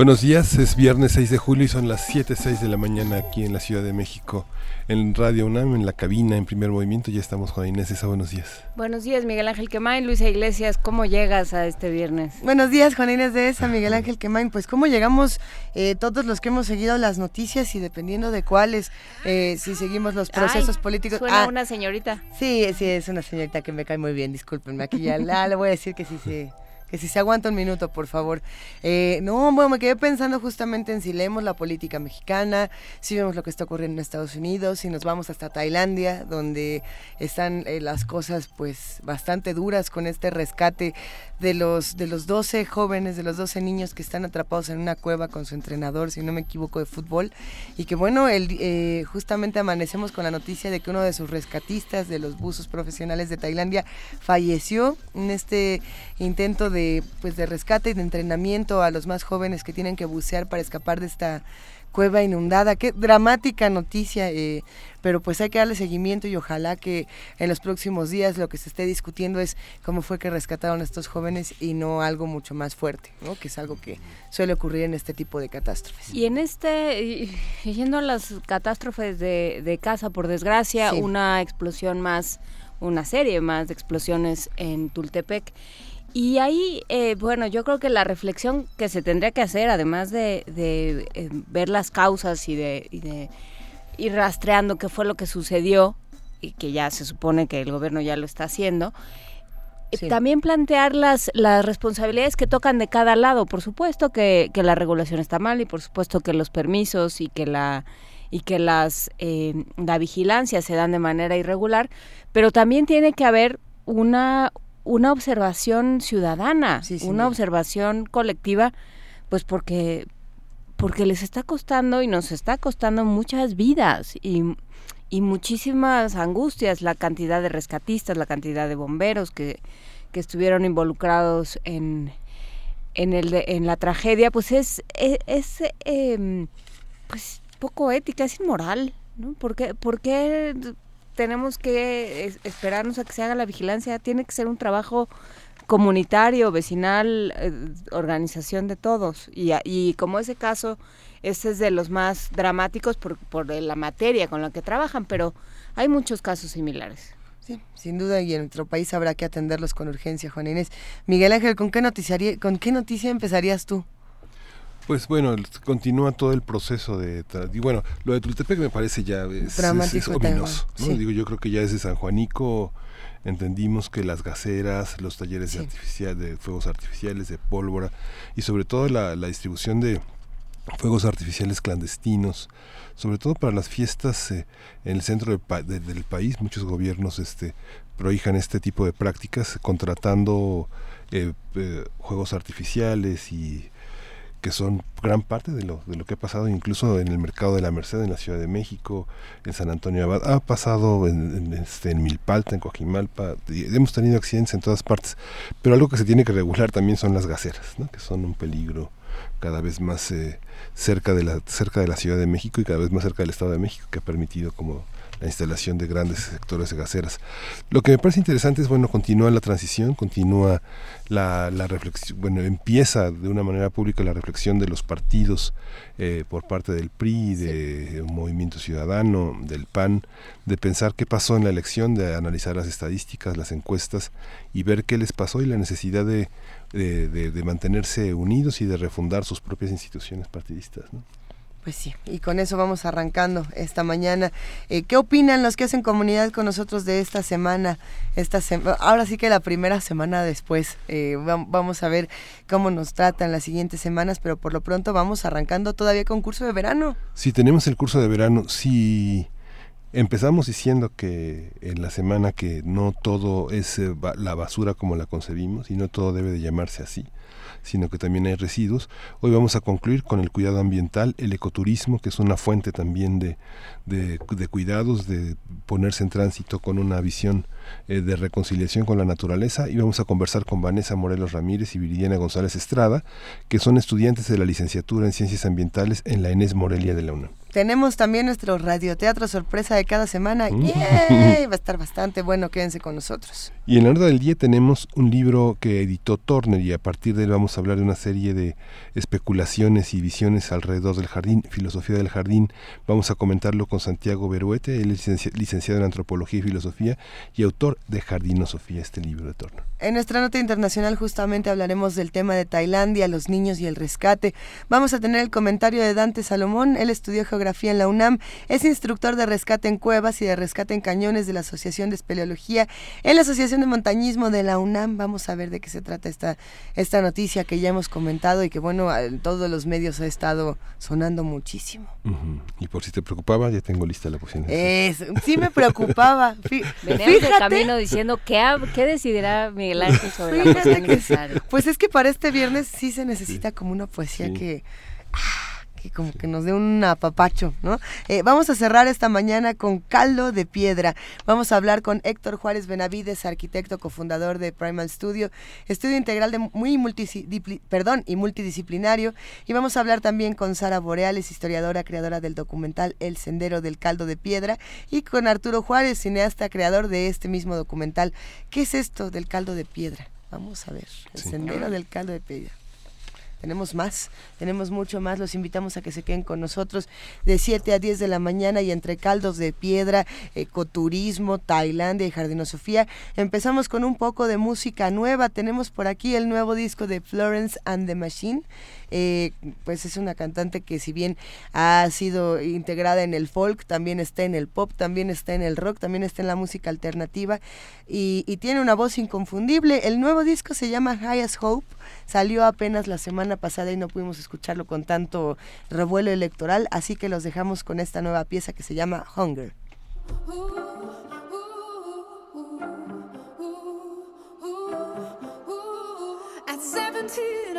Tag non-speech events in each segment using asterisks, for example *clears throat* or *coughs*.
Buenos días, es viernes 6 de julio y son las 7.06 de la mañana aquí en la Ciudad de México, en Radio UNAM, en la cabina, en primer movimiento. Ya estamos, Juan Inés, esa, buenos días. Buenos días, Miguel Ángel Quemain, Luisa Iglesias, ¿cómo llegas a este viernes? Buenos días, Juan Inés de esa, Miguel Ángel Quemain. Pues, ¿cómo llegamos eh, todos los que hemos seguido las noticias y dependiendo de cuáles, eh, si seguimos los procesos políticos? Suena ah, una señorita. Sí, sí, es una señorita que me cae muy bien, discúlpenme. Aquí ya le voy a decir que sí, sí que si se aguanta un minuto, por favor. Eh, no, bueno, me quedé pensando justamente en si leemos la política mexicana, si vemos lo que está ocurriendo en Estados Unidos, si nos vamos hasta Tailandia, donde están eh, las cosas pues bastante duras con este rescate de los, de los 12 jóvenes, de los 12 niños que están atrapados en una cueva con su entrenador, si no me equivoco, de fútbol. Y que bueno, el, eh, justamente amanecemos con la noticia de que uno de sus rescatistas de los buzos profesionales de Tailandia falleció en este intento de pues, de rescate y de entrenamiento a los más jóvenes que tienen que bucear para escapar de esta cueva inundada. Qué dramática noticia, eh, pero pues hay que darle seguimiento y ojalá que en los próximos días lo que se esté discutiendo es cómo fue que rescataron a estos jóvenes y no algo mucho más fuerte, ¿no? que es algo que suele ocurrir en este tipo de catástrofes. Y en este, yendo a las catástrofes de, de casa, por desgracia, una explosión más, una serie más de explosiones en Tultepec. Y ahí, eh, bueno, yo creo que la reflexión que se tendría que hacer, además de, eh, ver las causas y de, ir rastreando qué fue lo que sucedió, y que ya se supone que el gobierno ya lo está haciendo, eh, también plantear las, las responsabilidades que tocan de cada lado. Por supuesto que, la regulación está mal y por supuesto que los permisos y que la y que las la vigilancia se dan de manera irregular, pero también tiene que haber una una observación ciudadana, una observación colectiva, pues porque porque les está costando y nos está costando muchas vidas y, y muchísimas angustias, la cantidad de rescatistas, la cantidad de bomberos que, que estuvieron involucrados en, en, el en la tragedia, pues es, e, es, em, pues poco ética, es inmoral, ¿no? ¿Por qué, por qué tenemos que esperarnos a que se haga la vigilancia, tiene que ser un trabajo comunitario, vecinal, eh, organización de todos. Y, como ese caso, este es de los más dramáticos por, por la materia con la que trabajan, pero hay muchos casos similares. Sí, sin duda, y en nuestro país habrá que atenderlos con urgencia, Juan Inés. Miguel Ángel, ¿con qué, noticiaría, ¿con qué noticia empezarías tú? Pues bueno, continúa todo el proceso de... Y bueno, lo de Tultepec me parece ya es, es, ominoso. Digo, yo creo que ya desde San Juanico entendimos que las gaceras, los talleres de, artificial, de fuegos artificiales, de pólvora y sobre todo la, distribución de fuegos artificiales clandestinos, sobre todo para las fiestas eh, en el centro del país, muchos gobiernos este, prohijan este tipo de prácticas contratando eh, eh, juegos artificiales y que son gran parte de lo, de lo que ha pasado incluso en el mercado de la Merced en la Ciudad de México, en San Antonio Abad, ha pasado en, este, en Milpalta, en Coajimalpa, hemos tenido accidentes en todas partes, pero algo que se tiene que regular también son las gaceras, ¿no? que son un peligro cada vez más eh, cerca, de la, cerca de la Ciudad de México y cada vez más cerca del Estado de México, que ha permitido como la instalación de grandes sectores de gaseras. Lo que me parece interesante es, bueno, continúa la transición, continúa la, la reflexión, bueno, empieza de una manera pública la reflexión de los partidos eh, por parte del PRI, de Movimiento Ciudadano, del PAN, de pensar qué pasó en la elección, de analizar las estadísticas, las encuestas y ver qué les pasó y la necesidad de, de, de, mantenerse unidos y de refundar sus propias instituciones partidistas. ¿no? Pues sí, y con eso vamos arrancando esta mañana. Eh, ¿Qué opinan los que hacen comunidad con nosotros de esta semana? Esta Ahora sí que la primera semana después. Eh, vamos a ver cómo nos tratan las siguientes semanas, pero por lo pronto vamos arrancando todavía con curso de verano. Sí, tenemos el curso de verano. Sí, empezamos diciendo que en la semana que no todo es eh, la basura como la concebimos y no todo debe de llamarse así sino que también hay residuos. Hoy vamos a concluir con el cuidado ambiental, el ecoturismo, que es una fuente también de, de, cuidados, de ponerse en tránsito con una visión eh, de reconciliación con la naturaleza. Y vamos a conversar con Vanessa Morelos Ramírez y Viridiana González Estrada, que son estudiantes de la licenciatura en Ciencias Ambientales en la ENES Morelia de la UNAM. Tenemos también nuestro radioteatro sorpresa de cada semana. Mm. Va a estar bastante bueno, quédense con nosotros. Y en la hora del día tenemos un libro que editó Turner y a partir de él vamos a hablar de una serie de especulaciones y visiones alrededor del jardín, filosofía del jardín. Vamos a comentarlo con Santiago Beruete, él es licenciado en antropología y filosofía y autor de Jardinosofía, este libro de Turner. En nuestra nota internacional justamente hablaremos del tema de Tailandia, los niños y el rescate. Vamos a tener el comentario de Dante Salomón, él estudió en la UNAM, es instructor de rescate en cuevas y de rescate en cañones de la Asociación de Espeleología en la Asociación de Montañismo de la UNAM. Vamos a ver de qué se trata esta, esta noticia que ya hemos comentado y que bueno, en todos los medios ha estado sonando muchísimo. Y por si te preocupaba, ya tengo lista la posición. sí me preocupaba. *laughs* Veníamos de camino diciendo qué, qué decidirá Miguel Ángel sobre la Pues es que para este viernes sí se necesita como una poesía que... Ah, que como que nos dé un apapacho, ¿no? Eh, vamos a cerrar esta mañana con Caldo de Piedra. Vamos a hablar con Héctor Juárez Benavides, arquitecto cofundador de Primal Studio, estudio integral de muy perdón, y multidisciplinario. Y vamos a hablar también con Sara Boreales, historiadora, creadora del documental El Sendero del Caldo de Piedra, y con Arturo Juárez, cineasta, creador de este mismo documental. ¿Qué es esto del caldo de piedra? Vamos a ver, el sendero del caldo de piedra tenemos más, tenemos mucho más. Los invitamos a que se queden con nosotros de 7 a 10 de la mañana y entre caldos de piedra, ecoturismo, Tailandia y Jardinosofía. Empezamos con un poco de música nueva. Tenemos por aquí el nuevo disco de Florence and the Machine. Eh, pues es una cantante que si bien ha sido integrada en el folk, también está en el pop, también está en el rock, también está en la música alternativa y, tiene una voz inconfundible. El nuevo disco se llama Highest Hope, salió apenas la semana pasada y no pudimos escucharlo con tanto revuelo electoral, así que los dejamos con esta nueva pieza que se llama Hunger. At 17,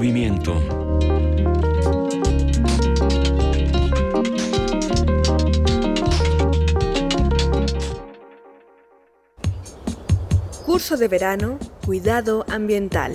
Movimiento. Curso de verano, cuidado ambiental.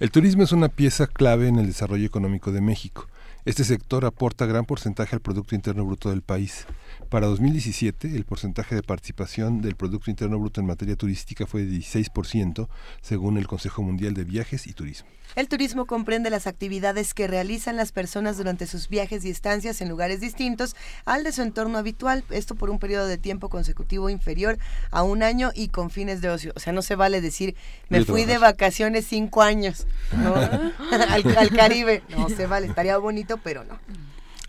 El turismo es una pieza clave en el desarrollo económico de México. Este sector aporta gran porcentaje al Producto Interno Bruto del país. Para 2017, el porcentaje de participación del Producto Interno Bruto en materia turística fue de 16%, según el Consejo Mundial de Viajes y Turismo. El turismo comprende las actividades que realizan las personas durante sus viajes y estancias en lugares distintos al de su entorno habitual, esto por un periodo de tiempo consecutivo inferior a un año y con fines de ocio. O sea, no se vale decir, me fui de vacaciones cinco años *laughs* al, al Caribe. No se vale, estaría bonito, pero no.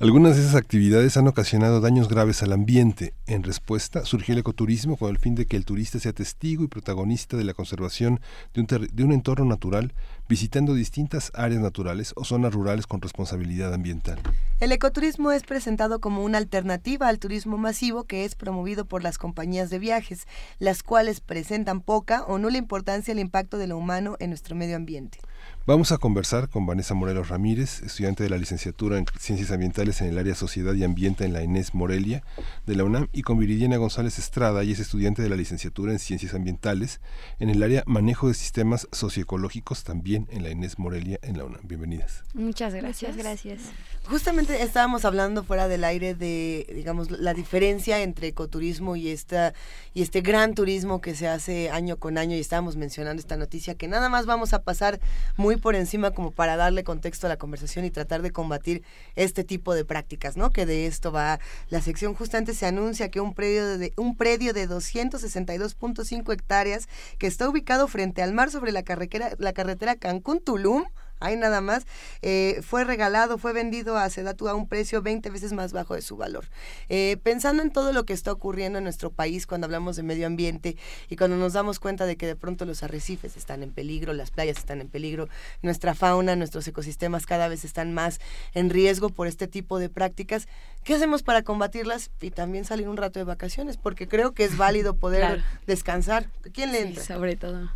Algunas de esas actividades han ocasionado daños graves al ambiente. En respuesta, surgió el ecoturismo con el fin de que el turista sea testigo y protagonista de la conservación de un, de un entorno natural, visitando distintas áreas naturales o zonas rurales con responsabilidad ambiental. El ecoturismo es presentado como una alternativa al turismo masivo que es promovido por las compañías de viajes, las cuales presentan poca o nula importancia al impacto de lo humano en nuestro medio ambiente. Vamos a conversar con Vanessa Morelos Ramírez, estudiante de la licenciatura en Ciencias Ambientales en el área Sociedad y Ambiente en la ENES Morelia de la UNAM y con Viridiana González Estrada, y es estudiante de la licenciatura en Ciencias Ambientales en el área Manejo de Sistemas Socioecológicos también en la ENES Morelia en la UNAM. Bienvenidas. Muchas gracias. gracias. Justamente estábamos hablando fuera del aire de, digamos, la diferencia entre ecoturismo y esta y este gran turismo que se hace año con año y estábamos mencionando esta noticia que nada más vamos a pasar muy por encima como para darle contexto a la conversación y tratar de combatir este tipo de prácticas, ¿no? Que de esto va la sección. Justamente se anuncia que un predio de un predio de 262.5 hectáreas que está ubicado frente al mar sobre la carretera la carretera Cancún-Tulum hay nada más, eh, fue regalado, fue vendido a Sedatu a un precio 20 veces más bajo de su valor. Eh, pensando en todo lo que está ocurriendo en nuestro país cuando hablamos de medio ambiente y cuando nos damos cuenta de que de pronto los arrecifes están en peligro, las playas están en peligro, nuestra fauna, nuestros ecosistemas cada vez están más en riesgo por este tipo de prácticas, ¿qué hacemos para combatirlas y también salir un rato de vacaciones? Porque creo que es válido poder *laughs* descansar. ¿Quién le entra? sobre todo.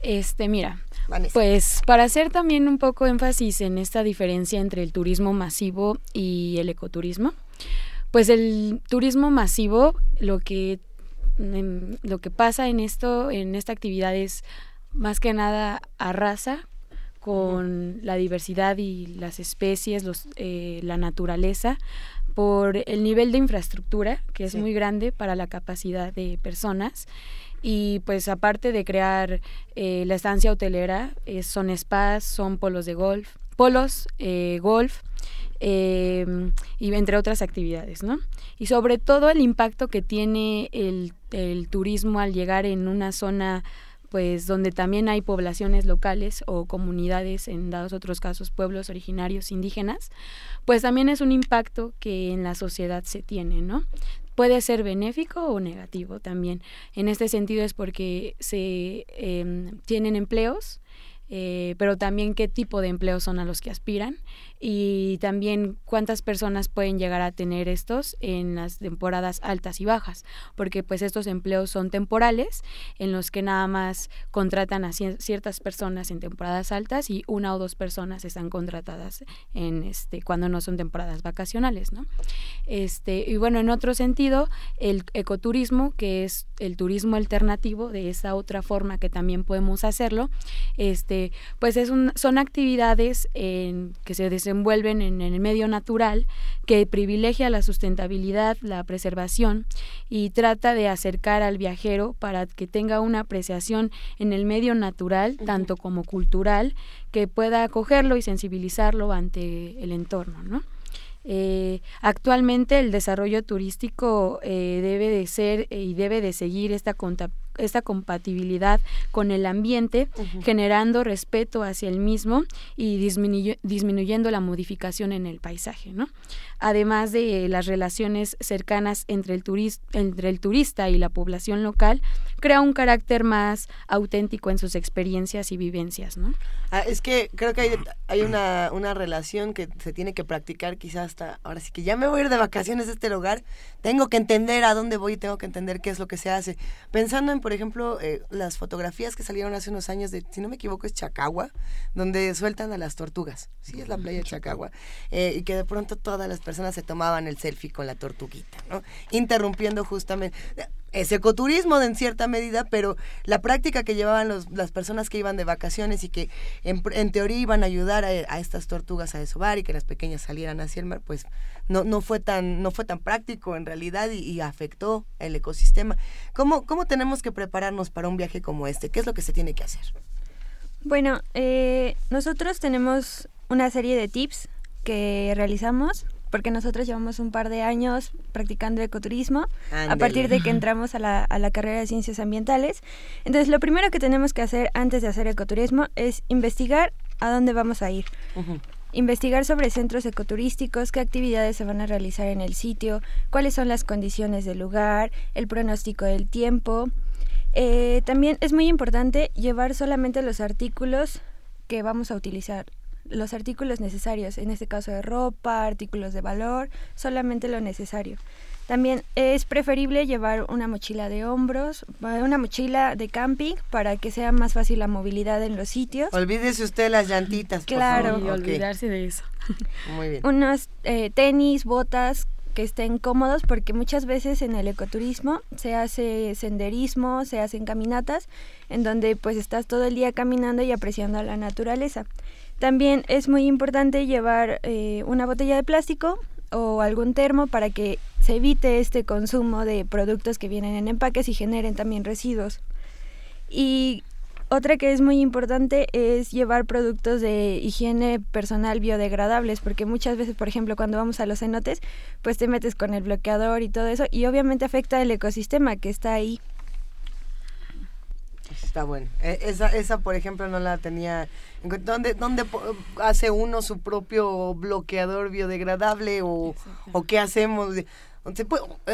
Este, mira, pues para hacer también un poco énfasis en esta diferencia entre el turismo masivo y el ecoturismo, pues el turismo masivo lo que lo que pasa en esto en esta actividad es más que nada arrasa con la diversidad y las especies, los, eh, la naturaleza, por el nivel de infraestructura, que es muy grande para la capacidad de personas y pues aparte de crear eh, la estancia hotelera, eh, son spas, son polos de golf, polos, eh, golf, em, y entre otras actividades, ¿no? Y sobre todo el impacto que tiene el, el turismo al llegar en una zona pues donde también hay poblaciones locales o comunidades, en dados otros casos pueblos originarios indígenas, pues también es un impacto que en la sociedad se tiene, ¿no? Puede ser benéfico o negativo también. En este sentido es porque se em, tienen empleos, eh, pero también qué tipo de empleos son a los que aspiran y también cuántas personas pueden llegar a tener estos en las temporadas altas y bajas, porque pues estos empleos son temporales en los que nada más contratan a ciertas personas en temporadas altas y una o dos personas están contratadas en este cuando no son temporadas vacacionales, ¿no? Este, y bueno, en otro sentido, el ecoturismo, que es el turismo alternativo de esa otra forma que también podemos hacerlo, este, pues es un, son actividades en, que se desenvuelven en, el medio natural, que privilegia la sustentabilidad, la preservación y trata de acercar al viajero para que tenga una apreciación en el medio natural, tanto como cultural, que pueda acogerlo y sensibilizarlo ante el entorno, ¿no? Eh, actualmente el desarrollo turístico eh, debe de ser eh, y debe de seguir esta, esta compatibilidad con el ambiente, generando respeto hacia el mismo y disminuyendo la modificación en el paisaje. ¿no? Además de las relaciones cercanas entre el, entre el turista y la población local, crea un carácter más auténtico en sus experiencias y vivencias. ¿no? Ah, es que creo que hay, hay una, una, relación que se tiene que practicar quizás hasta ahora sí que ya me voy a ir de vacaciones a este lugar, tengo que entender a dónde voy y tengo que entender qué es lo que se hace. Pensando en por ejemplo, eh, las fotografías que salieron hace unos años de, si no me equivoco, es Chacagua, donde sueltan a las tortugas. Sí, es la playa de Chacagua. Eh, y que de pronto todas las personas se tomaban el selfie con la tortuguita, ¿no? Interrumpiendo justamente es ecoturismo en cierta medida, pero la práctica que llevaban las personas que iban de vacaciones y que en, teoría iban a ayudar a, estas tortugas a desovar y que las pequeñas salieran hacia el mar, pues no, no, fue, tan, no fue tan práctico en realidad y, afectó el ecosistema. ¿Cómo, ¿Cómo tenemos que prepararnos para un viaje como este? ¿Qué es lo que se tiene que hacer? Bueno, eh, nosotros tenemos una serie de tips que realizamos porque nosotros llevamos un par de años practicando ecoturismo a partir de que entramos a la, a la, carrera de ciencias ambientales. Entonces, lo primero que tenemos que hacer antes de hacer ecoturismo es investigar a dónde vamos a ir. Investigar sobre centros ecoturísticos, qué actividades se van a realizar en el sitio, cuáles son las condiciones del lugar, el pronóstico del tiempo. Eh, también es muy importante llevar solamente los artículos que vamos a utilizar los artículos necesarios, en este caso de ropa, artículos de valor, solamente lo necesario. También es preferible llevar una mochila de hombros, una mochila de camping para que sea más fácil la movilidad en los sitios. Olvídese usted las llantitas. Claro. Y olvidarse de eso. Muy bien. Unos eh, tenis, botas que estén cómodos porque muchas veces en el ecoturismo se hace senderismo, se hacen caminatas en donde pues estás todo el día caminando y apreciando la naturaleza. También es muy importante llevar eh, una botella de plástico o algún termo para que se evite este consumo de productos que vienen en empaques y generen también residuos. Y otra que es muy importante es llevar productos de higiene personal biodegradables, porque muchas veces, por ejemplo, cuando vamos a los cenotes, pues te metes con el bloqueador y todo eso, y obviamente afecta el ecosistema que está ahí. Está bueno. E, esa, esa, por ejemplo, no la tenía. ¿Dónde, dónde hace uno su propio bloqueador biodegradable o, o qué hacemos? Eh,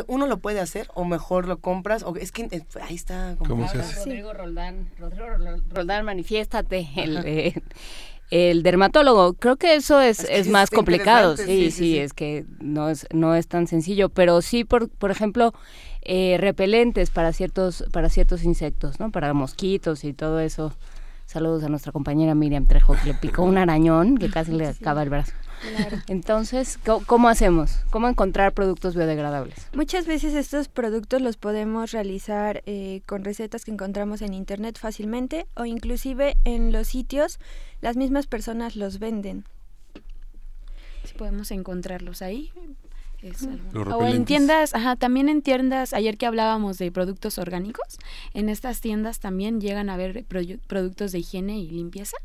¿Uno lo puede hacer o mejor lo compras? O es que eh, ahí está. ¿Cómo se hace? Rodrigo Roldán, Rodrigo Roldán, manifiéstate. El, eh, el dermatólogo. Creo que eso es, es, más complicado. Sí, sí, es que no es, no es tan sencillo. Pero sí, por, por ejemplo, eh, repelentes para ciertos, para ciertos insectos, ¿no? Para mosquitos y todo eso. Saludos a nuestra compañera Miriam Trejo, que le picó un arañón que casi le *laughs* acaba el brazo. *laughs* Entonces, ¿cómo, hacemos? ¿Cómo encontrar productos biodegradables? Muchas veces estos productos los podemos realizar eh, con recetas que encontramos en internet fácilmente o inclusive en los sitios las mismas personas los venden. Si podemos encontrarlos ahí, o en tiendas, ajá, también en tiendas, ayer que hablábamos de productos orgánicos, en estas tiendas también llegan a haber productos de higiene y limpieza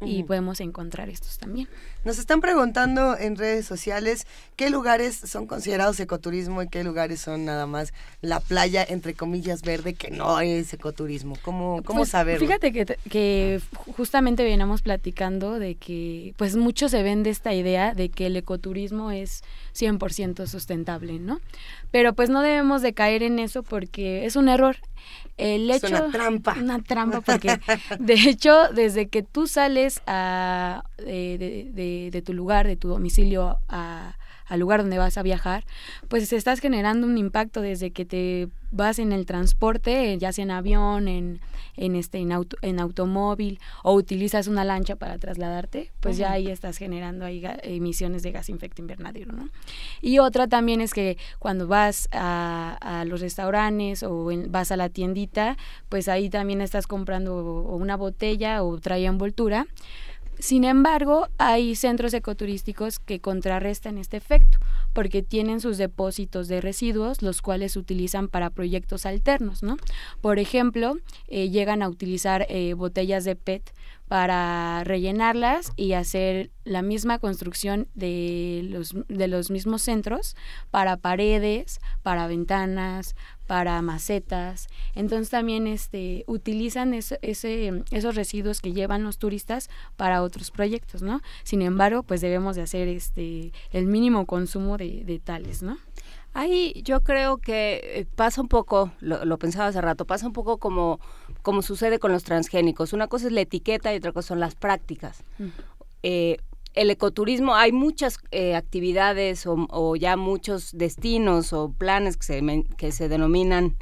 y podemos encontrar estos también. Nos están preguntando en redes sociales qué lugares son considerados ecoturismo y qué lugares son nada más la playa, entre comillas, verde, que no es ecoturismo. ¿Cómo, cómo pues, saberlo? Fíjate que, que justamente veníamos platicando de que pues mucho se vende esta idea de que el ecoturismo es 100% sustentable, ¿no? Pero pues no debemos de caer en eso porque es un error. El hecho, es una trampa. Una trampa porque de hecho desde que tú sales a, de, de, tu lugar, de tu domicilio a, al lugar donde vas a viajar, pues estás generando un impacto desde que te vas en el transporte, ya sea en avión, en, en, este, en, auto, en automóvil o utilizas una lancha para trasladarte, pues ya ahí estás generando ahí emisiones de gas efecto invernadero, ¿no? Y otra también es que cuando vas a, a los restaurantes o vas a la tiendita, pues ahí también estás comprando una botella o trae envoltura, sin embargo, hay centros ecoturísticos que contrarrestan este efecto porque tienen sus depósitos de residuos, los cuales utilizan para proyectos alternos, ¿no? Por ejemplo, eh, llegan a utilizar eh, botellas de PET para rellenarlas y hacer la misma construcción de los, de los mismos centros para paredes, para ventanas, para macetas. Entonces también este, utilizan ese, esos residuos que llevan los turistas para otros proyectos, ¿no? Sin embargo, pues debemos de hacer este, el mínimo consumo de, de tales, ¿no? Ahí yo creo que eh, pasa un poco, lo, pensaba hace rato, pasa un poco como, como sucede con los transgénicos. Una cosa es la etiqueta y otra cosa son las prácticas. Mm. Eh, el ecoturismo, hay muchas eh, actividades o, ya muchos destinos o planes que se, que se denominan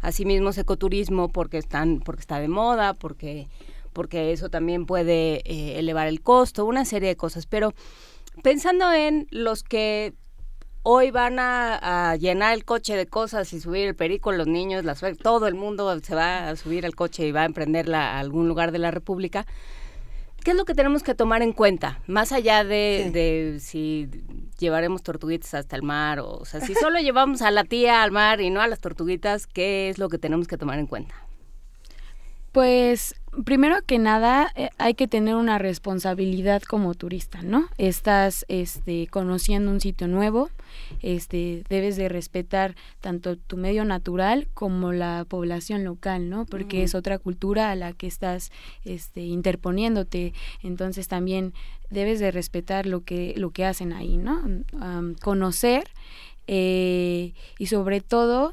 asimismo ecoturismo porque están porque está de moda, porque porque eso también puede eh, elevar el costo, una serie de cosas. Pero pensando en los que hoy van a, llenar el coche de cosas y subir el perico, los niños, todo el mundo se va a subir al coche y va a emprenderla a algún lugar de la República. ¿Qué es lo que tenemos que tomar en cuenta? Más allá de, de si llevaremos tortuguitas hasta el mar, o, o sea, si solo *laughs* llevamos a la tía al mar y no a las tortuguitas, ¿qué es lo que tenemos que tomar en cuenta? Pues primero que nada eh, hay que tener una responsabilidad como turista, ¿no? Estás este, conociendo un sitio nuevo, este, debes de respetar tanto tu medio natural como la población local, ¿no? Porque es otra cultura a la que estás este, interponiéndote, entonces también debes de respetar lo que, lo que hacen ahí, ¿no? conocer eh, y sobre todo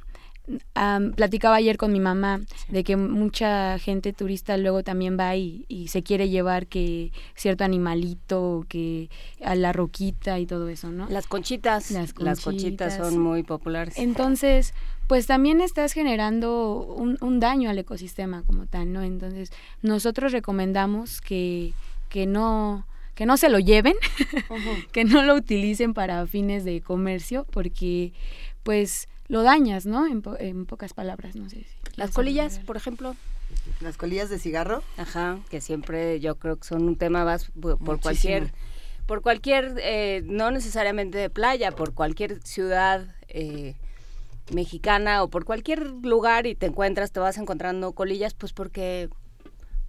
platicaba ayer con mi mamá de que mucha gente turista luego también va y, y se quiere llevar que cierto animalito, que a la roquita y todo eso, ¿no? Las conchitas. Las conchitas, son muy populares. Entonces, pues también estás generando un, un, daño al ecosistema como tal, ¿no? Entonces, nosotros recomendamos que, que no que no se lo lleven, *laughs* que no lo utilicen para fines de comercio, porque pues lo dañas, ¿no? En, pocas palabras, no sé. Si Las colillas, por ejemplo. Las colillas de cigarro. Ajá, que siempre yo creo que son un tema más por, cualquier, por cualquier, eh, no necesariamente de playa, por cualquier ciudad eh, mexicana o por cualquier lugar y te encuentras, te vas encontrando colillas, pues porque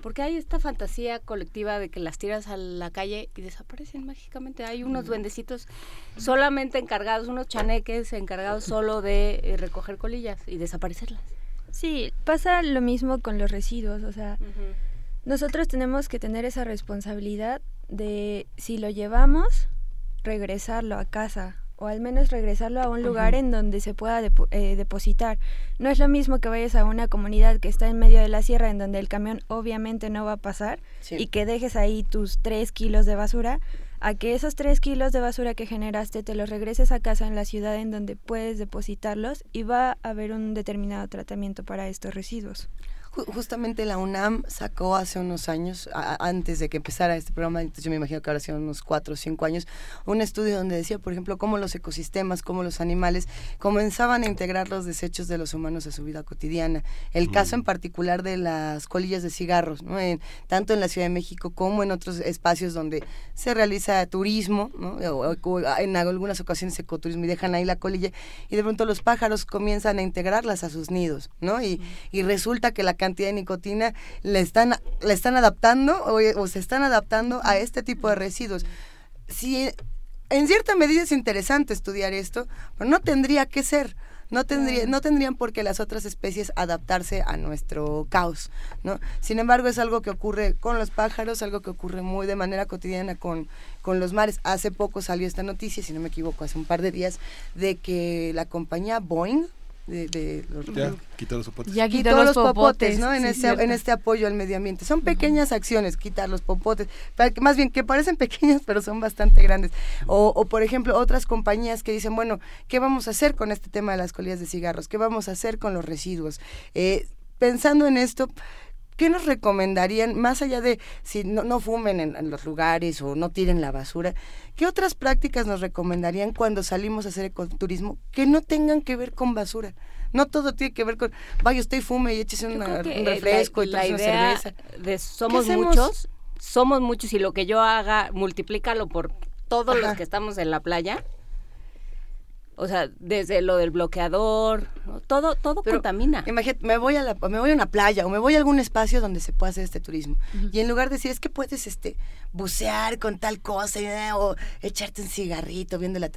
porque hay esta fantasía colectiva de que las tiras a la calle y desaparecen mágicamente. Hay unos duendecitos solamente encargados, unos chaneques encargados solo de eh, recoger colillas y desaparecerlas. Sí, pasa lo mismo con los residuos, o sea, nosotros tenemos que tener esa responsabilidad de si lo llevamos, regresarlo a casa o al menos regresarlo a un lugar en donde se pueda eh, depositar. No es lo mismo que vayas a una comunidad que está en medio de la sierra en donde el camión obviamente no va a pasar y que dejes ahí tus tres kilos de basura a que esos tres kilos de basura que generaste te los regreses a casa en la ciudad en donde puedes depositarlos y va a haber un determinado tratamiento para estos residuos justamente la UNAM sacó hace unos años, antes de que empezara este programa, yo me imagino que ahora sido unos cuatro o cinco años, un estudio donde decía, por ejemplo, cómo los ecosistemas, cómo los animales comenzaban a integrar los desechos de los humanos a su vida cotidiana. El caso en particular de las colillas de cigarros, ¿no? tanto en la Ciudad de México como en otros espacios donde se realiza turismo, o, en algunas ocasiones ecoturismo, y dejan ahí la colilla, y de pronto los pájaros comienzan a integrarlas a sus nidos, ¿no? Y, y resulta que la cantidad de nicotina le están, le están adaptando o, se están adaptando a este tipo de residuos. Si en cierta medida es interesante estudiar esto, pero no tendría que ser. No, tendría, no tendrían por qué las otras especies adaptarse a nuestro caos, ¿no? Sin embargo, es algo que ocurre con los pájaros, algo que ocurre muy de manera cotidiana con, con los mares. Hace poco salió esta noticia, si no me equivoco, hace un par de días, de que la compañía Boeing, de, los, ya, quitó los popotes. Ya quitó, los, popotes, ¿no? en, este, en este apoyo al medio ambiente. Son pequeñas acciones, quitar los popotes, más bien que parecen *laughs* pequeñas, pero son bastante grandes. O, o, por ejemplo, otras compañías que dicen, bueno, ¿qué vamos a hacer con este tema de las colillas de cigarros? ¿Qué vamos a hacer con los residuos? Eh, pensando en esto, ¿qué nos recomendarían, más allá de si no, no fumen en, los lugares o no tiren la basura, qué otras prácticas nos recomendarían cuando salimos a hacer ecoturismo que no tengan que ver con basura? No todo tiene que ver con, vaya usted y fume y échese un refresco y una cerveza. De somos muchos, somos muchos y lo que yo haga, multiplícalo por todos los que estamos en la playa o sea, desde lo del bloqueador, todo todo contamina. Imagínate, me voy a la, me voy a una playa o me voy a algún espacio donde se pueda hacer este turismo. Y en lugar de decir, es que puedes este bucear con tal cosa eh, o echarte un cigarrito viendo la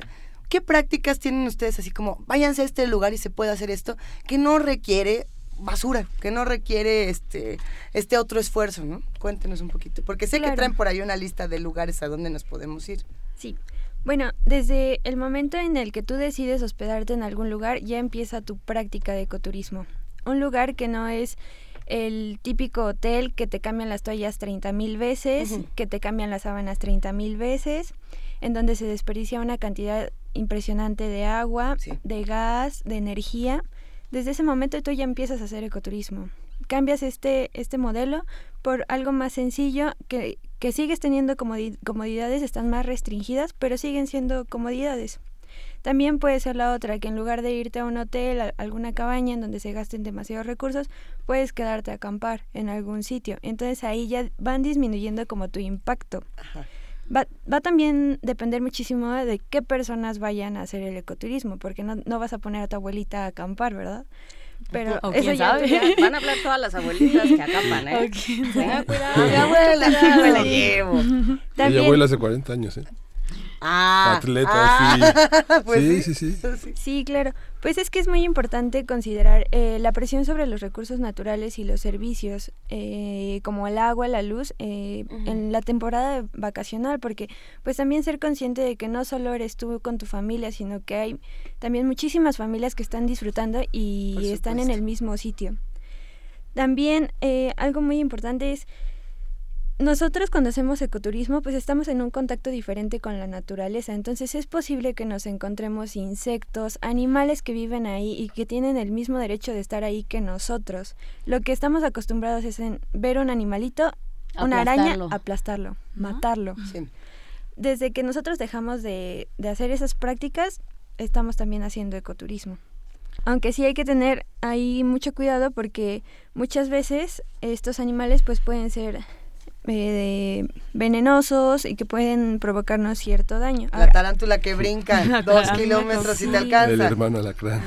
¿Qué prácticas tienen ustedes así como váyanse a este lugar y se puede hacer esto que no requiere basura, que no requiere este este otro esfuerzo, ¿no? Cuéntenos un poquito, porque sé que traen por ahí una lista de lugares a donde nos podemos ir. Sí. Bueno, desde el momento en el que tú decides hospedarte en algún lugar, ya empieza tu práctica de ecoturismo. Un lugar que no es el típico hotel que te cambian las toallas 30 mil veces, que te cambian las sábanas 30 mil veces, en donde se desperdicia una cantidad impresionante de agua, de gas, de energía. desde ese momento tú ya empiezas a hacer ecoturismo. Cambias este, este modelo por algo más sencillo que, que sigues teniendo comodidades, están más restringidas, pero siguen siendo comodidades. También puede ser la otra, que en lugar de irte a un hotel, a alguna cabaña en donde se gasten demasiados recursos, puedes quedarte a acampar en algún sitio. Entonces ahí ya van disminuyendo como tu impacto. Va, va también depender muchísimo de qué personas vayan a hacer el ecoturismo, porque no, no vas a poner a tu abuelita a acampar, ¿verdad? Pero eso ya van a hablar todas las *laughs* abuelitas que acampan, ¿eh? cuidado. *laughs* Mi abuela, me la llevo. Mi abuela hace 40 años, ¿eh? Ah, Atleta, ah, *laughs* pues sí. sí. sí. Sí, claro. Pues es que es muy importante considerar eh, la presión sobre los recursos naturales y los servicios, eh, como el agua, la luz, eh, en la temporada vacacional, porque pues también ser consciente de que no solo eres tú con tu familia, sino que hay también muchísimas familias que están disfrutando y están en el mismo sitio. También algo muy importante es nosotros cuando hacemos ecoturismo pues estamos en un contacto diferente con la naturaleza, entonces es posible que nos encontremos insectos, animales que viven ahí y que tienen el mismo derecho de estar ahí que nosotros. Lo que estamos acostumbrados es en ver un animalito, una araña, aplastarlo, matarlo. Desde que nosotros dejamos de, de hacer esas prácticas, estamos también haciendo ecoturismo. Aunque sí hay que tener ahí mucho cuidado porque muchas veces estos animales pues pueden ser eh, venenosos y que pueden provocarnos cierto daño. La tarántula que brinca *laughs* dos kilómetros y te alcanza. El hermano alacrán.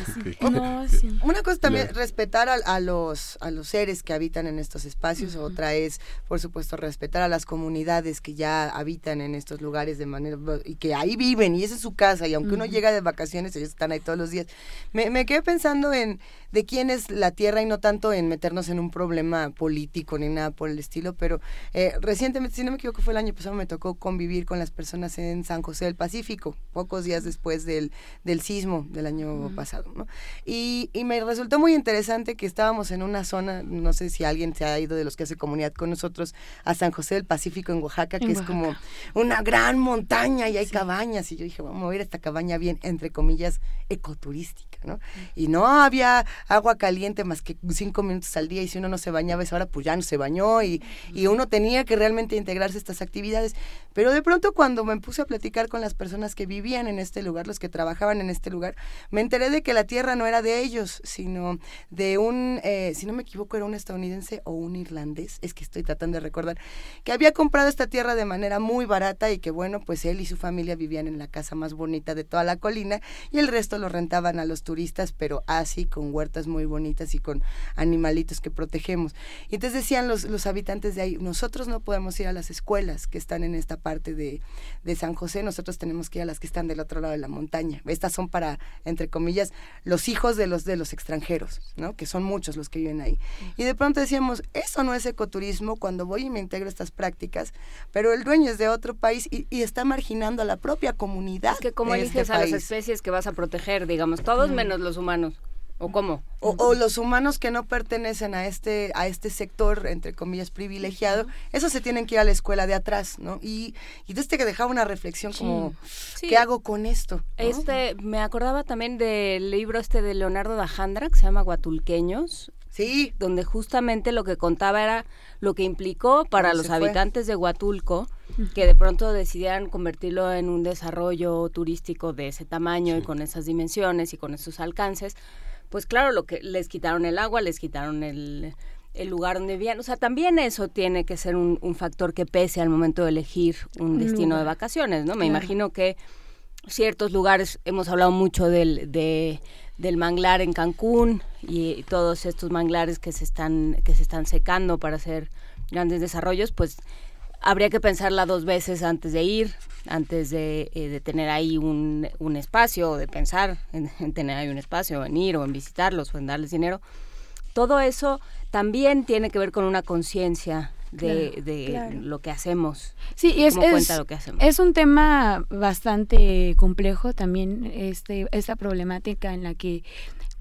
Una cosa también, respetar a, los, a los seres que habitan en estos espacios. Otra es, por supuesto, respetar a las comunidades que ya habitan en estos lugares de manera y que ahí viven y esa es su casa. Y aunque uno llega de vacaciones, ellos están ahí todos los días. Me, me quedé pensando en de quién es la tierra y no tanto en meternos en un problema político ni nada por el estilo, pero eh, recientemente, si no me equivoco, fue el año pasado, me tocó convivir con las personas en San José del Pacífico, pocos días después del, del sismo del año pasado, ¿no? Y, y, me resultó muy interesante que estábamos en una zona, no sé si alguien se ha ido de los que hace comunidad con nosotros, a San José del Pacífico en Oaxaca, que es como una gran montaña y hay cabañas, y yo dije, vamos a ver esta cabaña bien, entre comillas, ecoturística, ¿no? Y no había agua caliente más que cinco minutos al día y si uno no se bañaba esa hora, pues ya no se bañó y, y uno tenía que realmente integrarse estas actividades. Pero de pronto cuando me puse a platicar con las personas que vivían en este lugar, los que trabajaban en este lugar, me enteré de que la tierra no era de ellos, sino de un, eh, si no me equivoco, era un estadounidense o un irlandés, es que estoy tratando de recordar, que había comprado esta tierra de manera muy barata y que bueno, pues él y su familia vivían en la casa más bonita de toda la colina y el resto lo rentaban a los turistas, pero así con huertas muy bonitas y con animalitos que protegemos. Y entonces decían los, los habitantes de ahí, nosotros no podemos ir a las escuelas que están en esta parte de, de San José, nosotros tenemos que ir a las que están del otro lado de la montaña. Estas son para, entre comillas, los hijos de los, de los extranjeros, ¿no? que son muchos los que viven ahí. Y de pronto decíamos, eso no es ecoturismo cuando voy y me integro a estas prácticas, pero el dueño es de otro país y, está marginando a la propia comunidad. Es que como eliges este a las especies que vas a proteger, digamos, todos menos los humanos. ¿O cómo? O, los humanos que no pertenecen a este, a este sector, entre comillas, privilegiado, esos se tienen que ir a la escuela de atrás, ¿no? Y, y desde que dejaba una reflexión como, ¿qué hago con esto? Este, me acordaba también del libro este de Leonardo Dajandra, que se llama Guatulqueños, Sí. Donde justamente lo que contaba era lo que implicó para los habitantes de Huatulco que de pronto decidieran convertirlo en un desarrollo turístico de ese tamaño y con esas dimensiones y con esos alcances pues claro, lo que les quitaron el agua, les quitaron el, lugar donde vivían. O sea, también eso tiene que ser un, factor que pese al momento de elegir un destino de vacaciones, ¿no? Me imagino que ciertos lugares, hemos hablado mucho del, del manglar en Cancún y todos estos manglares que se están, que se están secando para hacer grandes desarrollos, pues habría que pensarla dos veces antes de ir, antes de, eh, tener ahí un, un, espacio, de pensar *laughs* en, tener ahí un espacio, en ir o en visitarlos o en darles dinero. Todo eso también tiene que ver con una conciencia de, lo que hacemos. Sí, es, es, un tema bastante complejo también, este, esta problemática en la que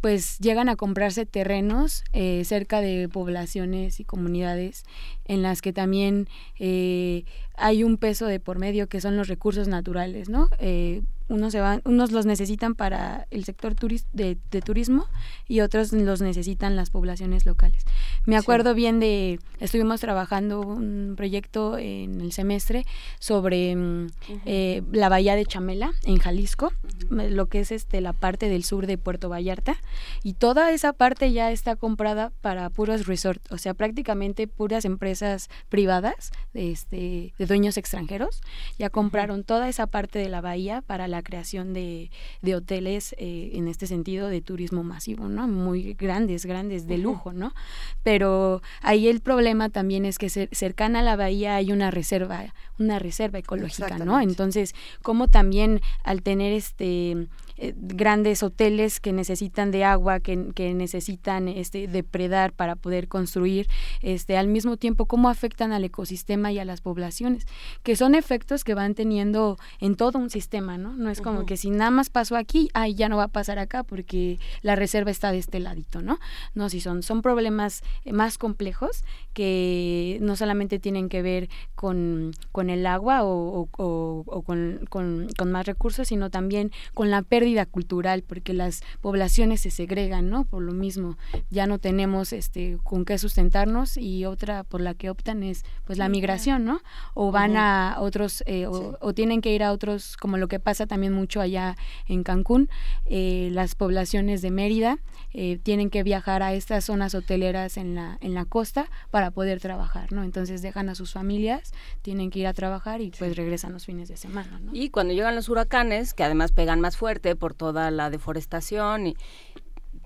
pues llegan a comprarse terrenos eh, cerca de poblaciones y comunidades en las que también eh, hay un peso de por medio que son los recursos naturales, ¿no? Eh, unos, se van, unos los necesitan para el sector de, turismo y otros los necesitan las poblaciones locales. Me acuerdo bien de, estuvimos trabajando un proyecto en el semestre sobre mm, eh, la bahía de Chamela, en Jalisco, lo que es este la parte del sur de Puerto Vallarta, y toda esa parte ya está comprada para puros resorts, o sea, prácticamente puras empresas privadas de, este, de dueños extranjeros, ya compraron toda esa parte de la bahía para la creación de, de hoteles eh, en este sentido de turismo masivo, ¿no? Muy grandes, grandes, de lujo, ¿no? Pero ahí el problema también es que cercana a la bahía hay una reserva, una reserva ecológica, ¿no? Entonces, como también al tener este eh, grandes hoteles que necesitan de agua, que, que, necesitan este, depredar para poder construir, este, al mismo tiempo cómo afectan al ecosistema y a las poblaciones, que son efectos que van teniendo en todo un sistema, ¿no? No es como que si nada más pasó aquí, ay, ya no va a pasar acá porque la reserva está de este ladito, ¿no? No, si son, son problemas eh, más complejos que no solamente tienen que ver con, con el agua o, o, o con, con, con más recursos, sino también con la pérdida cultural, porque las poblaciones se segregan, ¿no? Por lo mismo, ya no tenemos este con qué sustentarnos y otra por la que optan es pues la migración, ¿no? O van a otros, eh, o, tienen que ir a otros, como lo que pasa también mucho allá en Cancún, eh, las poblaciones de Mérida eh, tienen que viajar a estas zonas hoteleras en la, en la costa para poder trabajar, ¿no? Entonces dejan a sus familias, tienen que ir a trabajar y pues regresan los fines de semana, ¿no? Y cuando llegan los huracanes, que además pegan más fuerte por toda la deforestación y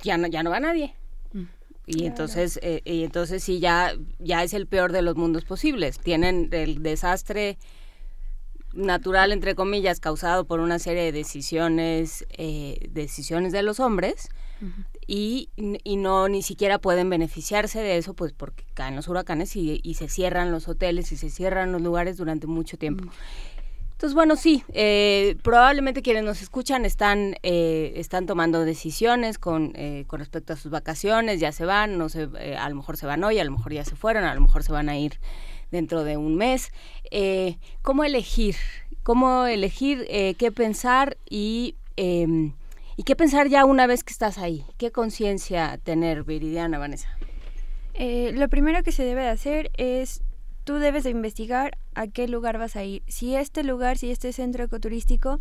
ya no ya no va nadie. Mm. y entonces eh, y entonces sí ya ya es el peor de los mundos posibles. Tienen el desastre natural entre comillas causado por una serie de decisiones eh, decisiones de los hombres y, y, no ni siquiera pueden beneficiarse de eso pues porque caen los huracanes y, y se cierran los hoteles y se cierran los lugares durante mucho tiempo. Mm. Entonces, bueno, sí, eh, probablemente quienes nos escuchan están, eh, están tomando decisiones con, eh, con respecto a sus vacaciones, ya se van, no sé, a lo mejor se van hoy, a lo mejor ya se fueron, a lo mejor se van a ir dentro de un mes. ¿Cómo elegir? ¿Cómo elegir qué pensar y, em, y qué pensar ya una vez que estás ahí? ¿Qué conciencia tener, Viridiana, Vanessa? lo primero que se debe de hacer es tú debes de investigar a qué lugar vas a ir. Si este lugar, si este centro ecoturístico,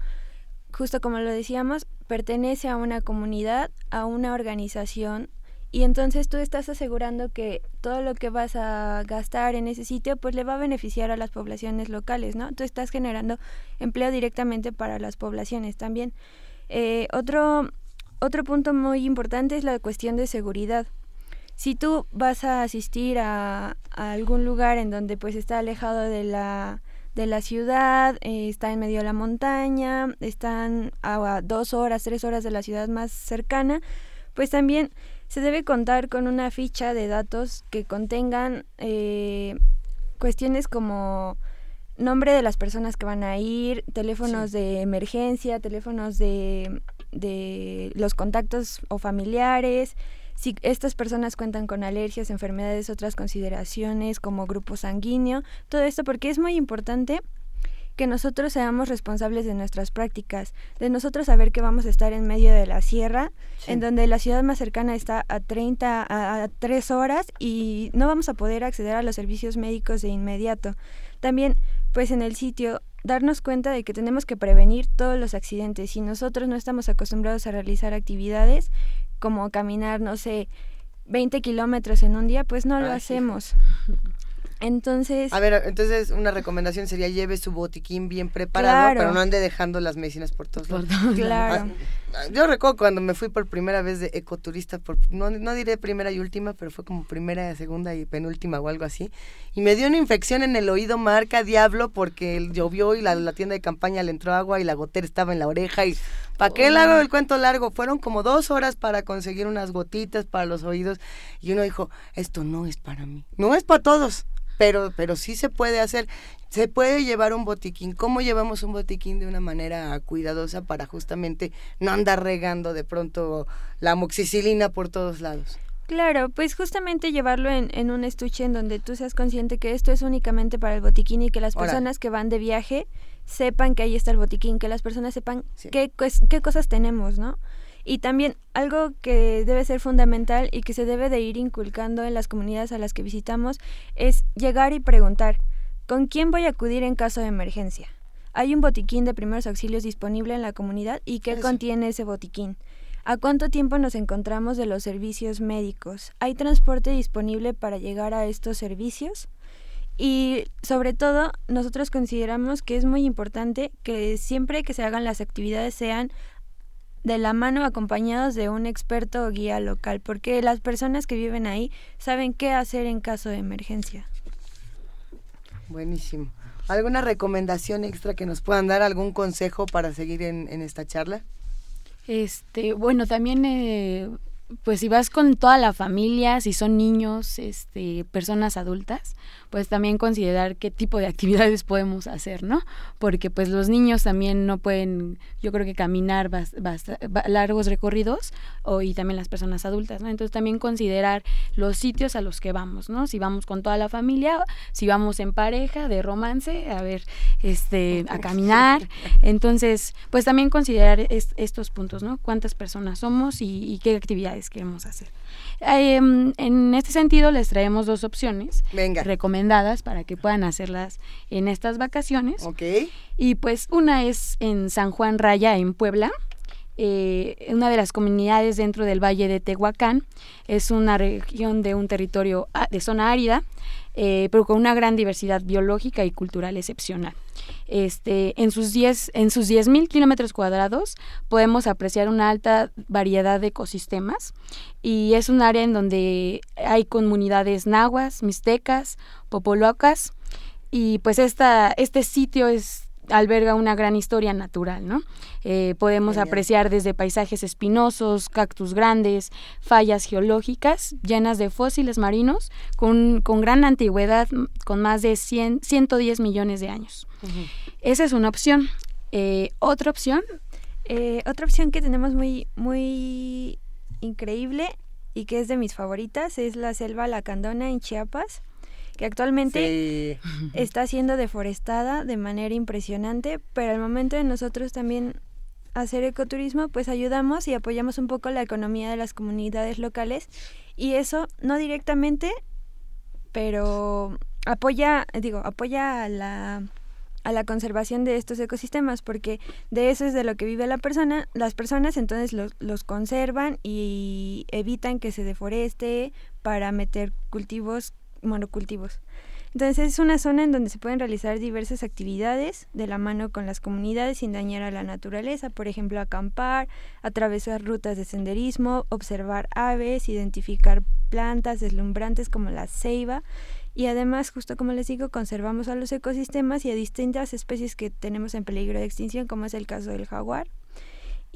justo como lo decíamos, pertenece a una comunidad, a una organización, y entonces tú estás asegurando que todo lo que vas a gastar en ese sitio pues le va a beneficiar a las poblaciones locales, ¿no? Tú estás generando empleo directamente para las poblaciones también. Eh, otro, otro punto muy importante es la cuestión de seguridad si tú vas a asistir a, algún lugar en donde pues está alejado de la, de la ciudad, eh, está en medio de la montaña, están a dos horas, tres horas de la ciudad más cercana, pues también se debe contar con una ficha de datos que contengan eh, cuestiones como nombre de las personas que van a ir, teléfonos de emergencia, teléfonos de, de los contactos o familiares, si estas personas cuentan con alergias, enfermedades, otras consideraciones como grupo sanguíneo, todo esto porque es muy importante que nosotros seamos responsables de nuestras prácticas, de nosotros saber que vamos a estar en medio de la sierra, en donde la ciudad más cercana está a 30 a, a 3 horas y no vamos a poder acceder a los servicios médicos de inmediato. También, pues en el sitio darnos cuenta de que tenemos que prevenir todos los accidentes. Si nosotros no estamos acostumbrados a realizar actividades, como caminar, no sé, 20 kilómetros en un día, pues no lo hacemos. *laughs* Entonces... A ver, entonces una recomendación sería lleve su botiquín bien preparado, pero no ande dejando las medicinas por todos lados. Claro. *laughs* Ah, yo recuerdo cuando me fui por primera vez de ecoturista, por, no, no diré primera y última, pero fue como primera, segunda y penúltima o algo así. Y me dio una infección en el oído marca diablo porque llovió y la, la tienda de campaña le entró agua y la gotera estaba en la oreja y ¿Para qué largo el cuento largo? Fueron como dos horas para conseguir unas gotitas para los oídos y uno dijo, esto no es para mí, no es para todos, pero, pero sí se puede hacer. Se puede llevar un botiquín. ¿Cómo llevamos un botiquín de una manera cuidadosa para justamente no andar regando de pronto la amoxicilina por todos lados? Claro, pues justamente llevarlo en, en, un estuche en donde tú seas consciente que esto es únicamente para el botiquín y que las personas que van de viaje sepan que ahí está el botiquín, que las personas sepan qué, qué cosas tenemos, ¿no? Y también algo que debe ser fundamental y que se debe de ir inculcando en las comunidades a las que visitamos es llegar y preguntar, ¿con quién voy a acudir en caso de emergencia? Hay un botiquín de primeros auxilios disponible en la comunidad y qué contiene ese botiquín. ¿A cuánto tiempo nos encontramos de los servicios médicos? ¿Hay transporte disponible para llegar a estos servicios? Y sobre todo, nosotros consideramos que es muy importante que siempre que se hagan las actividades sean de la mano acompañados de un experto o guía local, porque las personas que viven ahí saben qué hacer en caso de emergencia. Buenísimo. ¿Alguna recomendación extra que nos puedan dar, algún consejo para seguir en, en esta charla? Este, bueno, también eh, pues si vas con toda la familia, si son niños, este, personas adultas, pues también considerar qué tipo de *laughs* actividades podemos hacer, ¿no? Porque pues los niños también no pueden, yo creo que caminar largos recorridos o, y también las personas adultas, ¿no? Entonces también considerar los sitios a los que vamos, ¿no? Si vamos con toda la familia, si vamos en pareja, de romance, a ver, este, a caminar. *laughs* Entonces, pues también considerar estos puntos, ¿no? Cuántas personas somos y qué actividades queremos hacer. Em, en este sentido, les traemos dos opciones recomendadas para que puedan hacerlas en estas vacaciones. Ok. Y pues una es en San Juan Raya, en Puebla. Eh, una de las comunidades dentro del Valle de Tehuacán. Es una región de un territorio ah, de zona árida, eh, pero con una gran diversidad biológica y cultural excepcional. Este, en sus 10 en sus 10.000 kilómetros cuadrados podemos apreciar una alta variedad de ecosistemas y es un área en donde hay comunidades nahuas, mixtecas, popolocas y pues esta, este sitio es alberga una gran historia natural, ¿no? Eh, podemos apreciar desde paisajes espinosos, cactus grandes, fallas geológicas llenas de fósiles marinos con, gran antigüedad, con más de 100, 110 millones de años. Esa es una opción. Eh, otra opción. Eh, otra opción que tenemos muy, muy increíble y que es de mis favoritas es la selva lacandona en Chiapas que actualmente *laughs* está siendo deforestada de manera impresionante, pero al momento de nosotros también hacer ecoturismo, pues ayudamos y apoyamos un poco la economía de las comunidades locales y eso no directamente, pero apoya, digo, apoya a la a la conservación de estos ecosistemas, porque de eso es de lo que vive la persona, las personas entonces los, los conservan y evitan que se deforeste para meter cultivos monocultivos. Entonces es una zona en donde se pueden realizar diversas actividades de la mano con las comunidades sin dañar a la naturaleza, por ejemplo acampar, atravesar rutas de senderismo, observar aves, identificar plantas deslumbrantes como la ceiba y además, justo como les digo, conservamos a los ecosistemas y a distintas especies que tenemos en peligro de extinción, como es el caso del jaguar.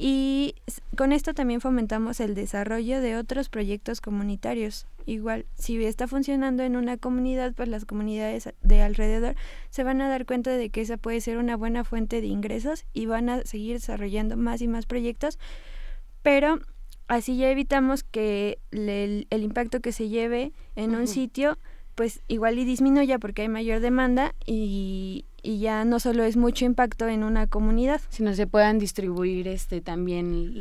Y con esto también fomentamos el desarrollo de otros proyectos comunitarios. Igual, si está funcionando en una comunidad, pues las comunidades de alrededor se van a dar cuenta de que esa puede ser una buena fuente de ingresos y van a seguir desarrollando más y más proyectos, pero así ya evitamos que el, impacto que se lleve en un sitio pues igual y disminuya porque hay mayor demanda y, y ya no solo es mucho impacto en una comunidad. Sino se puedan distribuir este también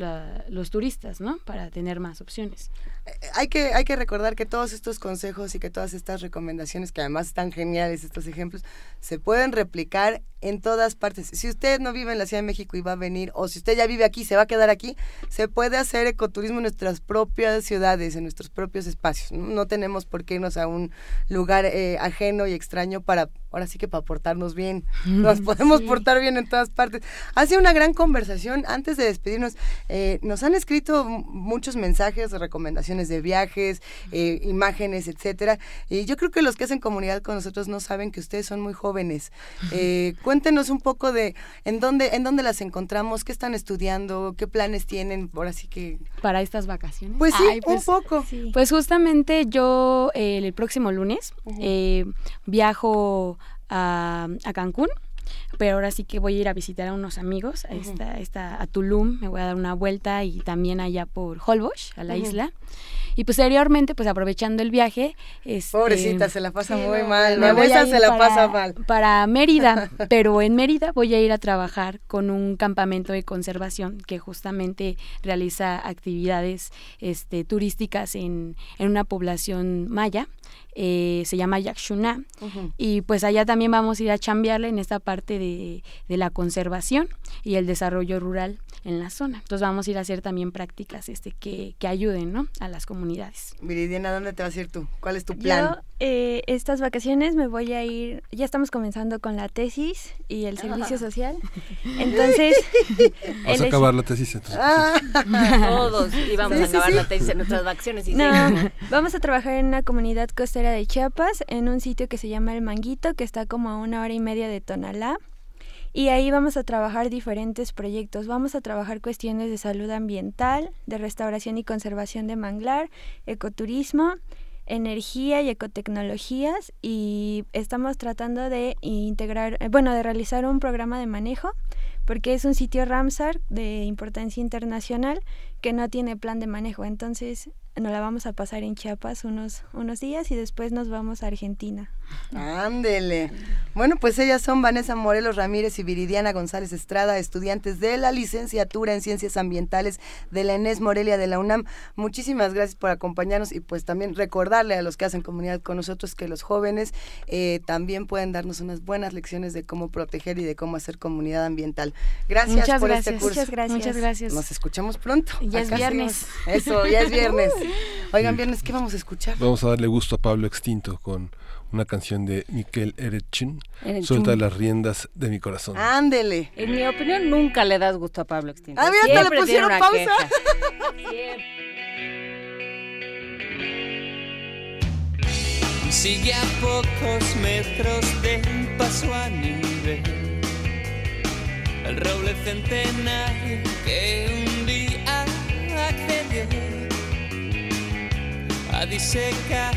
los turistas, ¿no? Para tener más opciones. Eh, hay que, hay que recordar que todos estos consejos y que todas estas recomendaciones, que además están geniales estos ejemplos, se pueden replicar en todas partes. Si usted no vive en la Ciudad de México y va a venir, o si usted ya vive aquí y se va a quedar aquí, se puede hacer ecoturismo en nuestras propias ciudades, en nuestros propios espacios. No, tenemos por qué irnos a un lugar eh, ajeno y extraño para, ahora sí que para portarnos bien. Nos podemos portar bien en todas partes. Ha sido una gran conversación. Antes de despedirnos, eh, nos han escrito muchos mensajes recomendaciones de viajes, eh, imágenes, etcétera. Y yo creo que los que hacen comunidad con nosotros no saben que ustedes son muy jóvenes. Eh, cuéntenos un poco de en dónde, en dónde las encontramos, qué están estudiando, qué planes tienen, por así que... Para estas vacaciones. Pues sí, un pues, poco. Pues justamente yo el próximo lunes viajo a, a Cancún pero ahora sí que voy a ir a visitar a unos amigos, a, esta, a Tulum, me voy a dar una vuelta y también allá por Holbox, a la isla. Y posteriormente, pues aprovechando el viaje... Este, Pobrecita, se la pasa muy mal, me voy a se la pasa mal. Para Mérida, *laughs* pero en Mérida voy a ir a trabajar con un campamento de conservación que justamente realiza actividades este, turísticas en, en una población maya eh, se llama Yaxuna, y pues allá también vamos a ir a chambearle en esta parte de, de, la conservación y el desarrollo rural en la zona. Entonces vamos a ir a hacer también prácticas este, que, que ayuden ¿no? a las comunidades. Viridiana, ¿dónde te vas a ir tú? ¿Cuál es tu plan? Yo, eh, estas vacaciones me voy a ir, ya estamos comenzando con la tesis y el servicio *laughs* social. Entonces... *laughs* Vas a acabar la tesis entonces. *laughs* Todos íbamos a acabar la tesis en nuestras vacaciones. Y no, vamos a trabajar en una comunidad costera de Chiapas, en un sitio que se llama El Manguito, que está como a una hora y media de Tonalá. Y ahí vamos a trabajar diferentes proyectos. Vamos a trabajar cuestiones de salud ambiental, de restauración y conservación de manglar, ecoturismo, energía y ecotecnologías y estamos tratando de integrar, eh, bueno, de realizar un programa de manejo porque es un sitio Ramsar de importancia internacional que no tiene plan de manejo. Entonces nos la vamos a pasar en Chiapas unos, unos días y después nos vamos a Argentina. Ándele. Bueno, pues ellas son Vanessa Morelos Ramírez y Viridiana González Estrada, estudiantes de la licenciatura en Ciencias Ambientales de la ENES Morelia de la UNAM. Muchísimas gracias por acompañarnos y pues también recordarle a los que hacen comunidad con nosotros que los jóvenes eh, también pueden darnos unas buenas lecciones de cómo proteger y de cómo hacer comunidad ambiental. Gracias por este curso. Muchas gracias. Muchas gracias. Nos escuchamos pronto. Ya es viernes. Eso, ya es viernes. *laughs* Oigan, viernes, ¿qué vamos a escuchar? Vamos a darle gusto a Pablo Extinto con una canción de Miquel Erechin, Suelta las riendas de mi corazón. Ándele. En mi opinión, nunca le das gusto a Pablo Extinto. Ah, mira, le pusieron pausa. Sigue a pocos metros del paso a nivel el roble centenario que un a disecar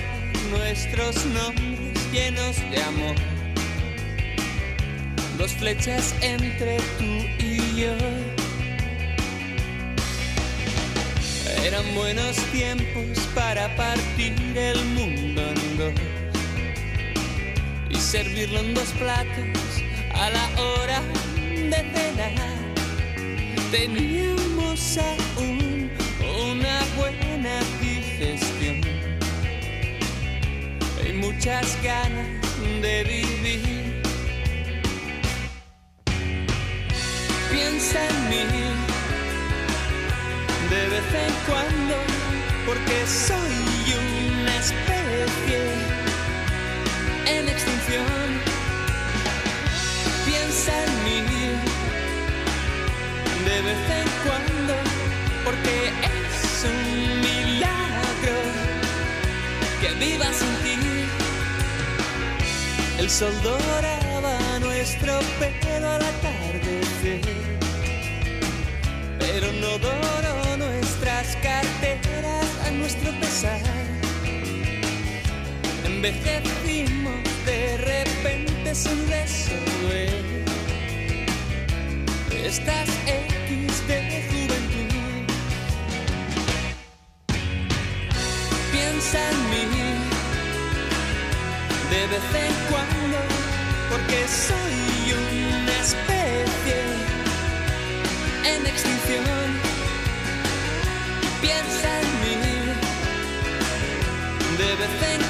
nuestros nombres llenos de amor. Dos flechas entre tú y yo. Eran buenos tiempos para partir el mundo en dos y servirlo en dos platos a la hora de cenar. Teníamos aún una buena muchas ganas de vivir. Piensa en mí de vez en cuando, porque soy una especie en extinción. Piensa en mí de vez en cuando, porque es un milagro que vivas sin ti. El sol doraba nuestro pelo al atardecer, pero no doró nuestras carteras a nuestro pesar. Envejecimos de repente sin resolver estas X de juventud. Piensa en mí de vez en cuando, porque soy una especie en extinción. Piensa en mí de vez en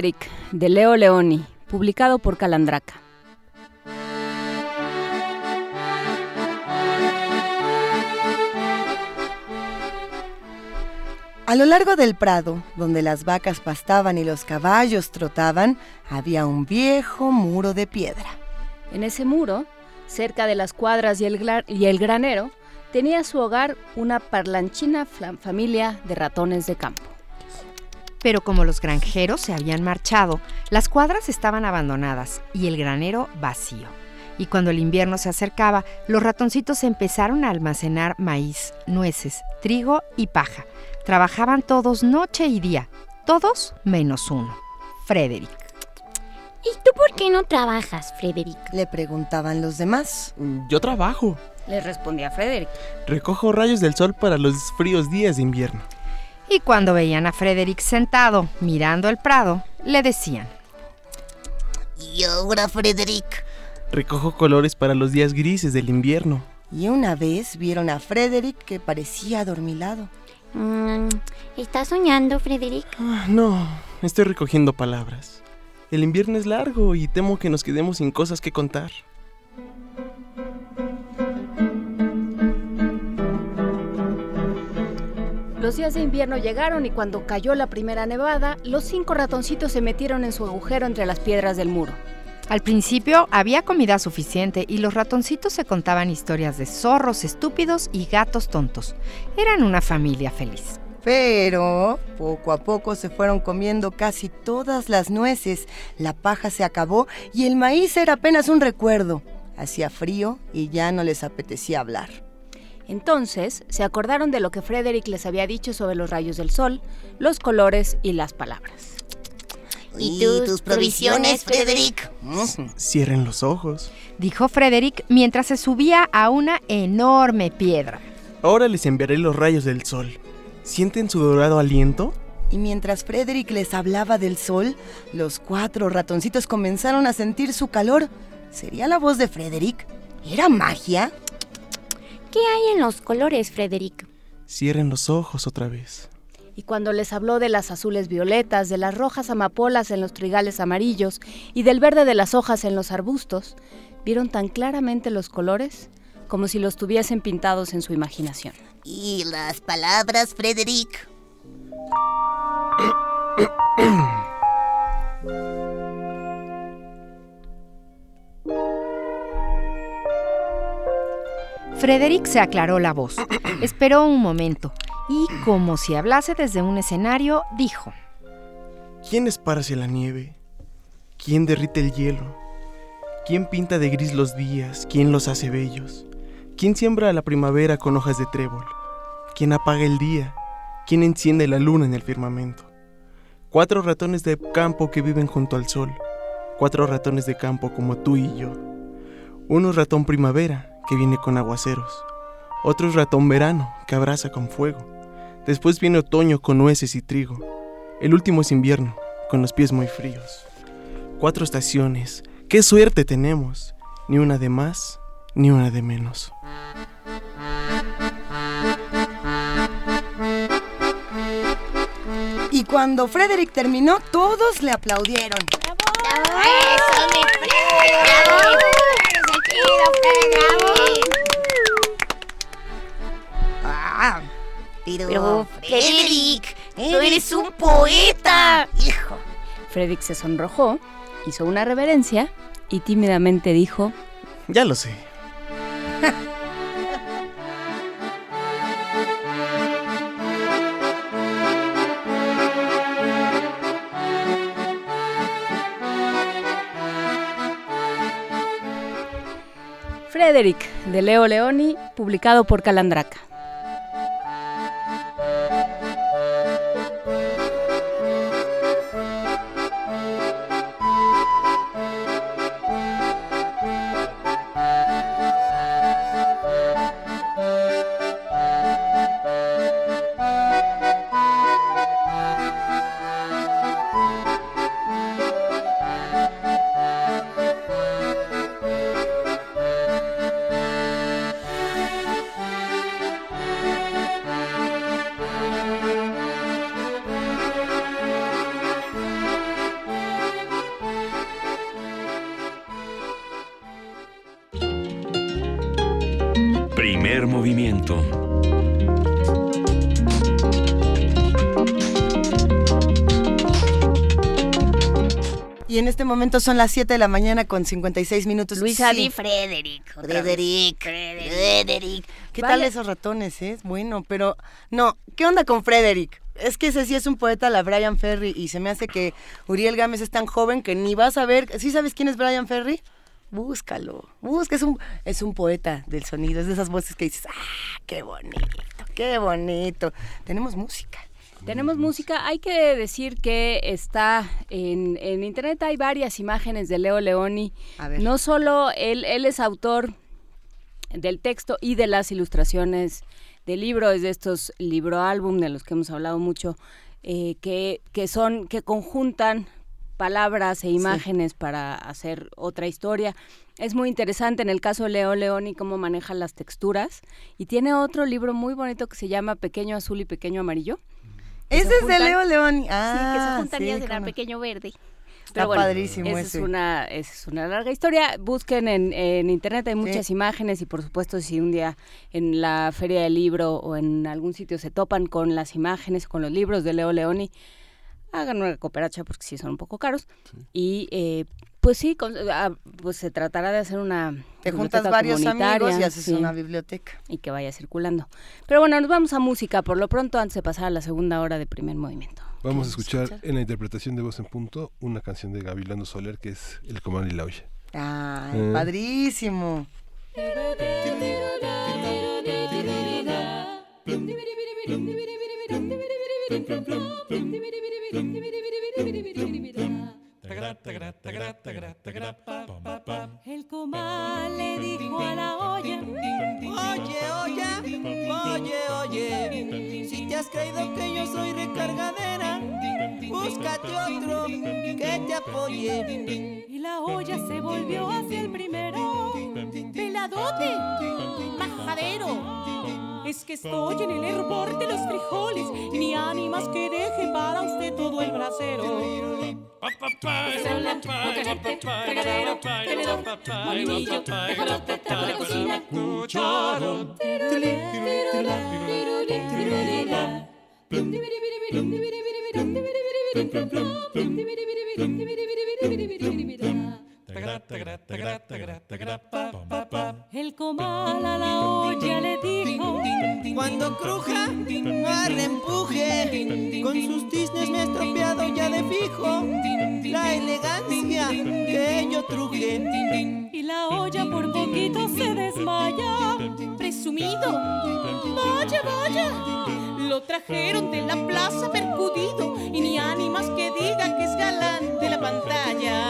De Leo Leoni, publicado por Calandraca. A lo largo del prado, donde las vacas pastaban y los caballos trotaban, había un viejo muro de piedra. En ese muro, cerca de las cuadras y el, y el granero, tenía su hogar una parlanchina familia de ratones de campo. Pero como los granjeros se habían marchado, las cuadras estaban abandonadas y el granero vacío. Y cuando el invierno se acercaba, los ratoncitos empezaron a almacenar maíz, nueces, trigo y paja. Trabajaban todos noche y día, todos menos uno, Frederick. ¿Y tú por qué no trabajas, Frederick? Le preguntaban los demás. Yo trabajo. Le respondía Frederick. Recojo rayos del sol para los fríos días de invierno. Y cuando veían a Frederick sentado, mirando el prado, le decían. ¿Y ahora, Frederick? Recojo colores para los días grises del invierno. Y una vez vieron a Frederick que parecía adormilado. Mm, ¿Estás soñando, Frederick? Ah, no, estoy recogiendo palabras. El invierno es largo y temo que nos quedemos sin cosas que contar. Los días de invierno llegaron y cuando cayó la primera nevada, los cinco ratoncitos se metieron en su agujero entre las piedras del muro. Al principio había comida suficiente y los ratoncitos se contaban historias de zorros estúpidos y gatos tontos. Eran una familia feliz. Pero poco a poco se fueron comiendo casi todas las nueces, la paja se acabó y el maíz era apenas un recuerdo. Hacía frío y ya no les apetecía hablar. Entonces se acordaron de lo que Frederick les había dicho sobre los rayos del sol, los colores y las palabras. ¿Y tus provisiones, Frederick? Cierren los ojos, dijo Frederick mientras se subía a una enorme piedra. Ahora les enviaré los rayos del sol. ¿Sienten su dorado aliento? Y mientras Frederick les hablaba del sol, los cuatro ratoncitos comenzaron a sentir su calor. ¿Sería la voz de Frederick? ¿Era magia? ¿Qué hay en los colores, Frederick? Cierren los ojos otra vez. Y cuando les habló de las azules violetas, de las rojas amapolas en los trigales amarillos y del verde de las hojas en los arbustos, vieron tan claramente los colores como si los tuviesen pintados en su imaginación. ¿Y las palabras, Frederick? *coughs* Frederick se aclaró la voz. *clears throat* Esperó un momento y, como si hablase desde un escenario, dijo: ¿Quién esparce la nieve? ¿Quién derrite el hielo? ¿Quién pinta de gris los días? ¿Quién los hace bellos? ¿Quién siembra la primavera con hojas de trébol? ¿Quién apaga el día? ¿Quién enciende la luna en el firmamento? Cuatro ratones de campo que viven junto al sol. Cuatro ratones de campo como tú y yo. Uno ratón primavera, que viene con aguaceros. Otro es ratón verano, que abraza con fuego. Después viene otoño con nueces y trigo. El último es invierno, con los pies muy fríos. Cuatro estaciones. ¡Qué suerte tenemos! Ni una de más, ni una de menos. Y cuando Frederick terminó, todos le aplaudieron. ¡Bravo! ¡Eso, mi Frederick! Ah, pero, Frederick, tú eres un poeta. Hijo. Frederick se sonrojó, hizo una reverencia y tímidamente dijo: Ya lo sé. *laughs* Frederick, de Leo Leoni, publicado por Calandraca. Son las 7 de la mañana con 56 minutos. Luisa sí. Frederick. Frederick. Frederick. ¿Qué tal esos ratones, eh? Bueno, pero no, ¿qué onda con Frederick? Es que ese sí es un poeta, la Brian Ferry, y se me hace que Uriel Gámez es tan joven que ni vas a ver. ¿Sí sabes quién es Brian Ferry? Búscalo, busca, es un, es un poeta del sonido, es de esas voces que dices, ah, qué bonito, qué bonito. Tenemos música. Tenemos música. Hay que decir que está en, en internet, hay varias imágenes de Leo Leoni. No solo él, él es autor del texto y de las ilustraciones del libro, es de estos libro álbum de los que hemos hablado mucho, eh, que, que son, que conjuntan palabras e imágenes para hacer otra historia. Es muy interesante en el caso de Leo Leoni cómo maneja las texturas. Y tiene otro libro muy bonito que se llama Pequeño Azul y Pequeño Amarillo, ese es de Leo León. Ah, sí, que se juntaría sí, será pequeño verde. Está padrísimo ese. Es una, es una larga historia. Busquen en, en internet, hay muchas imágenes y por supuesto si un día en la feria del libro o en algún sitio se topan con las imágenes, con los libros de Leo Leoni, hagan una cooperacha porque sí son un poco caros. Y eh, pues sí, ah, pues se tratará de hacer una te juntas varios amigos y haces una biblioteca y que vaya circulando. Pero bueno, nos vamos a música por lo pronto antes de pasar a la segunda hora de primer movimiento. Vamos a escuchar, en la interpretación de voz en punto una canción de Gavilano Soler que es El Comando y la Olla. ¡Ay, eh. padrísimo! El comal le dijo a la olla, oye, oye, oye, oye, si te has creído que yo soy recargadera, búscate otro que te apoye. Y la olla se volvió hacia el primero, peladote, majadero. Es que estoy en el hervor de los frijoles, ni ánimas que deje para usted todo el brasero. El comal a la olla le dijo Cuando cruja, empuje Con sus tisnes me ha estropeado ya de fijo La elegancia que yo truje Y la olla por poquito se desmaya Presumido, vaya, vaya Lo trajeron de la plaza percudido Y ni ánimas que diga que es galán de la pantalla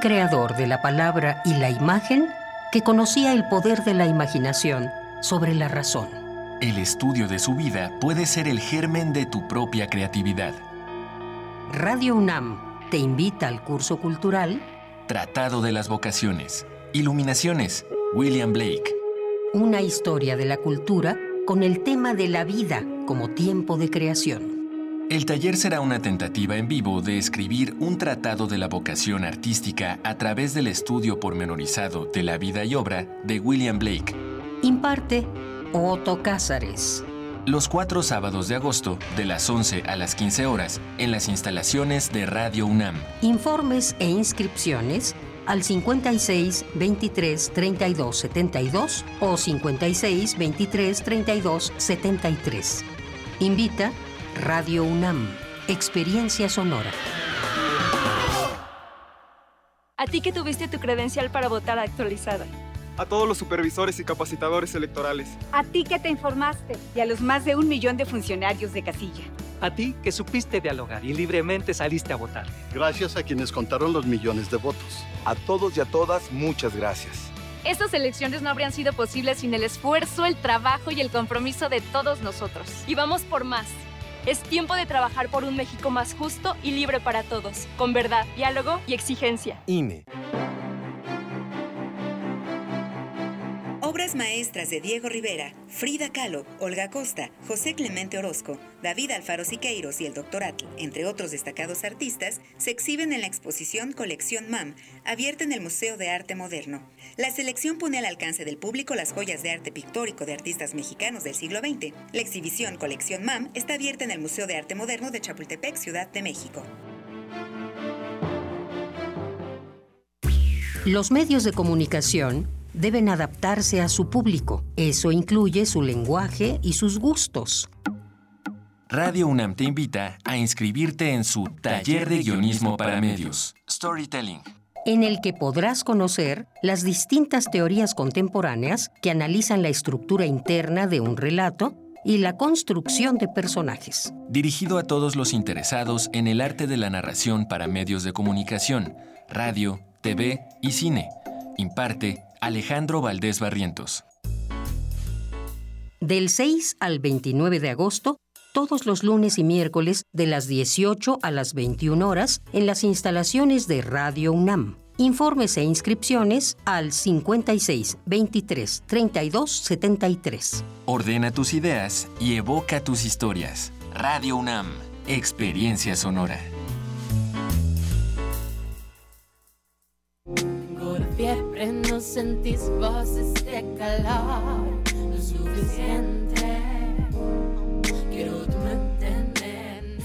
Creador de la palabra y la imagen que conocía el poder de la imaginación sobre la razón. El estudio de su vida puede ser el germen de tu propia creatividad. Radio UNAM te invita al curso cultural Tratado de las Vocaciones. Iluminaciones. William Blake. Una historia de la cultura con el tema de la vida como tiempo de creación. El taller será una tentativa en vivo de escribir un tratado de la vocación artística a través del estudio pormenorizado de la vida y obra de William Blake. Imparte Otto Cázares. Los cuatro sábados de agosto, de las 11 a las 15 horas, en las instalaciones de Radio UNAM. Informes e inscripciones al 56 23 32 72 o 56 23 32 73. Invita Radio UNAM, Experiencia Sonora. A ti que tuviste tu credencial para votar actualizada. A todos los supervisores y capacitadores electorales. A ti que te informaste y a los más de un millón de funcionarios de casilla. A ti que supiste dialogar y libremente saliste a votar. Gracias a quienes contaron los millones de votos. A todos y a todas, muchas gracias. Estas elecciones no habrían sido posibles sin el esfuerzo, el trabajo y el compromiso de todos nosotros. Y vamos por más. Es tiempo de trabajar por un México más justo y libre para todos, con verdad, diálogo y exigencia. INE. Obras maestras de Diego Rivera, Frida Kahlo, Olga Costa, José Clemente Orozco, David Alfaro Siqueiros y el Dr. Atl, entre otros destacados artistas, se exhiben en la exposición Colección MAM, abierta en el Museo de Arte Moderno. La selección pone al alcance del público las joyas de arte pictórico de artistas mexicanos del siglo XX. La exhibición Colección MAM está abierta en el Museo de Arte Moderno de Chapultepec, Ciudad de México. Los medios de comunicación deben adaptarse a su público. Eso incluye su lenguaje y sus gustos. Radio UNAM te invita a inscribirte en su taller de guionismo para medios, Storytelling, en el que podrás conocer las distintas teorías contemporáneas que analizan la estructura interna de un relato y la construcción de personajes. Dirigido a todos los interesados en el arte de la narración para medios de comunicación, radio, TV y cine. Imparte Alejandro Valdés Barrientos. Del 6 al 29 de agosto, todos los lunes y miércoles de las 18 a las 21 horas en las instalaciones de Radio UNAM. Informes e inscripciones al 56 23 32 73. Ordena tus ideas y evoca tus historias. Radio UNAM, Experiencia Sonora. fiebre no sentís voces de calor lo suficiente.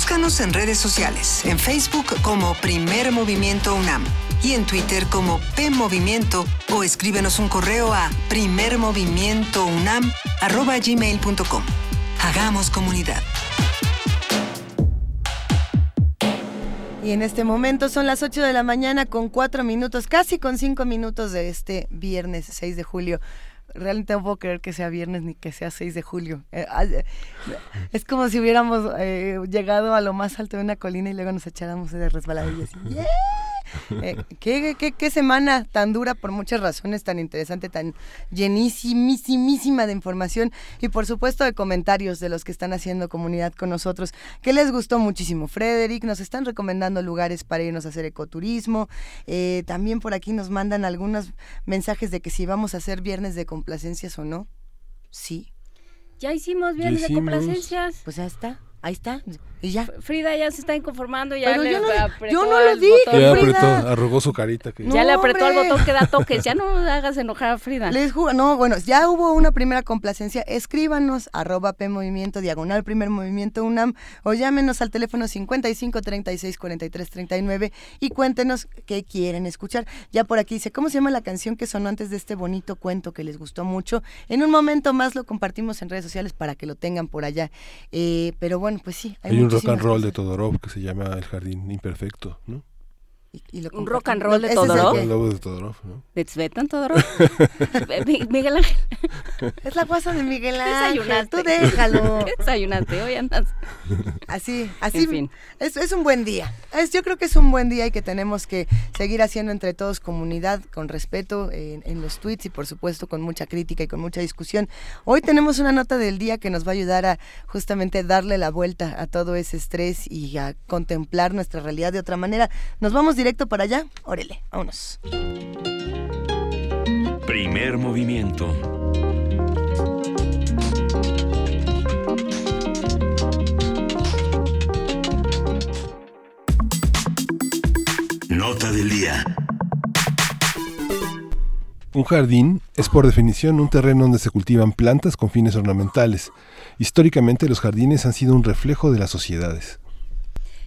Búscanos en redes sociales, en Facebook como Primer Movimiento UNAM y en Twitter como P Movimiento o escríbenos un correo a primermovimientounam@gmail.com. Hagamos comunidad. Y en este momento son las 8 de la mañana con 4 minutos, casi con 5 minutos de este viernes 6 de julio. Realmente no puedo creer que sea viernes ni que sea 6 de julio. Eh, es como si hubiéramos eh, llegado a lo más alto de una colina y luego nos echáramos de resbaladillas. *laughs* ¡Yeah! *laughs* Eh, ¿qué, qué, semana tan dura por muchas razones, tan interesante, tan llenísimísima de información y por supuesto de comentarios de los que están haciendo comunidad con nosotros, que les gustó muchísimo. Frederick, nos están recomendando lugares para irnos a hacer ecoturismo. Eh, también por aquí nos mandan algunos mensajes de que si vamos a hacer viernes de complacencias o no. Sí. Ya hicimos viernes de complacencias. Pues ya está. Ahí está. Y ya. Frida ya se está inconformando, ya Pero le yo no, apretó yo no lo al dije. Ya apretó, arrugó su carita. Que... ya le apretó al hombre. botón que da toques. Ya no *laughs* hagas enojar a Frida. Les juro, no, bueno, ya hubo una primera complacencia. Escríbanos, arroba P Movimiento, diagonal primer movimiento UNAM, o llámenos al teléfono 55 36 43 39 y cuéntenos qué quieren escuchar. Ya por aquí dice, ¿cómo se llama la canción que sonó antes de este bonito cuento que les gustó mucho? En un momento más lo compartimos en redes sociales para que lo tengan por allá. Eh, pero bueno, pues sí. Hay un rock and roll de. Todorov que se llama El Jardín Imperfecto, ¿no? Y lo Un rock and roll de ¿Ese es el Todorov. El lobo de Todorov, ¿no? ¿De Todorov? *laughs* Mi- Miguel Ángel. *laughs* Es la guasa de Miguel *laughs* ¿Qué Ángel. desayunaste? Tú déjalo. ¿Qué desayunaste? Hoy andas. Así, así. En fin. Es, es un buen día. Es, yo creo que es un buen día y que tenemos que seguir haciendo entre todos comunidad, con respeto en, en los tweets y por supuesto con mucha crítica y con mucha discusión. Hoy tenemos una nota del día que nos va a ayudar a justamente darle la vuelta a todo ese estrés y a contemplar nuestra realidad de otra manera. Nos vamos directo para allá. Órale, vámonos. Primer movimiento. Nota del día. Un jardín es por definición un terreno donde se cultivan plantas con fines ornamentales. Históricamente los jardines han sido un reflejo de las sociedades.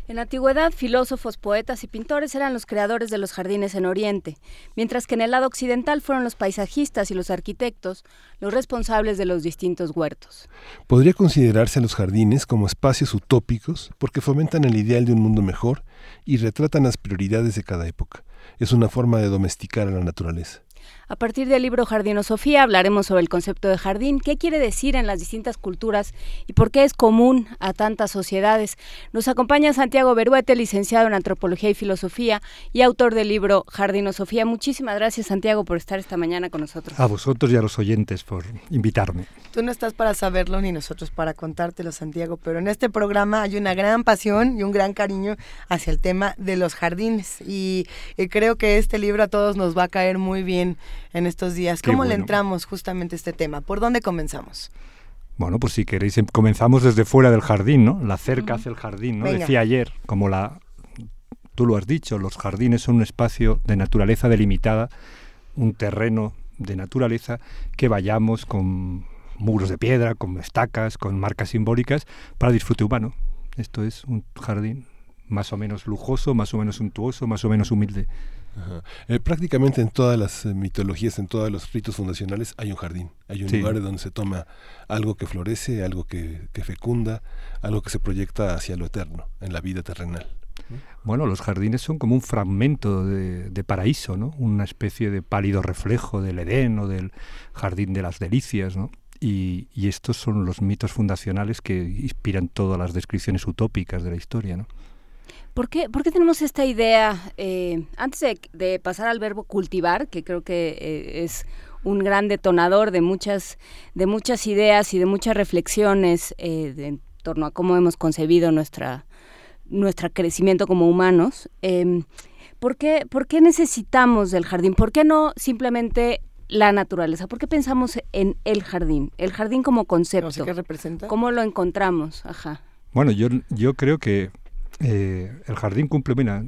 En la antigüedad, filósofos, poetas y pintores eran los creadores de los jardines en Oriente, mientras que en el lado occidental fueron los paisajistas y los arquitectos los responsables de los distintos huertos. Podría considerarse a los jardines como espacios utópicos porque fomentan el ideal de un mundo mejor y retratan las prioridades de cada época. Es una forma de domesticar a la naturaleza. A partir del libro Sofía hablaremos sobre el concepto de jardín, qué quiere decir en las distintas culturas y por qué es común a tantas sociedades. Nos acompaña Santiago Beruete, licenciado en Antropología y Filosofía y autor del libro Sofía. Muchísimas gracias, Santiago, por estar esta mañana con nosotros. A vosotros y a los oyentes por invitarme. Tú no estás para saberlo ni nosotros para contártelo, Santiago, pero en este programa hay una gran pasión y un gran cariño hacia el tema de los jardines y, y creo que este libro a todos nos va a caer muy bien en estos días. ¿Cómo le entramos justamente a este tema? ¿Por dónde comenzamos? Bueno, pues si queréis, em, comenzamos desde fuera del jardín, ¿no? La cerca hacia el jardín, ¿no? Decía ayer, como la, tú lo has dicho, los jardines son un espacio de naturaleza delimitada, un terreno de naturaleza que vayamos con muros de piedra, con estacas, con marcas simbólicas para disfrute humano. Esto es un jardín más o menos lujoso, más o menos suntuoso, más o menos humilde. Eh, prácticamente en todas las eh, mitologías, en todos los ritos fundacionales hay un jardín, hay un lugar donde se toma algo que florece, algo que, fecunda, algo que se proyecta hacia lo eterno, en la vida terrenal. Bueno, los jardines son como un fragmento de, paraíso, ¿no? Una especie de pálido reflejo del Edén o del jardín de las delicias, ¿no? Y, y estos son los mitos fundacionales que inspiran todas las descripciones utópicas de la historia, ¿no? ¿Por qué, tenemos esta idea, eh, antes de, pasar al verbo cultivar, que creo que eh, es un gran detonador de muchas, de muchas ideas y de muchas reflexiones eh, en torno a cómo hemos concebido nuestra, nuestro crecimiento como humanos, em, ¿por, qué, ¿por qué necesitamos del jardín? ¿Por qué no simplemente la naturaleza? ¿Por qué pensamos en el jardín? El jardín como concepto. ¿Qué representa? ¿Cómo lo encontramos? Ajá. Bueno, yo, yo creo que eh, el jardín cumple, mira,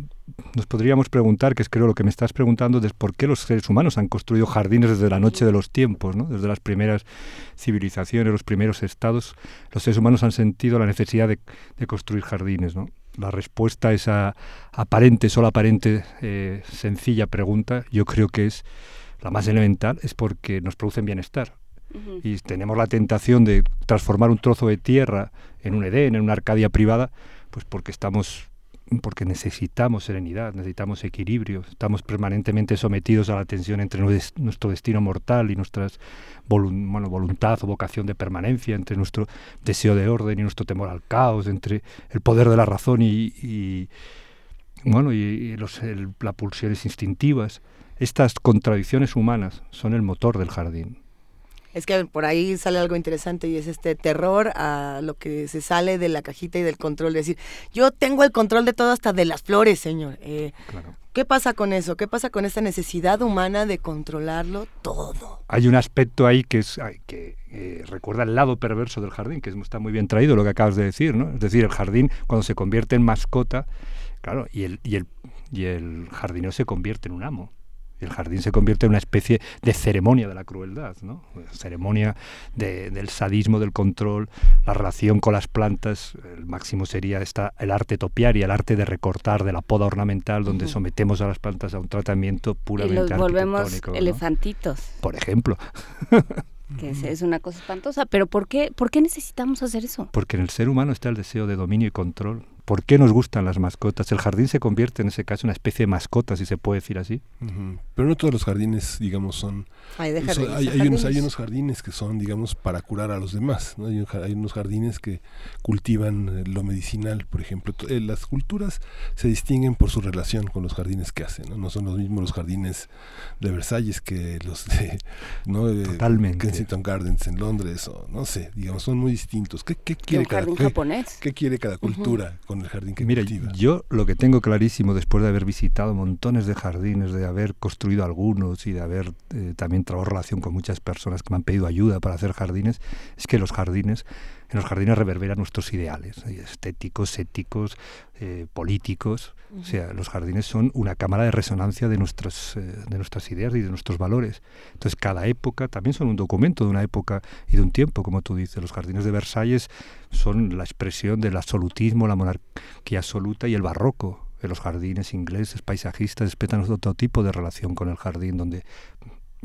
nos podríamos preguntar, que es creo lo que me estás preguntando, es por qué los seres humanos han construido jardines desde la noche de los tiempos, ¿no? desde las primeras civilizaciones, los primeros estados, los seres humanos han sentido la necesidad de, construir jardines. ¿no? La respuesta a esa aparente, solo aparente, eh, sencilla pregunta, yo creo que es la más elemental, es porque nos producen bienestar. Y tenemos la tentación de transformar un trozo de tierra en un Edén, en una Arcadia privada, pues porque estamos porque necesitamos serenidad, necesitamos equilibrio, estamos permanentemente sometidos a la tensión entre nuestro destino mortal y nuestra voluntad o vocación de permanencia, entre nuestro deseo de orden y nuestro temor al caos, entre el poder de la razón y, bueno y, las pulsiones instintivas. Estas contradicciones humanas son el motor del jardín es que por ahí sale algo interesante y es este terror a lo que se sale de la cajita y del control. Es decir, yo tengo el control de todo hasta de las flores, señor. Eh, ¿Qué pasa con eso? ¿Qué pasa con esta necesidad humana de controlarlo todo? Hay un aspecto ahí que es que eh, recuerda el lado perverso del jardín, que está muy bien traído lo que acabas de decir, ¿no? Es decir, el jardín cuando se convierte en mascota, claro, y el, y el, y el jardinero se convierte en un amo. El jardín se convierte en una especie de ceremonia de la crueldad, ¿no? ceremonia del sadismo, del control, la relación con las plantas. El máximo sería esta, el arte topiaria, el arte de recortar, de la poda ornamental, donde sometemos a las plantas a un tratamiento puramente y los volvemos elefantitos. Por ejemplo. *laughs* que es, una cosa espantosa. Pero ¿por qué, ¿por qué necesitamos hacer eso? Porque en el ser humano está el deseo de dominio y control ¿Por qué nos gustan las mascotas? El jardín se convierte en ese caso en una especie de mascota, si se puede decir así. Pero no todos los jardines, digamos, son... Hay, unos, jardines que son, digamos, para curar a los demás. Hay, unos jardines que cultivan eh, lo medicinal, por ejemplo. Eh, las culturas se distinguen por su relación con los jardines que hacen. No, son los mismos los jardines de Versalles que los de, *laughs* ¿no? Kensington Gardens en Londres. O, no sé, digamos, son muy distintos. ¿Qué, quiere, cada, qué, quiere cada cultura? El jardín que Mira, yo lo que tengo clarísimo después de haber visitado montones de jardines, de haber construido algunos y de haber eh, también trabajado relación con muchas personas que me han pedido ayuda para hacer jardines, es que los jardines en los jardines reverberan nuestros ideales, estéticos, éticos, eh, políticos. O sea, los jardines son una cámara de resonancia de, nuestras, eh, de nuestras ideas y de nuestros valores. Entonces, cada época también son un documento de una época y de un tiempo, como tú dices. Los jardines de Versalles son la expresión del absolutismo, la monarquía absoluta y el barroco. En los jardines ingleses, paisajistas, respetan otro tipo de relación con el jardín, donde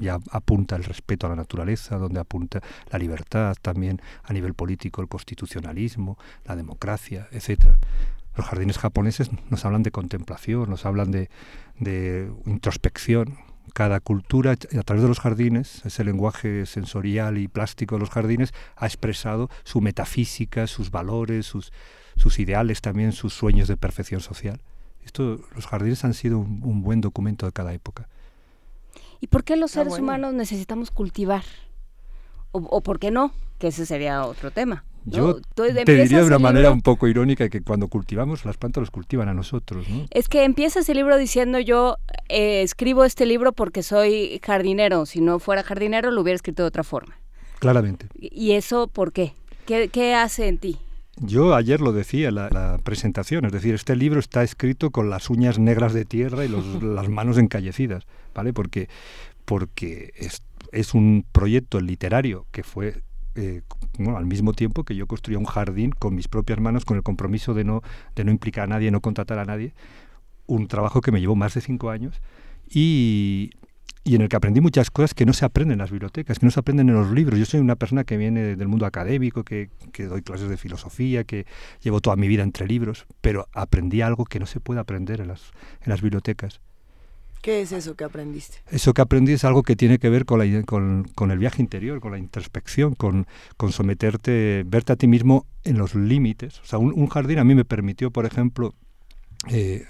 ya apunta el respeto a la naturaleza, donde apunta la libertad, también a nivel político el constitucionalismo, la democracia, etcétera. Los jardines japoneses nos hablan de contemplación, nos hablan de, de introspección, cada cultura, a través de los jardines, ese lenguaje sensorial y plástico de los jardines, ha expresado su metafísica, sus valores, sus, sus ideales también, sus sueños de perfección social. Esto, los jardines han sido un, buen documento de cada época. ¿Y por qué los seres humanos necesitamos cultivar? O, ¿O por qué no? Que ese sería otro tema. Yo te diría de una manera un poco irónica que cuando cultivamos, las plantas los cultivan a nosotros. ¿no? Es que empieza ese libro diciendo yo eh, escribo este libro porque soy jardinero. Si no fuera jardinero, lo hubiera escrito de otra forma. Claramente. ¿Y eso por qué? ¿Qué, hace en ti? Yo ayer lo decía en la, presentación, es decir, este libro está escrito con las uñas negras de tierra y *laughs* las manos encallecidas, ¿vale? Porque, porque es, es un proyecto literario que fue eh, al mismo tiempo que yo construía un jardín con mis propias manos, con el compromiso de no, de no implicar a nadie, no contratar a nadie, un trabajo que me llevó más de cinco años y, y en el que aprendí muchas cosas que no se aprenden en las bibliotecas, que no se aprenden en los libros. Yo soy una persona que viene del mundo académico, que, que, doy clases de filosofía, que llevo toda mi vida entre libros, pero aprendí algo que no se puede aprender en las, en las bibliotecas. ¿Qué es eso que aprendiste? Eso que aprendí es algo que tiene que ver con, la, con, con el viaje interior, con la introspección, con, con, someterte, verte a ti mismo en los límites. O sea, un, jardín a mí me permitió, por ejemplo, eh,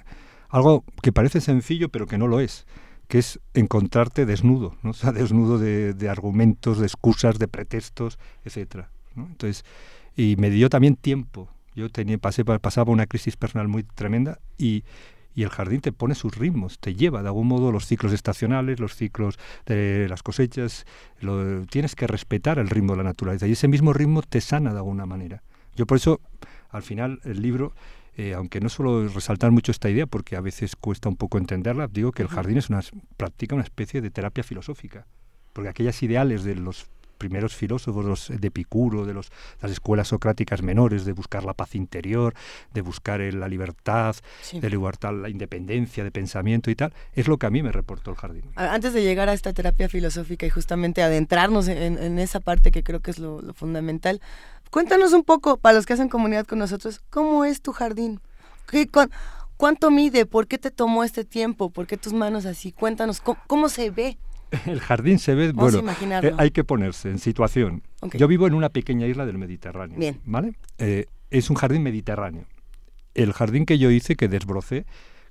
algo que parece sencillo pero que no lo es, que es encontrarte desnudo, ¿no? sea, desnudo de, argumentos, de excusas, de pretextos, etcétera. Entonces, y me dio también tiempo. Yo tenía, pasé, pasaba una crisis personal muy tremenda y y el jardín te pone sus ritmos, te lleva de algún modo los ciclos estacionales, los ciclos de las cosechas, lo, tienes que respetar el ritmo de la naturaleza y ese mismo ritmo te sana de alguna manera. Yo por eso, al final, el libro, eh, aunque no suelo resaltar mucho esta idea, porque a veces cuesta un poco entenderla, digo que el jardín es una, práctica una especie de terapia filosófica, porque aquellas ideales de los primeros filósofos de Epicuro, de los, las escuelas socráticas menores, de buscar la paz interior, de buscar la libertad, de libertad, la independencia de pensamiento y tal, es lo que a mí me reportó el jardín. Antes de llegar a esta terapia filosófica y justamente adentrarnos en, esa parte que creo que es lo, fundamental, cuéntanos un poco, para los que hacen comunidad con nosotros, ¿cómo es tu jardín? ¿Qué, ¿Cuánto mide? ¿Por qué te tomó este tiempo? ¿Por qué tus manos así? Cuéntanos, cómo se ve? *laughs* el jardín se ve, bueno, eh, hay que ponerse en situación. Yo vivo en una pequeña isla del Mediterráneo, ¿vale? Eh, es un jardín mediterráneo. El jardín que yo hice, que desbrocé,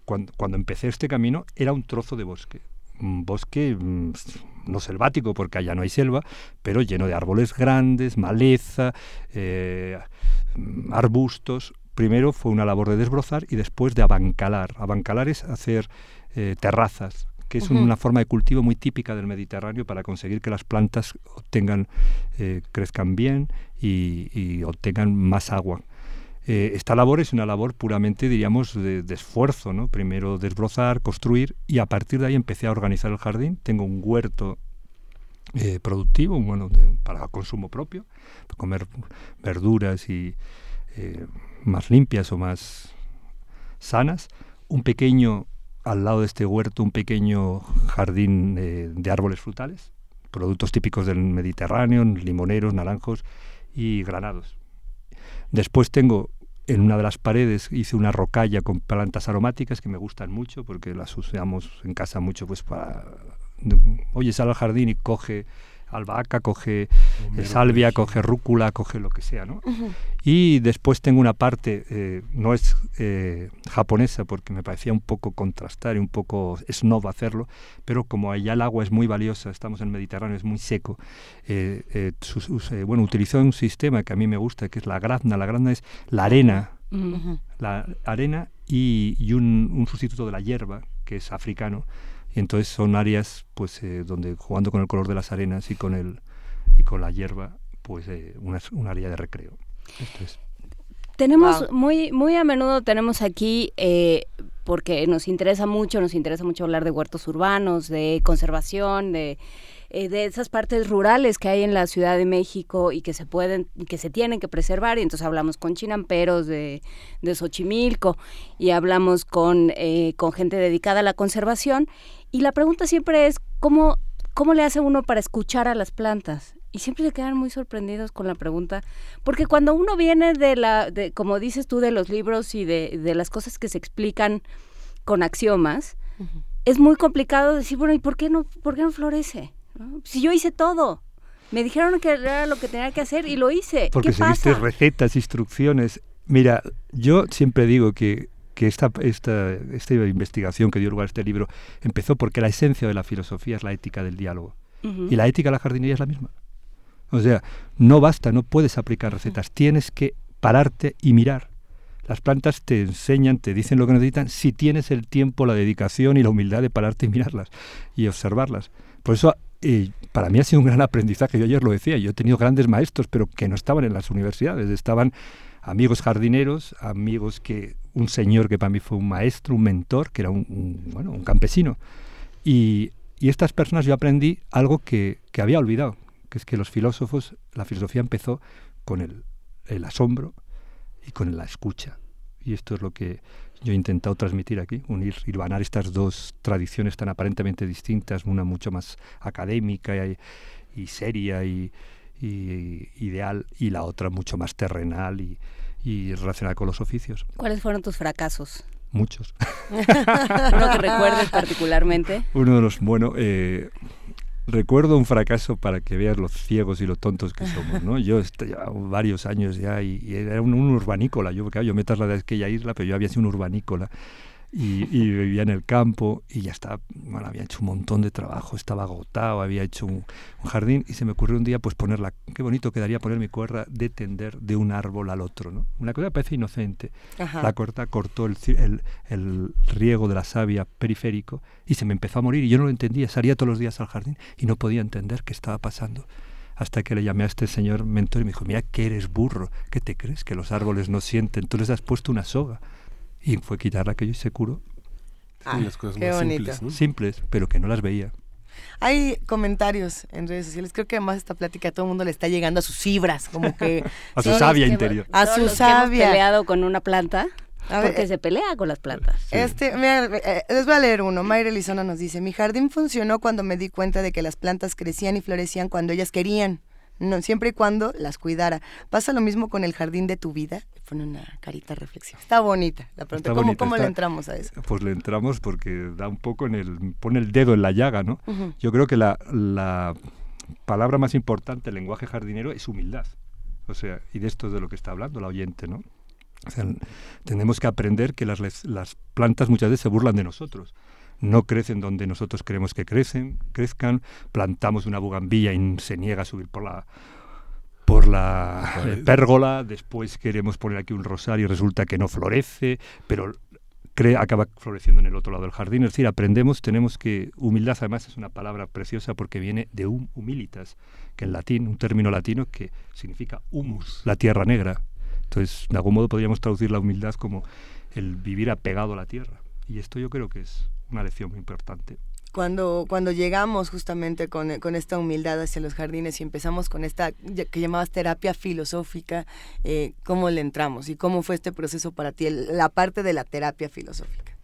cuando, cuando empecé este camino, era un trozo de bosque. Un bosque mm, no selvático, porque allá no hay selva, pero lleno de árboles grandes, maleza, eh, arbustos. Primero fue una labor de desbrozar y después de abancalar. Abancalar es hacer terrazas, que es una forma de cultivo muy típica del Mediterráneo para conseguir que las plantas obtengan, eh, crezcan bien y, obtengan más agua. Eh, esta labor es una labor puramente, diríamos, de, esfuerzo, ¿no? Primero desbrozar, construir y a partir de ahí empecé a organizar el jardín. Tengo un huerto eh, productivo, bueno, para consumo propio, para comer verduras y más limpias o más sanas. Un pequeño al lado de este huerto un pequeño jardín de árboles frutales, productos típicos del Mediterráneo, limoneros, naranjos y granados. Después tengo en una de las paredes hice una rocalla con plantas aromáticas que me gustan mucho porque las usamos en casa mucho pues para oye sal al jardín y coge albahaca, coge salvia, coge rúcula, coge lo que sea, ¿no? Y después tengo una parte, eh, no es eh, japonesa porque me parecía un poco contrastar y un poco snob hacerlo, pero como allá el agua es muy valiosa, estamos en el Mediterráneo, es muy seco, eh, bueno, utilizó un sistema que a mí me gusta, que es la grazna. La grazna es la arena, la arena y, un, un sustituto de la hierba, que es africano, y entonces son áreas pues eh, donde jugando con el color de las arenas y con el y con la hierba pues eh, una, un área de recreo. Tenemos muy muy a menudo tenemos aquí eh, porque nos interesa mucho nos interesa mucho hablar de huertos urbanos de conservación de eh, de esas partes rurales que hay en la Ciudad de México y que se pueden que se tienen que preservar. Y entonces hablamos con chinamperos de, de Xochimilco y hablamos con, eh, con gente dedicada a la conservación. Y la pregunta siempre es, ¿cómo, ¿cómo le hace uno para escuchar a las plantas? y siempre se quedan muy sorprendidos con la pregunta, porque cuando uno viene de la, de, como dices tú, de los libros y de, de las cosas que se explican con axiomas, es muy complicado decir, bueno, ¿y por qué no, por qué no florece? Si yo hice todo, me dijeron que era lo que tenía que hacer y lo hice. Porque seguiste recetas, instrucciones. Mira, yo siempre digo que, que esta, esta, esta investigación que dio lugar a este libro empezó porque la esencia de la filosofía es la ética del diálogo. Y la ética de la jardinería es la misma. O sea, no basta, no puedes aplicar recetas, tienes que pararte y mirar. Las plantas te enseñan, te dicen lo que necesitan, si tienes el tiempo, la dedicación y la humildad de pararte y mirarlas y observarlas. Por eso, eh, para mí ha sido un gran aprendizaje. Yo ayer lo decía, yo he tenido grandes maestros, pero que no estaban en las universidades, estaban amigos jardineros, amigos que un señor que para mí fue un maestro, un mentor, que era un, bueno, un campesino. Y, y, estas personas yo aprendí algo que, que había olvidado, que es que los filósofos, la filosofía empezó con el, el asombro y con la escucha. Y esto es lo que yo he intentado transmitir aquí, unir, irvanar estas dos tradiciones tan aparentemente distintas, una mucho más académica y, seria y, ideal, y la otra mucho más terrenal y, y relacionada con los oficios. ¿Cuáles fueron tus fracasos? Muchos. *laughs* ¿Uno que recuerdes particularmente? Uno de los, bueno, eh, recuerdo un fracaso para que veas los ciegos y los tontos que somos, ¿no? *laughs* Yo llevaba varios años ya y, era un, urbanícola. Yo, yo me trasladé a aquella isla, pero yo había sido un urbanícola y, vivía en el campo y ya estaba, bueno, había hecho un montón de trabajo, estaba agotado, había hecho un, jardín y se me ocurrió un día pues ponerla, qué bonito quedaría poner mi cuerda de tender de un árbol al otro, ¿no? Una cosa que parece inocente. La corta cortó el, el, el, riego de la savia periférico y se me empezó a morir y yo no lo entendía, salía todos los días al jardín y no podía entender qué estaba pasando hasta que le llamé a este señor mentor y me dijo, mira que eres burro, ¿qué te crees? Que los árboles no sienten, tú les has puesto una soga y fue quitar aquello y se curó. Ah, las cosas más simples, simples, pero que no las veía. Hay comentarios en redes sociales. Creo que además esta plática a todo el mundo le está llegando a sus fibras, como que *laughs* a su sabia interior. A su sabia. Que peleado con una planta. porque se pelea con las plantas. Este, mira, eh, les voy a leer uno. Mayra Lizona nos dice, mi jardín funcionó cuando me di cuenta de que las plantas crecían y florecían cuando ellas querían no, siempre y cuando las cuidara. ¿Pasa lo mismo con el jardín de tu vida? Pone una carita reflexiva. Está bonita la pregunta. ¿Cómo, le entramos a eso? Pues le entramos porque da un poco en el, pone el dedo en la llaga, ¿no? Yo creo que la, la palabra más importante del lenguaje jardinero es humildad. O sea, y de esto es de lo que está hablando la oyente, ¿no? O sea, tenemos que aprender que las, las plantas muchas veces se burlan de nosotros no crecen donde nosotros creemos que crecen, crezcan, plantamos una bugambilla y se niega a subir por la por la pérgola, después queremos poner aquí un rosario y resulta que no florece, pero acaba floreciendo en el otro lado del jardín. Es decir, aprendemos, tenemos que, humildad además es una palabra preciosa porque viene de hum, humilitas, que en latín, un término latino que significa humus, la tierra negra. Entonces, de algún modo podríamos traducir la humildad como el vivir apegado a la tierra. Y esto yo creo que es una lección muy importante. Cuando, cuando llegamos justamente con, esta humildad hacia los jardines y empezamos con esta que llamabas terapia filosófica, eh, ¿cómo le entramos y cómo fue este proceso para ti, la parte de la terapia filosófica?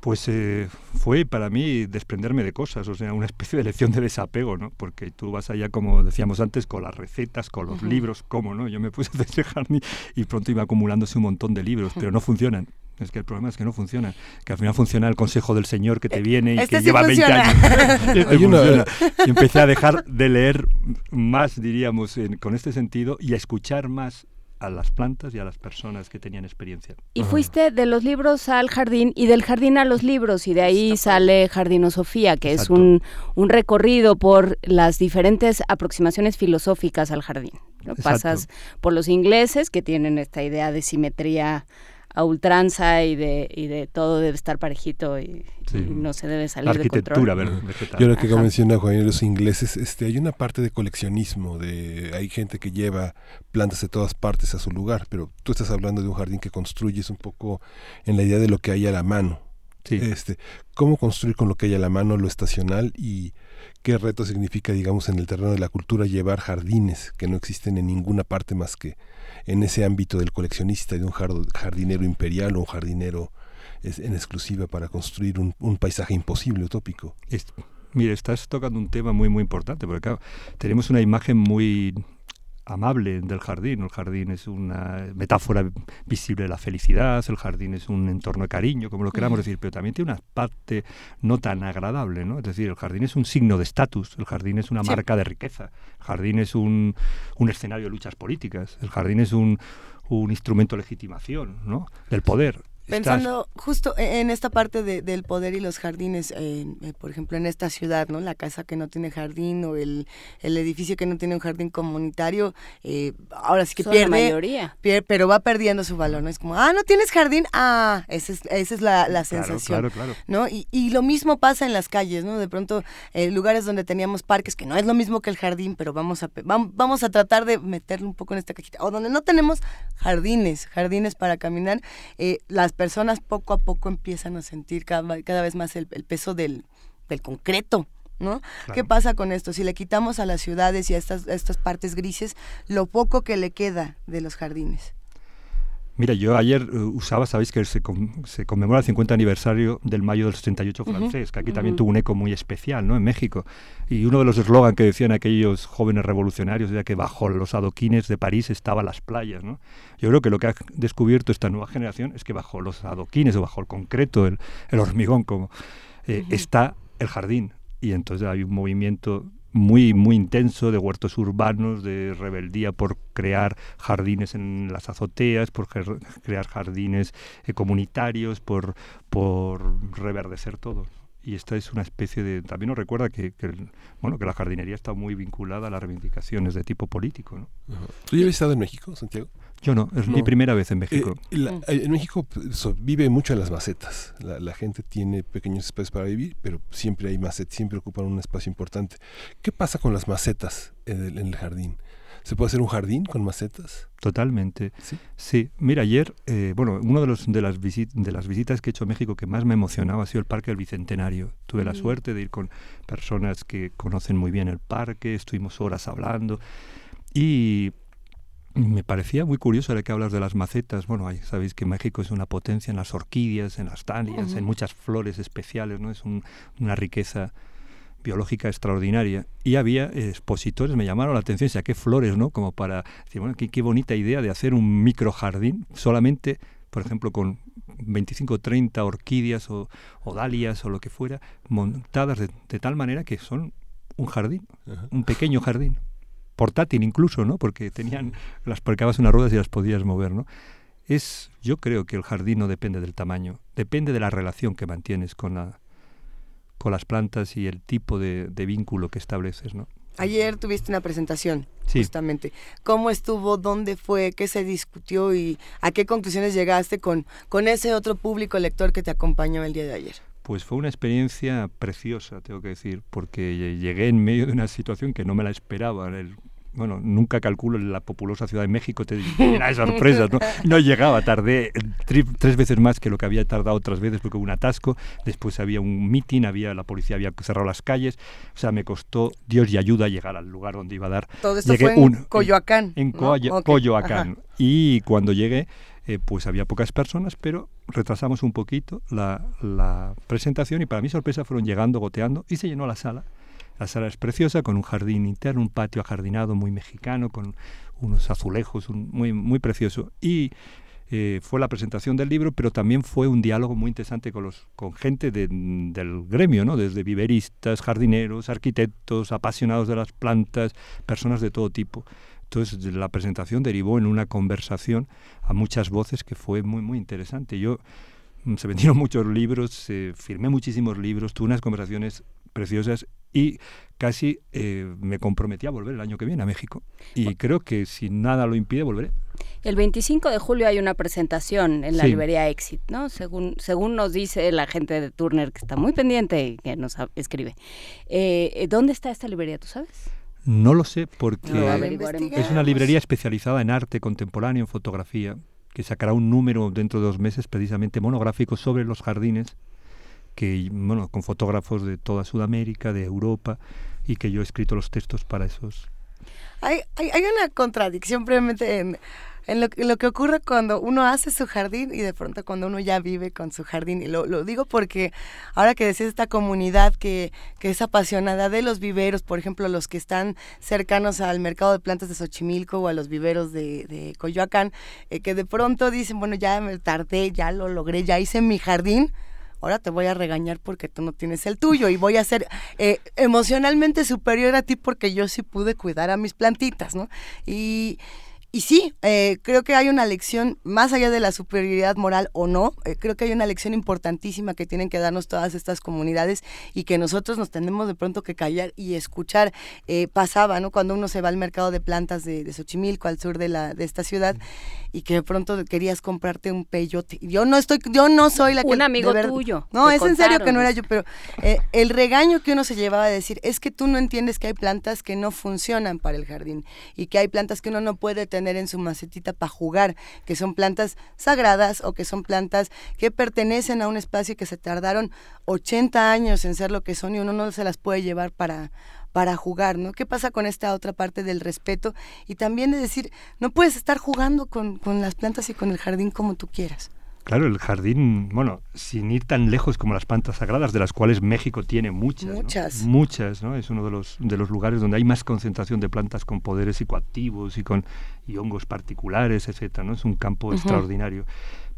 Pues eh, fue para mí desprenderme de cosas, o sea, una especie de lección de desapego, ¿no? Porque tú vas allá, como decíamos antes, con las recetas, con los libros, ¿cómo no? Yo me puse a hacer jardín y pronto iba acumulándose un montón de libros, *laughs* pero no funcionan. Es que el problema es que no funciona. Que al final funciona el consejo del Señor que te eh, viene y este que lleva 20 años. *laughs* y empecé a dejar de leer más, diríamos, con este sentido y a escuchar más a las plantas y a las personas que tenían experiencia. Y fuiste de los libros al jardín y del jardín a los libros y de ahí sale Jardinosofía, que es un, un, recorrido por las diferentes aproximaciones filosóficas al jardín. Pasas por los ingleses que tienen esta idea de simetría a ultranza y de, y de todo debe estar parejito y, no se debe salir arquitectura, de control. Yo lo que menciona Juan, los ingleses, este, hay una parte de coleccionismo, de hay gente que lleva plantas de todas partes a su lugar, pero tú estás hablando de un jardín que construyes un poco en la idea de lo que hay a la mano. Este, cómo construir con lo que hay a la mano lo estacional y qué reto significa, digamos, en el terreno de la cultura llevar jardines que no existen en ninguna parte más que en ese ámbito del coleccionista, de un jardinero imperial o un jardinero en exclusiva para construir un, paisaje imposible, utópico. mire, estás tocando un tema muy, muy importante, porque claro, tenemos una imagen muy amable del jardín. El jardín es una metáfora visible de la felicidad, el jardín es un entorno de cariño, como lo queramos decir, pero también tiene una parte no tan agradable, ¿no? Es decir, el jardín es un signo de estatus, el jardín es una marca de riqueza, el jardín es un, un escenario de luchas políticas, el jardín es un, un instrumento de legitimación, ¿no? Del poder. Pensando justo e-, en esta parte del poder y los jardines, eh, por ejemplo, en esta ciudad, ¿no? La casa que no tiene jardín o el, edificio que no tiene un jardín comunitario, eh, ahora sí que pierde, mayoría. pero va perdiendo su valor, ¿no? Es como, ah, no tienes jardín, ah, esa es, esa es la, la sensación, claro, claro, ¿no? Y, y, lo mismo pasa en las calles, ¿no? De pronto, eh, lugares donde teníamos parques, que no es lo mismo que el jardín, pero vamos a, vamos a tratar de meterle un poco en esta cajita, o donde no tenemos jardines, jardines para caminar, las personas poco a poco empiezan a sentir cada, cada vez más el, peso del, del, concreto. ¿No? ¿Qué pasa con esto? Si le quitamos a las ciudades y a estas, a estas partes grises lo poco que le queda de los jardines. Mira, yo ayer eh, usaba, sabéis que se, se, conmemora el 50 aniversario del mayo del 68 francés, que aquí también tuvo un eco muy especial, ¿no? En México. Y uno de los eslogans que decían aquellos jóvenes revolucionarios era que bajo los adoquines de París estaban las playas, ¿no? Yo creo que lo que ha descubierto esta nueva generación es que bajo los adoquines o bajo el concreto, el, hormigón, como eh, está el jardín. Y entonces hay un movimiento muy, muy intenso de huertos urbanos, de rebeldía por crear jardines en las azoteas, por crear jardines eh, comunitarios, por, por reverdecer todo y esta es una especie de también nos recuerda que, bueno que la jardinería está muy vinculada a las reivindicaciones de tipo político ¿no? ¿Tú ya habías estado en México Santiago? Yo no, es mi primera vez en México. Eh, mm. eh, en México pues, vive mucho en las macetas. La, gente tiene pequeños espacios para vivir, pero siempre hay macetas, siempre ocupan un espacio importante. ¿Qué pasa con las macetas en el, jardín? ¿Se puede hacer un jardín con macetas? Totalmente. Sí. Sí. Mira, ayer, eh, bueno, una de, los, de, las de las visitas que he hecho a México que más me emocionaba ha sido el Parque del Bicentenario. Tuve la mm. suerte de ir con personas que conocen muy bien el parque, estuvimos horas hablando. Y me parecía muy curioso de que hablas de las macetas. Bueno, sabéis que México es una potencia en las orquídeas, en las dalias, en muchas flores especiales, ¿no? Es una riqueza biológica extraordinaria. Y había expositores, me llamaron la atención, o qué flores, ¿no? Como para decir, bueno, qué, bonita idea de hacer un microjardín solamente, por ejemplo, con 25 o 30 orquídeas o, dalias o lo que fuera, montadas de, tal manera que son un jardín, un pequeño jardín portátil incluso, ¿no? Porque tenían, las parcabas unas ruedas y las podías mover, ¿no? Es, yo creo que el jardín no depende del tamaño, depende de la relación que mantienes con, la, con las plantas y el tipo de, vínculo que estableces, ¿no? Ayer tuviste una presentación, justamente. ¿Cómo estuvo? ¿Dónde fue? ¿Qué se discutió? ¿Y a qué conclusiones llegaste con, con ese otro público lector que te acompañó el día de ayer? Pues fue una experiencia preciosa, tengo que decir, porque llegué en medio de una situación que no me la esperaba. bueno, nunca calculo en la populosa Ciudad de México, te llena de sorpresas, ¿no? No llegaba, tardé tres veces más que lo que había tardado otras veces porque hubo un atasco, después había un mitin, había, la policía había cerrado las calles, o sea, me costó Dios y ayuda llegar al lugar donde iba a dar. Todo esto fue en Coyoacán. En, Coyoacán. Y cuando llegué, eh, pues había pocas personas, pero retrasamos un poquito la, presentación y para mi sorpresa fueron llegando, goteando y se llenó la sala. La sala es preciosa, con un jardín interno, un patio ajardinado muy mexicano, con unos azulejos, muy, muy precioso. Y eh, fue la presentación del libro, pero también fue un diálogo muy interesante con, los, con gente del gremio, ¿no? desde viveristas, jardineros, arquitectos, apasionados de las plantas, personas de todo tipo. Entonces la presentación derivó en una conversación a muchas voces que fue muy, muy interesante. Yo mm, se vendieron *laughs* muchos libros, firmé muchísimos libros, tuve unas conversaciones preciosas y casi eh, me comprometí a volver el año que viene a México. Y creo que si nada lo impide, volveré. El 25 de julio hay una presentación en la librería Exit, ¿no? Según, según nos dice la gente de Turner, que está muy pendiente y que nos escribe. Eh, ¿Dónde está esta librería, tú sabes? No lo sé porque es una librería especializada en arte contemporáneo, en fotografía, que sacará un número dentro de dos meses precisamente monográfico sobre los jardines, que, bueno, con fotógrafos de toda Sudamérica, de Europa, y que yo he escrito los textos para esos. Hay, hay, hay una contradicción previamente en en lo, que ocurre cuando uno hace su jardín y de pronto cuando uno ya vive con su jardín. Y lo, lo digo porque ahora que decís esta comunidad que, que, es apasionada de los viveros, por ejemplo, los que están cercanos al mercado de plantas de Xochimilco o a los viveros de, de Coyoacán, eh, que de pronto dicen, bueno, ya me tardé, ya lo logré, ya hice mi jardín ahora te voy a regañar porque tú no tienes el tuyo y voy a ser eh, emocionalmente superior a ti porque yo sí pude cuidar a mis plantitas, ¿no? Y, y sí, eh, creo que hay una lección, más allá de la superioridad moral o no, eh, creo que hay una lección importantísima que tienen que darnos todas estas comunidades y que nosotros nos tenemos de pronto que callar y escuchar. Eh, pasaba, ¿no? Cuando uno se va al mercado de plantas de, de Xochimilco, al sur de, la, de esta ciudad, y que de pronto querías comprarte un peyote. Yo no estoy, yo no soy la que... Un amigo tuyo. No, es en serio que no era yo, pero el regaño que uno se llevaba a decir es que tú no entiendes que hay plantas que no funcionan para el jardín y que hay plantas que uno no puede tener en su macetita para jugar, que son plantas sagradas o que son plantas que pertenecen a un espacio que se tardaron 80 años en ser lo que son y uno no se las puede llevar para para jugar, ¿no? ¿Qué pasa con esta otra parte del respeto? Y también de decir, no puedes estar jugando con, con las plantas y con el jardín como tú quieras. Claro, el jardín, bueno, sin ir tan lejos como las plantas sagradas, de las cuales México tiene muchas. Muchas. Muchas, ¿no? Es uno de los, de los lugares donde hay más concentración de plantas con poderes psicoactivos y con y hongos particulares, etcétera, ¿no? Es un campo extraordinario.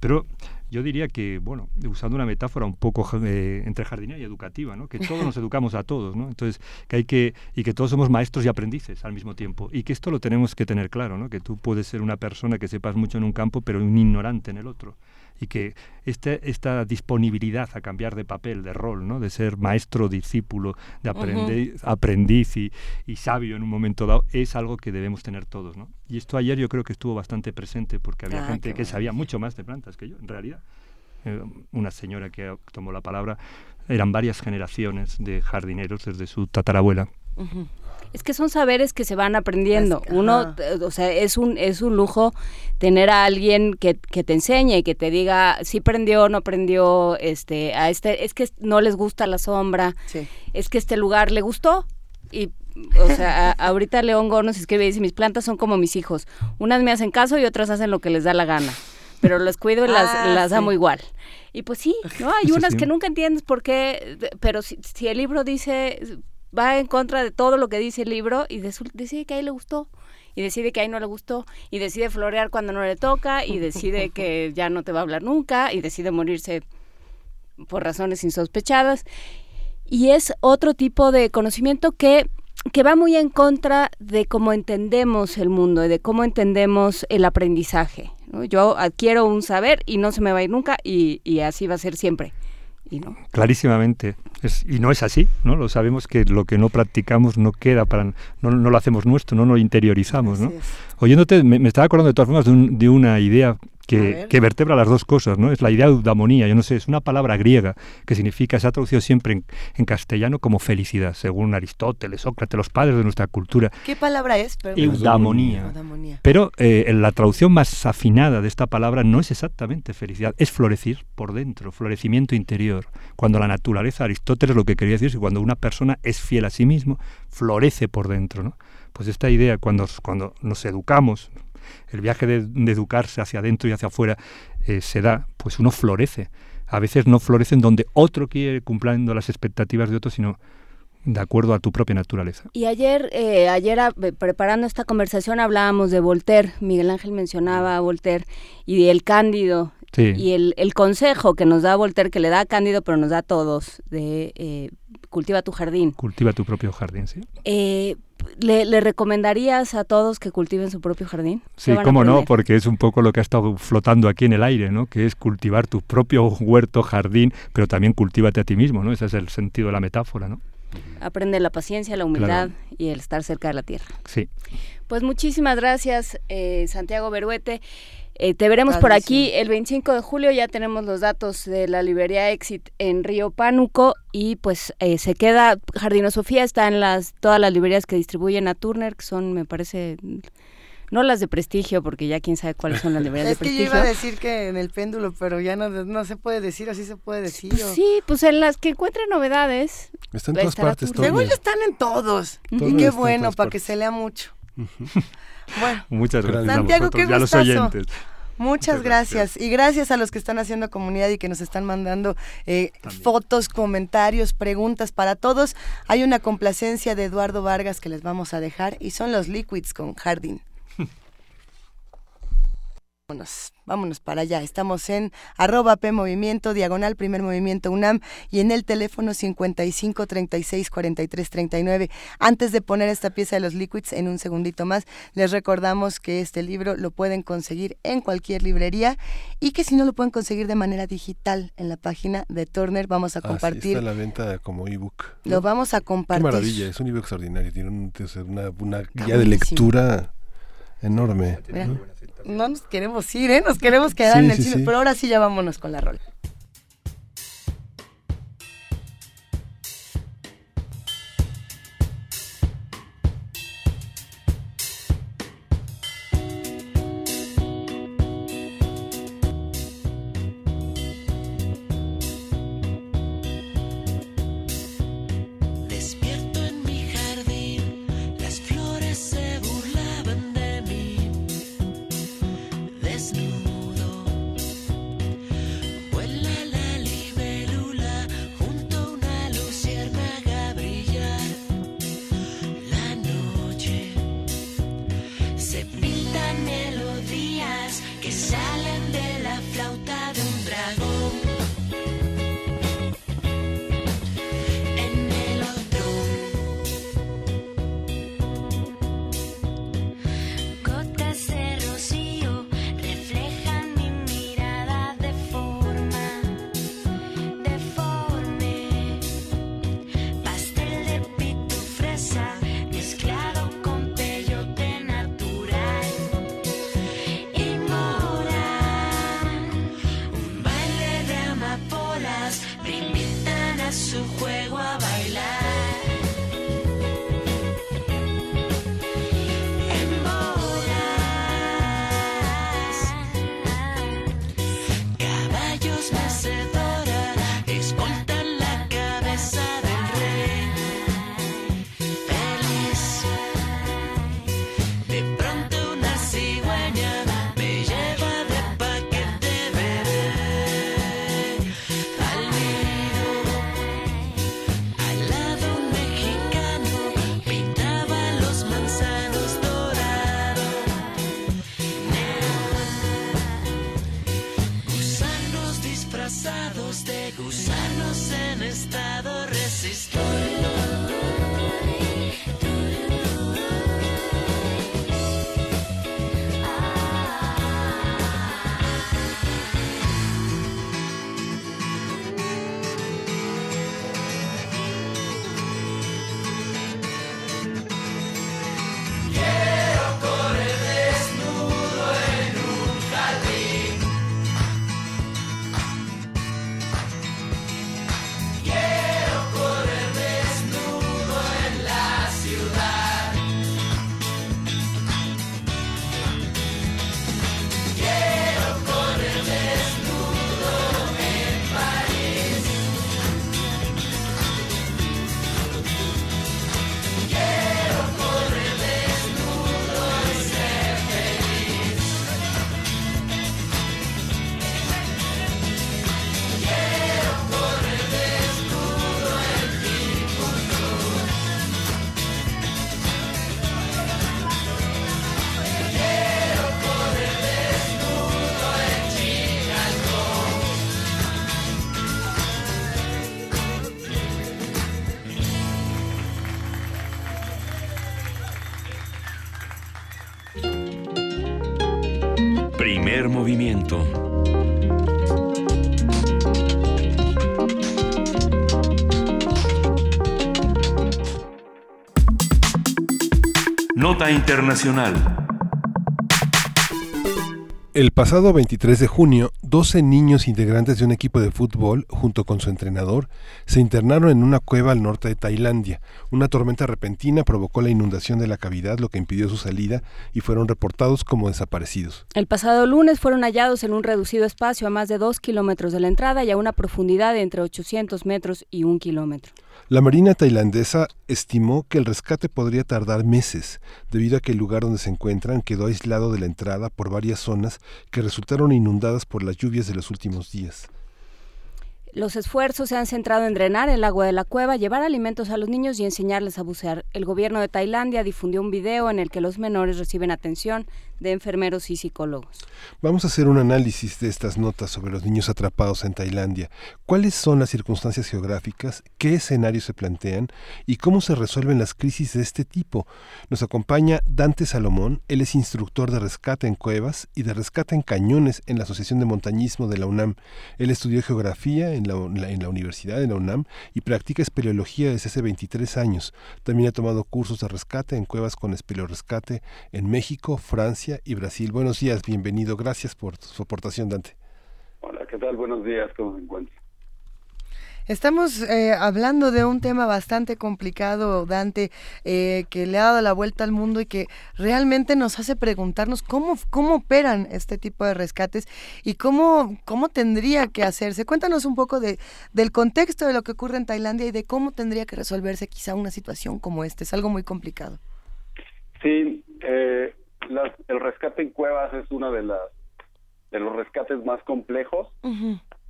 Pero yo diría que, bueno, usando una metáfora un poco eh, entre jardinera y educativa, ¿no? Que todos nos *laughs* educamos a todos, ¿no? Entonces, que hay que, y que todos somos maestros y aprendices al mismo tiempo. Y que esto lo tenemos que tener claro, ¿no? Que tú puedes ser una persona que sepas mucho en un campo, pero un ignorante en el otro y que este, esta disponibilidad a cambiar de papel, de rol, ¿no? de ser maestro, discípulo, de aprendiz, aprendiz y, y, sabio en un momento dado, es algo que debemos tener todos. ¿no? Y esto ayer yo creo que estuvo bastante presente porque había ah, gente que sabía mucho más de plantas que yo, en realidad. Eh, una señora que tomó la palabra, eran varias generaciones de jardineros desde su tatarabuela. Es que son saberes que se van aprendiendo. Uno, eh, o sea, es un, es un lujo tener a alguien que, que te enseñe y que te diga si prendió, no prendió, este, a este, es que no les gusta la sombra, es que este lugar le gustó. Y o sea, *laughs* ahorita León Gómez escribe y dice, mis plantas son como mis hijos. Unas me hacen caso y otras hacen lo que les da la gana. Pero las cuido y las, ah, las amo igual. Y pues sí, ¿no? *laughs* Hay unas que nunca entiendes por qué, pero si, si el libro dice va en contra de todo lo que dice el libro y decide que a él le gustó y decide que a él no le gustó y decide florear cuando no le toca y decide que *laughs* ya no te va a hablar nunca y decide morirse por razones insospechadas. Y es otro tipo de conocimiento que, que va muy en contra de cómo entendemos el mundo y de cómo entendemos el aprendizaje. Yo adquiero un saber y no se me va a ir nunca y, y así va a ser siempre. Y no. Clarísimamente. y no es así, ¿no? Lo sabemos que lo que no practicamos no queda para... No, no lo hacemos nuestro, no lo interiorizamos, ¿no? Oyéndote, me, estaba acordando de todas formas de, de una idea que, vertebra las dos cosas, ¿no? Es la idea de eudamonía, yo no sé, es una palabra griega que significa, se ha traducido siempre en, castellano como felicidad, según Aristóteles, Sócrates, los padres de nuestra cultura. ¿Qué palabra es? Eudamonía. Pero eh, la traducción más afinada de esta palabra no es exactamente felicidad, es florecir por dentro, florecimiento interior. Cuando la naturaleza, Aristóteles lo que quería decir es que cuando una persona es fiel a sí mismo, florece por dentro, ¿no? Pues esta idea, cuando, cuando nos educamos, el viaje de, educarse hacia adentro y hacia afuera eh, se da, pues uno florece. A veces no florece en donde otro quiere cumpliendo las expectativas de otro, sino de acuerdo a tu propia naturaleza. Y ayer, eh, ayer eh, preparando esta conversación hablábamos de Voltaire, Miguel Ángel mencionaba a Voltaire y el Cándido y el, el, consejo que nos da Voltaire, que le da a Cándido, pero nos da a todos, de cultiva tu jardín. Cultiva tu propio jardín, sí. ¿Le, recomendarías a todos que cultiven su propio jardín? Sí, cómo no, porque es un poco lo que ha estado flotando aquí en el aire, ¿no? Que es cultivar tu propio huerto, jardín, pero también cultívate a ti mismo, ¿no? Ese es el sentido de la metáfora, ¿no? Aprende la paciencia, la humildad y el estar cerca de la tierra. Sí. Pues muchísimas gracias, eh, Santiago Beruete. Eh, te veremos por aquí el 25 de julio, ya tenemos los datos de la librería Exit en Río Pánuco y pues eh, se queda, Jardino Sofía está en las todas las librerías que distribuyen a Turner, que son me parece no las de prestigio, porque ya quién sabe cuáles son las *laughs* librerías de prestigio. Es que yo iba a decir que en el péndulo, pero ya no, no se puede decir, así se puede decir. Pues sí, pues en las que encuentren novedades. Están en todas partes, Según están en todos. y qué bueno, para que se lea mucho. Bueno, muchas gracias. Santiago, qué gustazo. Muchas gracias. Y gracias a los que están haciendo comunidad y que nos están mandando eh, fotos, comentarios, preguntas para todos. Hay una complacencia de Eduardo Vargas que les vamos a dejar y son los Liquids con Jardín. Vámonos, vámonos para allá. Estamos en arroba P Movimiento, diagonal Primer Movimiento UNAM y en el teléfono 55 36 43 39. Antes de poner esta pieza de los Liquids en un segundito más, les recordamos que este libro lo pueden conseguir en cualquier librería y que si no lo pueden conseguir de manera digital en la página de Turner, vamos a compartir. Ah, está la venta como ebook. Lo vamos a compartir. Qué maravilla, es un ebook extraordinario, tiene una, una guía de lectura enorme no nos queremos ir, ¿eh? Nos queremos quedar en el cine, pero ahora sí ya vámonos con la rola. se pintan melodías que salen de Nota Internacional. El pasado 23 de junio, 12 niños integrantes de un equipo de fútbol, junto con su entrenador, se internaron en una cueva al norte de Tailandia. Una tormenta repentina provocó la inundación de la cavidad, lo que impidió su salida, y fueron reportados como desaparecidos. El pasado lunes fueron hallados en un reducido espacio a más de dos kilómetros de la entrada y a una profundidad de entre 800 metros y un kilómetro. La Marina tailandesa estimó que el rescate podría tardar meses, debido a que el lugar donde se encuentran quedó aislado de la entrada por varias zonas que resultaron inundadas por las lluvias de los últimos días. Los esfuerzos se han centrado en drenar el agua de la cueva, llevar alimentos a los niños y enseñarles a bucear. El gobierno de Tailandia difundió un video en el que los menores reciben atención de enfermeros y psicólogos. Vamos a hacer un análisis de estas notas sobre los niños atrapados en Tailandia. ¿Cuáles son las circunstancias geográficas? ¿Qué escenarios se plantean? ¿Y cómo se resuelven las crisis de este tipo? Nos acompaña Dante Salomón. Él es instructor de rescate en cuevas y de rescate en cañones en la Asociación de Montañismo de la UNAM. Él estudió geografía en la, Universidad de la UNAM y practica espeleología desde hace 23 años. También ha tomado cursos de rescate en cuevas con espeleorescate en México, Francia, y Brasil. Buenos días, bienvenido. Gracias por su aportación, Dante. Hola, ¿qué tal? Buenos días, ¿cómo se encuentra? Estamos eh, hablando de un tema bastante complicado, Dante, eh, que le ha dado la vuelta al mundo y que realmente nos hace preguntarnos cómo, cómo operan este tipo de rescates y cómo, cómo tendría que hacerse. Cuéntanos un poco de, del contexto de lo que ocurre en Tailandia y de cómo tendría que resolverse quizá una situación como esta. Es algo muy complicado. Sí, eh, el rescate en cuevas es uno de las de los rescates más complejos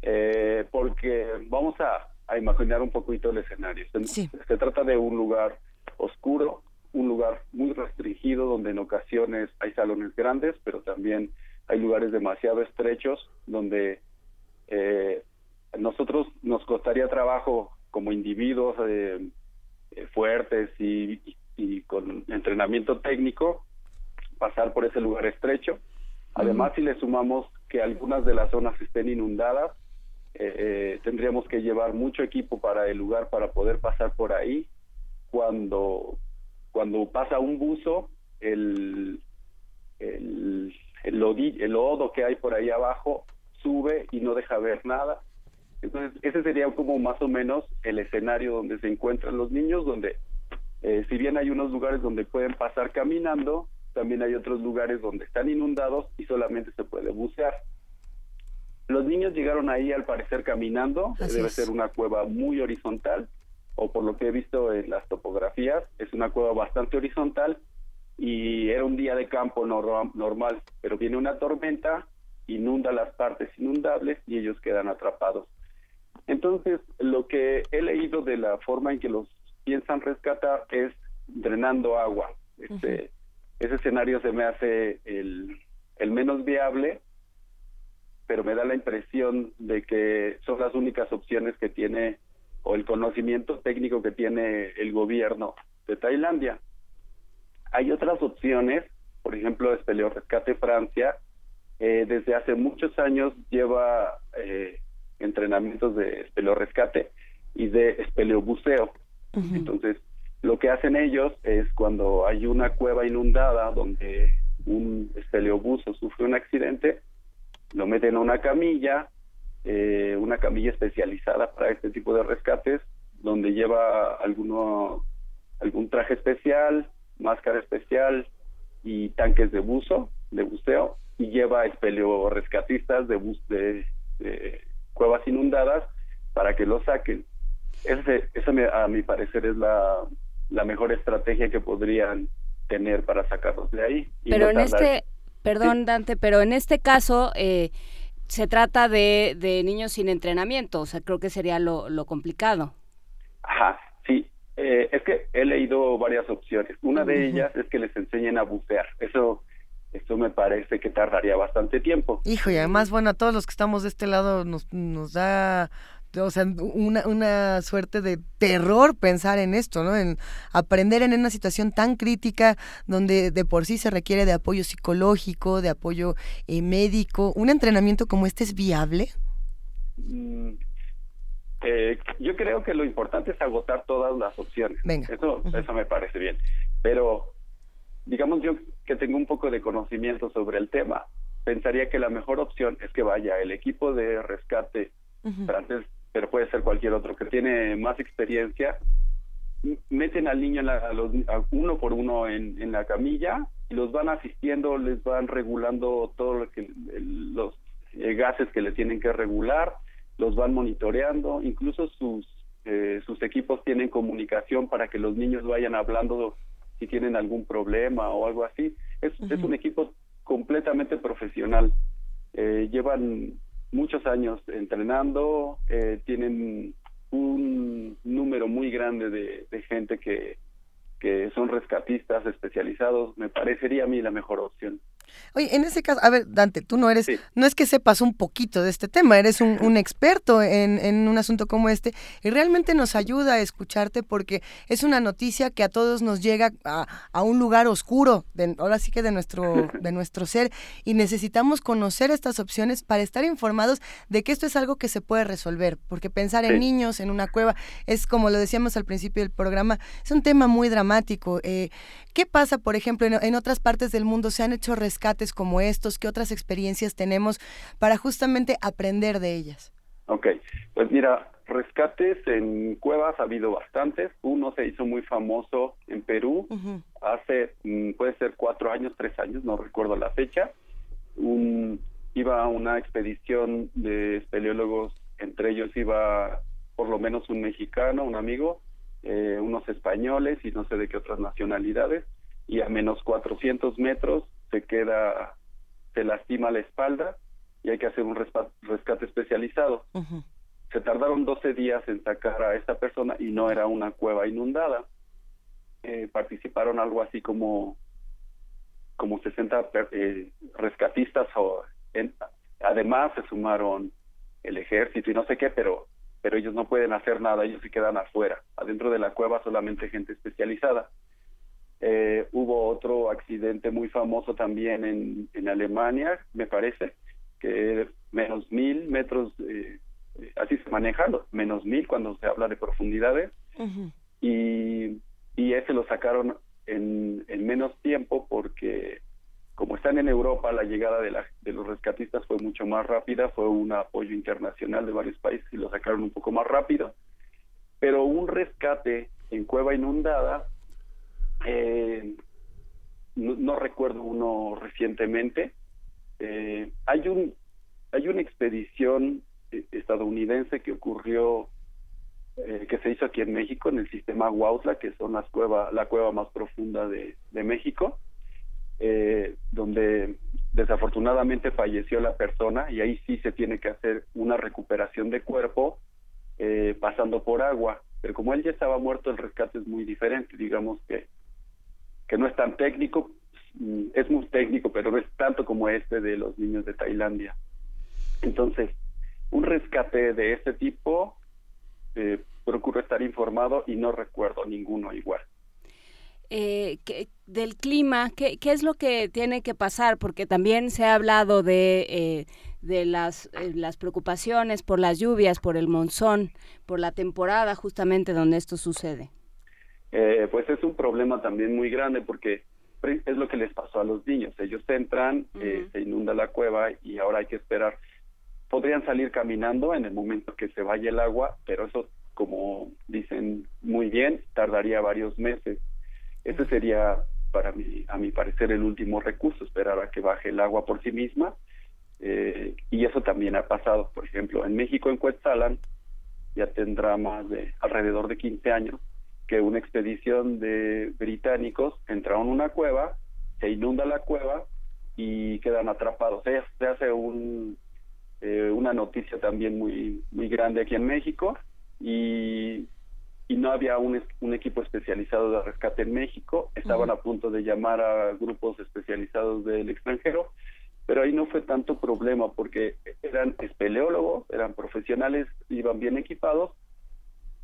eh, porque vamos a, imaginar un poquito el escenario. Se, trata de un lugar oscuro, un lugar muy restringido donde en ocasiones hay salones grandes, pero también hay lugares demasiado estrechos donde eh, nosotros nos costaría trabajo como individuos eh, fuertes y con entrenamiento técnico pasar por ese lugar estrecho. Además, si le sumamos que algunas de las zonas estén inundadas, eh, eh, tendríamos que llevar mucho equipo para el lugar para poder pasar por ahí. Cuando, cuando pasa un buzo, el, el, el, el lodo que hay por ahí abajo sube y no deja ver nada. Entonces, ese sería como más o menos el escenario donde se encuentran los niños, donde eh, si bien hay unos lugares donde pueden pasar caminando, también hay otros lugares donde están inundados y solamente se puede bucear. Los niños llegaron ahí al parecer caminando, debe ser una cueva muy horizontal, o por lo que he visto en las topografías, es una cueva bastante horizontal y era un día de campo normal, pero viene una tormenta, inunda las partes inundables y ellos quedan atrapados. Entonces, lo que he leído de la forma en que los piensan rescatar es drenando agua. Este, ese escenario se me hace el, el menos viable, pero me da la impresión de que son las únicas opciones que tiene o el conocimiento técnico que tiene el gobierno de Tailandia. Hay otras opciones, por ejemplo, Espeleo Rescate Francia, eh, desde hace muchos años lleva eh, entrenamientos de espeleo rescate y de espeleo buceo. Entonces, lo que hacen ellos es cuando hay una cueva inundada donde un espeleobuso sufre un accidente, lo meten a una camilla, eh, una camilla especializada para este tipo de rescates, donde lleva alguno, algún traje especial, máscara especial y tanques de buzo, de buceo, y lleva espeleorescatistas de, de, de cuevas inundadas para que lo saquen. Ese, esa, a mi parecer, es la, la mejor estrategia que podrían tener para sacarlos de ahí. pero en este, perdón Dante, pero en este caso eh, se trata de, de, niños sin entrenamiento, o sea, creo que sería lo, lo complicado. Ajá, sí. Eh, es que he leído varias opciones. Una de ellas es que les enseñen a bucear. Eso eso me parece que tardaría bastante tiempo. Hijo, y además, bueno, a todos los que estamos de este lado nos, nos da o sea, una, una suerte de terror pensar en esto, ¿no? En aprender en una situación tan crítica donde de por sí se requiere de apoyo psicológico, de apoyo eh, médico. ¿Un entrenamiento como este es viable? Mm, eh, yo creo que lo importante es agotar todas las opciones. Eso, eso me parece bien. Pero, digamos yo que tengo un poco de conocimiento sobre el tema, pensaría que la mejor opción es que vaya el equipo de rescate francés, pero puede ser cualquier otro que tiene más experiencia, meten al niño a los, uno por uno en, en, la camilla y los van asistiendo, les van regulando todo lo que los eh, gases que le tienen que regular, los van monitoreando, incluso sus eh, sus equipos tienen comunicación para que los niños vayan hablando si tienen algún problema o algo así. Es, es un equipo completamente profesional. Eh, llevan muchos años entrenando, eh, tienen un número muy grande de, de gente que, que son rescatistas especializados. Me parecería a mí la mejor opción. Oye, en ese caso, a ver, Dante, tú no eres, no es que sepas un poquito de este tema, eres un, experto en, un asunto como este y realmente nos ayuda a escucharte porque es una noticia que a todos nos llega a, un lugar oscuro, ahora sí que de nuestro, *laughs* de nuestro ser y necesitamos conocer estas opciones para estar informados de que esto es algo que se puede resolver, porque pensar en niños en una cueva es como lo decíamos al principio del programa, es un tema muy dramático. Eh, ¿Qué pasa, por ejemplo, en, otras partes del mundo? ¿Se han hecho rescates como estos? ¿Qué otras experiencias tenemos para justamente aprender de ellas? Ok, pues mira, rescates en cuevas ha habido bastantes. Uno se hizo muy famoso en Perú hace, mm, puede ser cuatro años, tres años, no recuerdo la fecha. Un, iba una expedición de espeleólogos, entre ellos iba por lo menos un mexicano, un amigo, eh, unos españoles y no sé de qué otras nacionalidades, y a menos 400 metros se queda, se lastima la espalda y hay que hacer un rescate especializado. Se tardaron 12 días en sacar a esta persona y no era una cueva inundada. Eh, participaron algo así como como 60 eh, rescatistas o además se sumaron el ejército y no sé qué, pero pero ellos no pueden hacer nada, ellos se quedan afuera. Adentro de la cueva solamente gente especializada. Eh, hubo otro accidente muy famoso también en, en Alemania, me parece, que menos mil metros, eh, así se maneja, menos mil cuando se habla de profundidades, y, y ese lo sacaron en, en menos tiempo porque como están en Europa, la llegada de, de los rescatistas fue mucho más rápida, fue un apoyo internacional de varios países y lo sacaron un poco más rápido, pero un rescate en cueva inundada, eh, no, recuerdo uno recientemente, eh, hay un hay una expedición eh, estadounidense que ocurrió que se hizo aquí en México en el sistema Huautla que son las cuevas la cueva más profunda de, de México eh, donde desafortunadamente falleció la persona y ahí sí se tiene que hacer una recuperación de cuerpo eh, pasando por agua. Pero como él ya estaba muerto, el rescate es muy diferente. Digamos que, que no es tan técnico, mm, es muy técnico, pero no es tanto como este de los niños de Tailandia. Entonces, un rescate de este tipo, eh, procuro estar informado y no recuerdo ninguno igual eh, del clima, ¿qué, ¿qué, es lo que tiene que pasar? Porque también se ha hablado de, eh, de las, eh, las preocupaciones por las lluvias, por el monzón, por la temporada justamente donde esto sucede. Eh, pues es un problema también muy grande porque es lo que les pasó a los niños. Ellos entran, se inunda la cueva y ahora hay que esperar. Podrían salir caminando en el momento que se vaya el agua, pero eso, como dicen muy bien, tardaría varios meses ese sería, para mí, a mi parecer, el último recurso, esperar a que baje el agua por sí misma. Eh, y eso también ha pasado, por ejemplo, en México, en Cuetzalan, ya tendrá más de alrededor de 15 años, que una expedición de británicos entraron en una cueva, se inunda la cueva y quedan atrapados. Se, hace un, eh, una noticia también muy, muy grande aquí en México y y no había un, un, equipo especializado de rescate en México. Estaban a punto de llamar a grupos especializados del extranjero, pero ahí no fue tanto problema porque eran espeleólogos, eran profesionales, iban bien equipados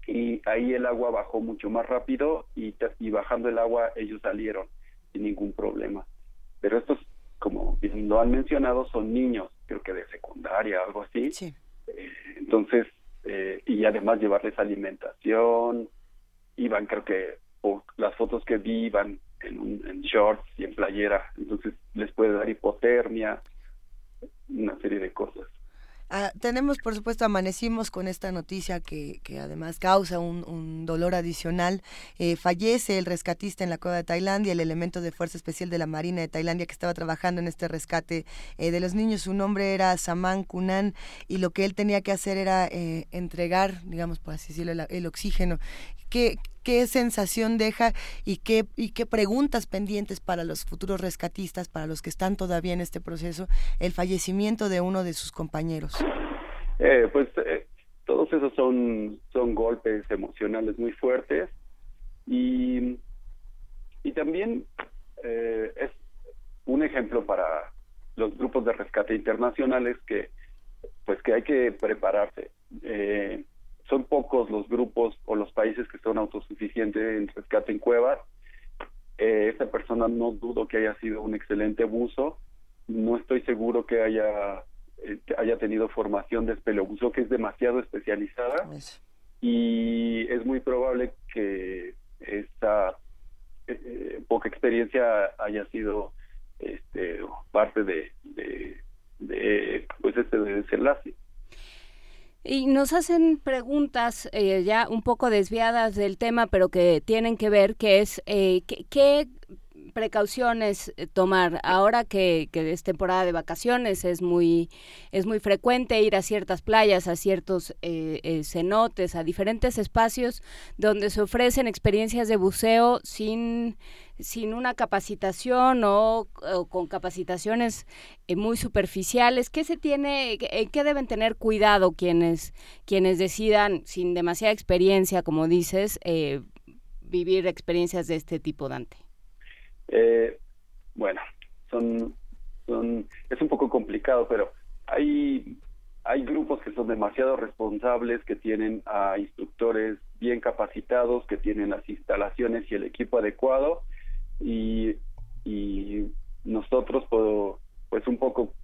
y ahí el agua bajó mucho más rápido y, y bajando el agua ellos salieron sin ningún problema. Pero estos, como bien lo han mencionado, son niños, creo que de secundaria, algo así. Eh, entonces, eh, y además llevarles alimentación. Iban, creo que, por las fotos que vi, iban en, un, en shorts y en playera, entonces les puede dar hipotermia. una serie de cosas. Ah, tenemos, por supuesto, amanecimos con esta noticia que, que además causa un, dolor adicional. Eh, fallece el rescatista en la cueva de Tailandia, el elemento de fuerza especial de la Marina de Tailandia que estaba trabajando en este rescate eh, de los niños. Su nombre era Saman Kunan y lo que él tenía que hacer era eh, entregar, digamos, por así decirlo, el, oxígeno. ¿Qué, sensación deja y qué, y qué preguntas pendientes para los futuros rescatistas, para los que están todavía en este proceso, el fallecimiento de uno de sus compañeros? Eh, pues eh, todos esos son, son golpes emocionales muy fuertes y, y también eh, es un ejemplo para los grupos de rescate internacionales que pues que hay que prepararse. Son pocos los grupos o los países que son autosuficientes en rescate en cuevas. Eh, esta persona no dudo que haya sido un excelente buzo. No estoy seguro que haya eh, haya tenido formación de espeleobuzo que es demasiado especializada y es muy probable que esta eh, poca experiencia haya sido este parte de, de, de pues este desenlace. Y nos hacen preguntas eh, ya un poco desviadas del tema, pero que tienen que ver, que es eh, ¿qué, precauciones eh, tomar ahora que, es temporada de vacaciones es muy es muy frecuente ir a ciertas playas a ciertos cenotes a diferentes espacios donde se ofrecen experiencias de buceo sin sin una capacitación o, con capacitaciones eh, muy superficiales, ¿qué se tiene, qué, deben tener cuidado quienes, quienes decidan, sin demasiada experiencia, como dices, eh, vivir experiencias de este tipo, Dante? Eh, bueno, son, son, es un poco complicado, pero hay, hay grupos que son demasiado responsables, que tienen a instructores bien capacitados, que tienen las instalaciones y el equipo adecuado y, y nosotros pues un poco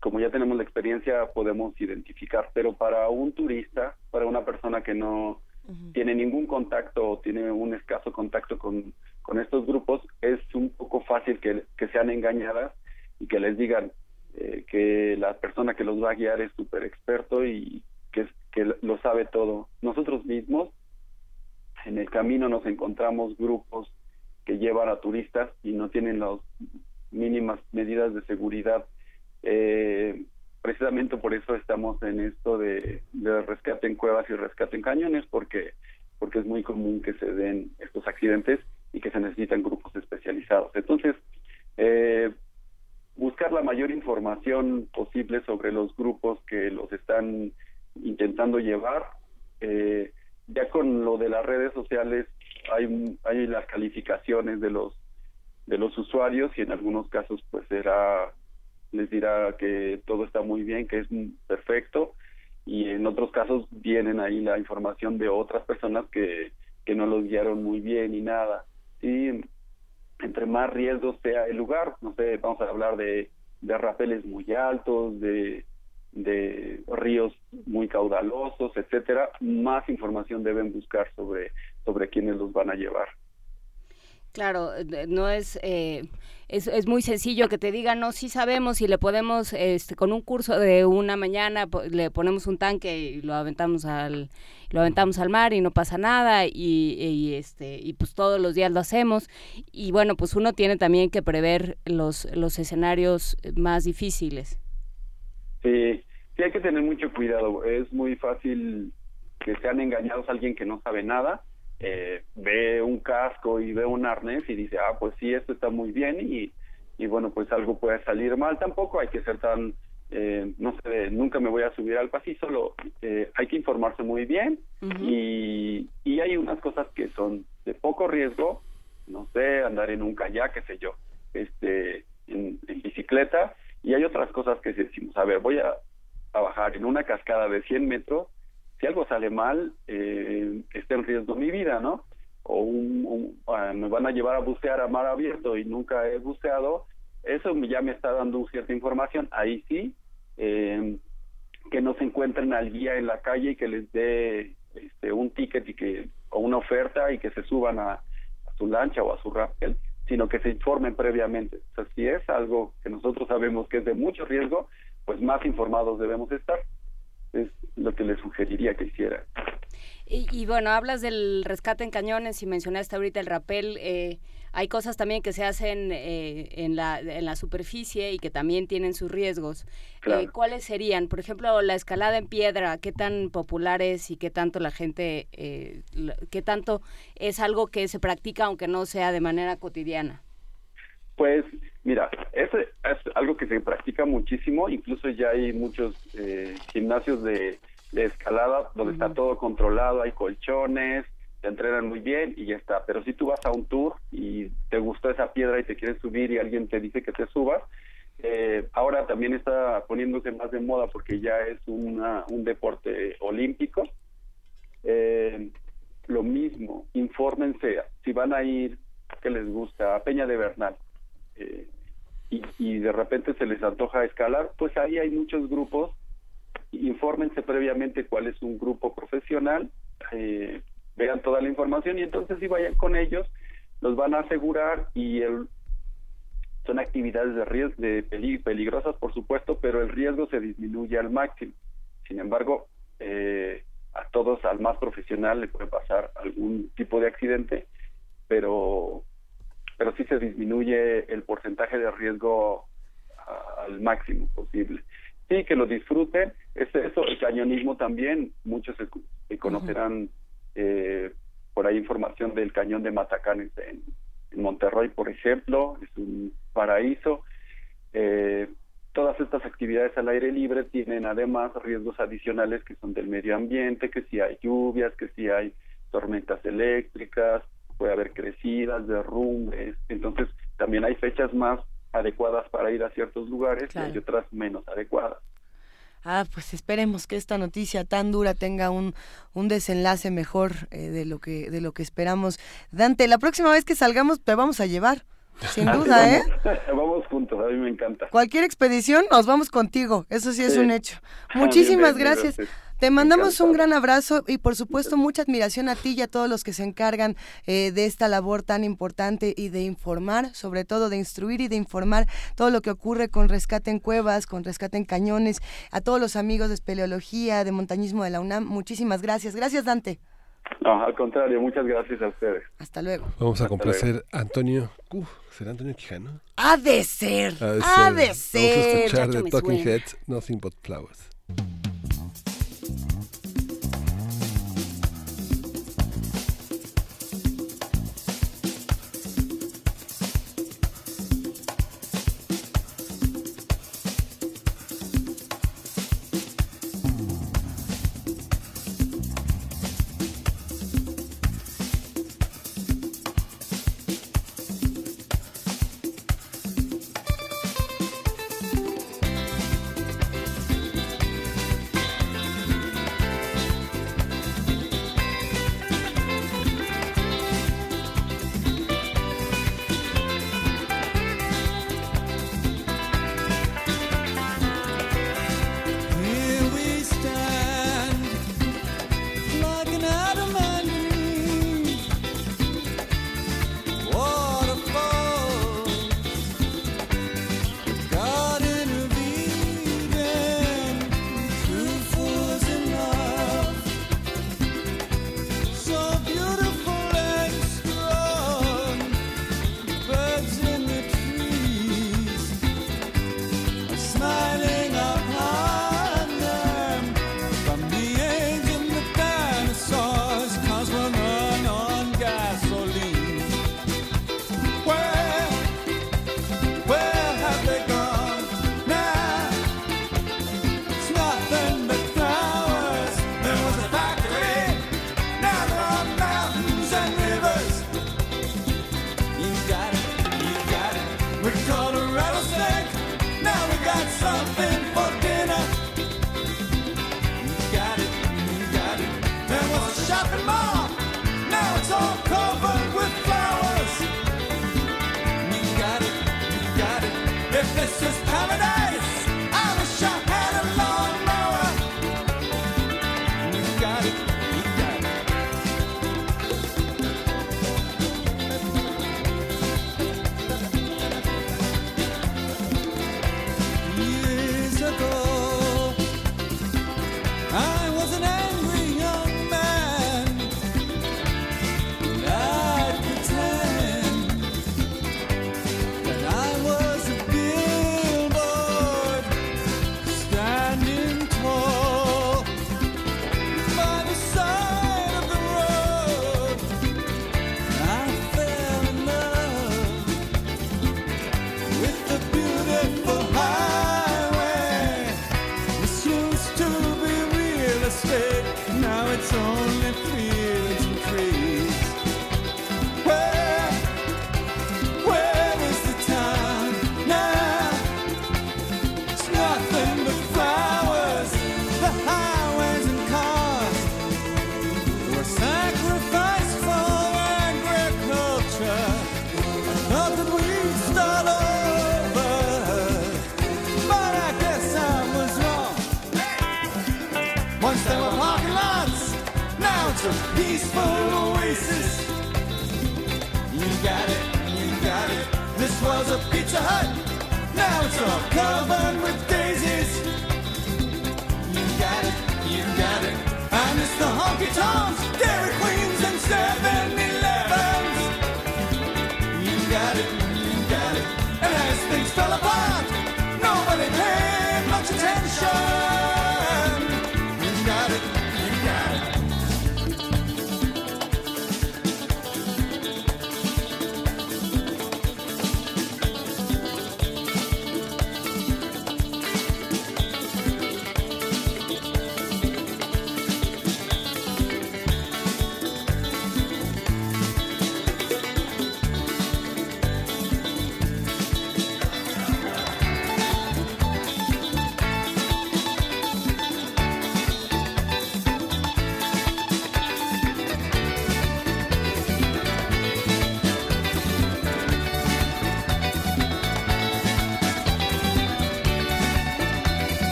como ya tenemos la experiencia podemos identificar pero para un turista para una persona que no tiene ningún contacto o tiene un escaso contacto con, con estos grupos es un poco fácil que, que sean engañadas y que les digan eh, que la persona que los va a guiar es súper experto y que, que lo sabe todo nosotros mismos en el camino nos encontramos grupos que llevan a turistas y no tienen las mínimas medidas de seguridad. Eh, precisamente por eso estamos en esto de, rescate en cuevas y rescate en cañones, porque, porque es muy común que se den estos accidentes y que se necesitan grupos especializados. Entonces, eh, buscar la mayor información posible sobre los grupos que los están intentando llevar. Eh, ya con lo de las redes sociales hay, hay las calificaciones de los de los usuarios y en algunos casos pues será les dirá que todo está muy bien, que es perfecto y en otros casos vienen ahí la información de otras personas que, que no los guiaron muy bien y nada. Y entre más riesgos sea el lugar, no sé, vamos a hablar de, de rapeles muy altos, de, de ríos muy caudalosos, etcétera, más información deben buscar sobre, sobre quiénes los van a llevar. Claro, no es, eh, es, es muy sencillo que te digan, no, sí sabemos y le podemos, este, con un curso de una mañana le ponemos un tanque y lo aventamos al, lo aventamos al mar y no pasa nada y, y, este, y pues todos los días lo hacemos y bueno, pues uno tiene también que prever los, los escenarios más difíciles. Sí, sí hay que tener mucho cuidado. Es muy fácil que sean engañados a alguien que no sabe nada. Eh, ve un casco y ve un arnés y dice, ah, pues sí, esto está muy bien y, y bueno, pues algo puede salir mal. Tampoco hay que ser tan, eh, no sé, nunca me voy a subir al pasillo, solo eh, hay que informarse muy bien y, y hay unas cosas que son de poco riesgo, no sé, andar en un kayak, qué sé yo, este, en, en bicicleta, y hay otras cosas que decimos, a ver, voy a, bajar en una cascada de 100 metros, si algo sale mal, eh, está en riesgo mi vida, ¿no? O un, ah, me van a llevar a bucear a mar abierto y nunca he buceado, eso ya me está dando cierta información. Ahí sí, eh, que no se encuentren al guía en la calle y que les dé este, un ticket y que o una oferta y que se suban a, su lancha o a su rappel sino que se informen previamente. O sea, si es algo que nosotros sabemos que es de mucho riesgo, pues más informados debemos estar. Es lo que le sugeriría que hiciera. Y, bueno, hablas del rescate en cañones y mencionaste ahorita el rapel. Eh, hay cosas también que se hacen eh, en, la, en la superficie y que también tienen sus riesgos. Eh, ¿Cuáles serían? Por ejemplo, la escalada en piedra, ¿qué tan popular es y qué tanto la gente, qué tanto es algo que se practica aunque no sea de manera cotidiana? Pues mira, ese es algo que se practica muchísimo, incluso ya hay muchos gimnasios de de escalada donde está todo controlado, hay colchones, te entrenan muy bien y ya está. Pero si tú vas a un tour y te gustó esa piedra y te quieres subir y alguien te dice que te subas, eh, ahora también está poniéndose más de moda porque ya es una, un deporte olímpico. Eh, lo mismo, infórmense si van a ir, que les gusta, a Peña de Bernal. Eh, y, de repente se les antoja escalar, pues ahí hay muchos grupos infórmense previamente cuál es un grupo profesional, eh, vean toda la información y entonces si vayan con ellos, los van a asegurar y son actividades de riesgo, de peligrosas por supuesto, pero el riesgo se disminuye al máximo. Sin embargo, eh, a todos, al más profesional le puede pasar algún tipo de accidente, pero pero sí se disminuye el porcentaje de riesgo al máximo posible sí, que lo disfruten. Es eso, el cañonismo también, muchos se, conocerán eh, por ahí información del cañón de Matacanes en, Monterrey, por ejemplo, es un paraíso. Eh, todas estas actividades al aire libre tienen además riesgos adicionales que son del medio ambiente, que si hay lluvias, que si hay tormentas eléctricas, puede haber crecidas, derrumbes. Entonces, también hay fechas más adecuadas para ir a ciertos lugares y hay otras menos adecuadas. Ah, pues esperemos que esta noticia tan dura tenga un, un desenlace mejor eh, de lo que de lo que esperamos. Dante, la próxima vez que salgamos te vamos a llevar. Sin *laughs* duda, ¿eh? *laughs* Vamos juntos, a mí me encanta. Cualquier expedición, nos vamos contigo, eso sí es un hecho. Muchísimas gracias. Te mandamos un gran abrazo y por supuesto mucha admiración a ti y a todos los que se encargan eh, de esta labor tan importante y de informar, sobre todo de instruir y de informar todo lo que ocurre con rescate en cuevas, con rescate en cañones, a todos los amigos de espeleología, de montañismo de la UNAM. Muchísimas gracias. Gracias, Dante. No, al contrario, muchas gracias a ustedes. Hasta luego. Vamos a complacer a Antonio. ¿Será Antonio Quijano? Ha de ser. Ha de ser. Vamos a escuchar de Talking Heads, Nothing But Flowers.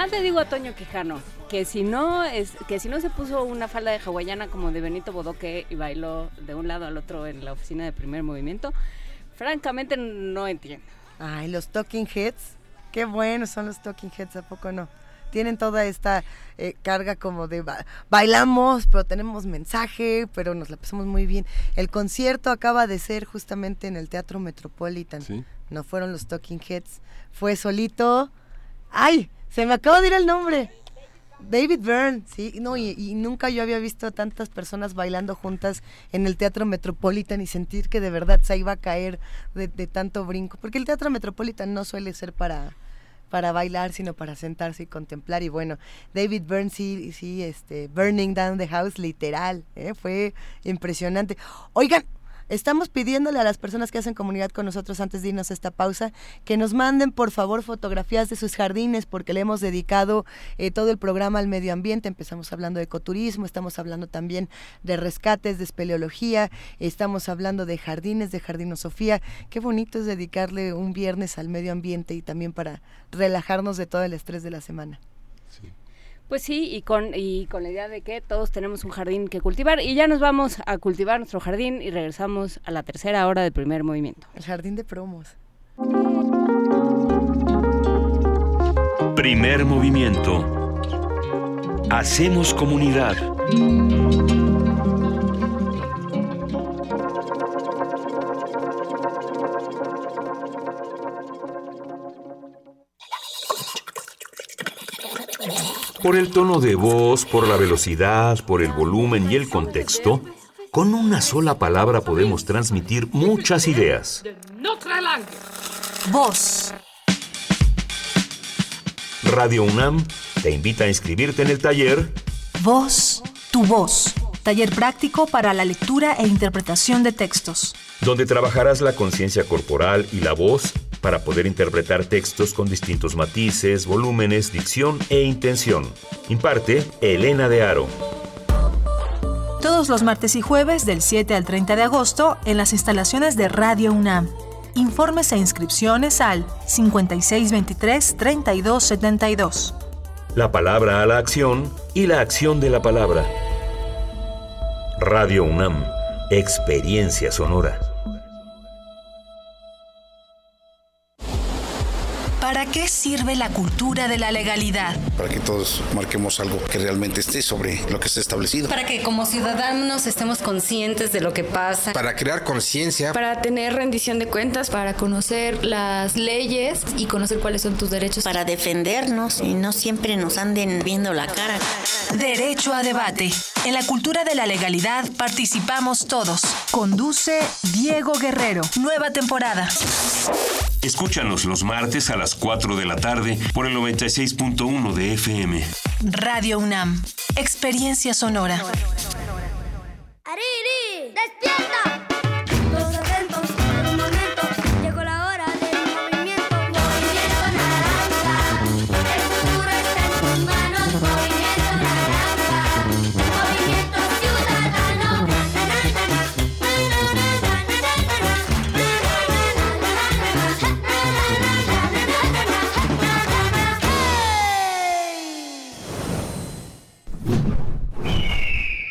Nomás le digo a Toño Quijano que si no es que si no se puso una falda de hawaiana como de Benito Bodoque y bailó de un lado al otro en la oficina de primer movimiento, francamente no entiendo. Ay, los Talking Heads, qué buenos son los Talking Heads, ¿a poco no? Tienen toda esta eh, carga como de bailamos, pero tenemos mensaje, pero nos la pasamos muy bien. El concierto acaba de ser justamente en el Teatro Metropolitan. No fueron los Talking Heads, fue solito. ¡Ay! Se me acaba de ir el nombre. David Byrne, sí, no, y, nunca yo había visto tantas personas bailando juntas en el Teatro Metropolitan y sentir que de verdad se iba a caer de, tanto brinco, porque el Teatro Metropolitan no suele ser para, para bailar, sino para sentarse y contemplar. Y bueno, David Byrne sí, sí, este, Burning Down the House, literal, ¿eh? fue impresionante. Oigan, Estamos pidiéndole a las personas que hacen comunidad con nosotros antes de irnos a esta pausa que nos manden por favor fotografías de sus jardines porque le hemos dedicado eh, todo el programa al medio ambiente. Empezamos hablando de ecoturismo, estamos hablando también de rescates, de espeleología, estamos hablando de jardines, de jardinosofía. Qué bonito es dedicarle un viernes al medio ambiente y también para relajarnos de todo el estrés de la semana. Pues sí, y con, y con la idea de que todos tenemos un jardín que cultivar y ya nos vamos a cultivar nuestro jardín y regresamos a la tercera hora del primer movimiento. El jardín de promos. Primer movimiento. Hacemos comunidad. Por el tono de voz, por la velocidad, por el volumen y el contexto, con una sola palabra podemos transmitir muchas ideas. Voz. Radio UNAM te invita a inscribirte en el taller Voz, tu voz. Taller práctico para la lectura e interpretación de textos. Donde trabajarás la conciencia corporal y la voz para poder interpretar textos con distintos matices, volúmenes, dicción e intención. Imparte Elena de Aro. Todos los martes y jueves del 7 al 30 de agosto en las instalaciones de Radio UNAM. Informes e inscripciones al 5623-3272. La palabra a la acción y la acción de la palabra. Radio UNAM, Experiencia Sonora. Qué sirve la cultura de la legalidad? Para que todos marquemos algo que realmente esté sobre lo que está establecido. Para que como ciudadanos estemos conscientes de lo que pasa. Para crear conciencia. Para tener rendición de cuentas. Para conocer las leyes y conocer cuáles son tus derechos. Para defendernos y no siempre nos anden viendo la cara. Derecho a debate. En la cultura de la legalidad participamos todos. Conduce Diego Guerrero. Nueva temporada. Escúchanos los martes a las 4 de la tarde por el 96.1 de FM. Radio UNAM. Experiencia sonora. ¡Ariri! ¡Despierta!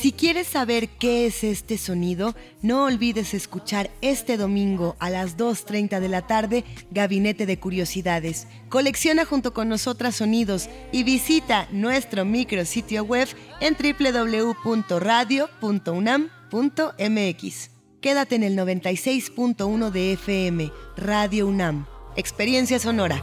Si quieres saber qué es este sonido, no olvides escuchar este domingo a las 2.30 de la tarde Gabinete de Curiosidades. Colecciona junto con nosotras sonidos y visita nuestro micrositio web en www.radio.unam.mx. Quédate en el 96.1 de FM, Radio UNAM. Experiencia sonora.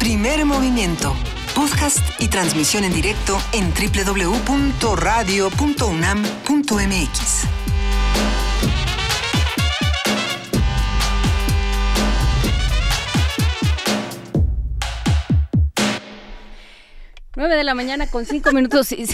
Primer movimiento. Podcast y transmisión en directo en www.radio.unam.mx. Nueve de la mañana con cinco minutos. *laughs*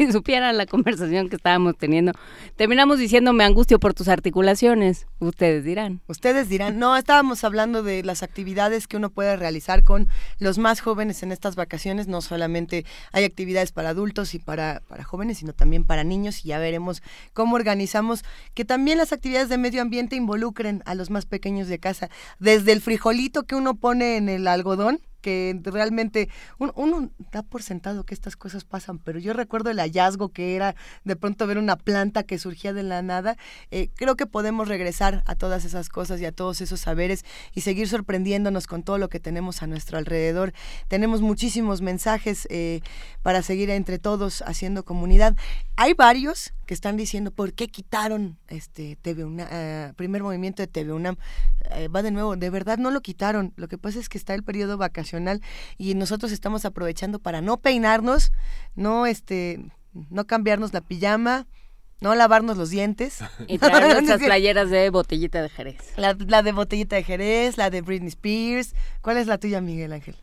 *laughs* si supieran la conversación que estábamos teniendo, terminamos diciendo me angustio por tus articulaciones. Ustedes dirán. Ustedes dirán. No, estábamos hablando de las actividades que uno puede realizar con los más jóvenes en estas vacaciones. No solamente hay actividades para adultos y para, para jóvenes, sino también para niños. Y ya veremos cómo organizamos que también las actividades de medio ambiente involucren a los más pequeños de casa. Desde el frijolito que uno pone en el algodón que realmente uno, da por sentado que estas cosas pasan, pero yo recuerdo el hallazgo que era de pronto ver una planta que surgía de la nada. Eh, creo que podemos regresar a todas esas cosas y a todos esos saberes y seguir sorprendiéndonos con todo lo que tenemos a nuestro alrededor. Tenemos muchísimos mensajes eh, para seguir entre todos haciendo comunidad. Hay varios que están diciendo por qué quitaron este TV eh, primer movimiento de TV UNAM. va de nuevo, de verdad no lo quitaron. Lo que pasa es que está el periodo vacacional y nosotros estamos aprovechando para no peinarnos, no este no cambiarnos la pijama, no lavarnos los dientes. *laughs* Y traer *laughs* nuestras playeras de botellita de Jerez. La, de botellita de Jerez, la de Britney Spears. ¿Cuál es la tuya, Miguel Ángel?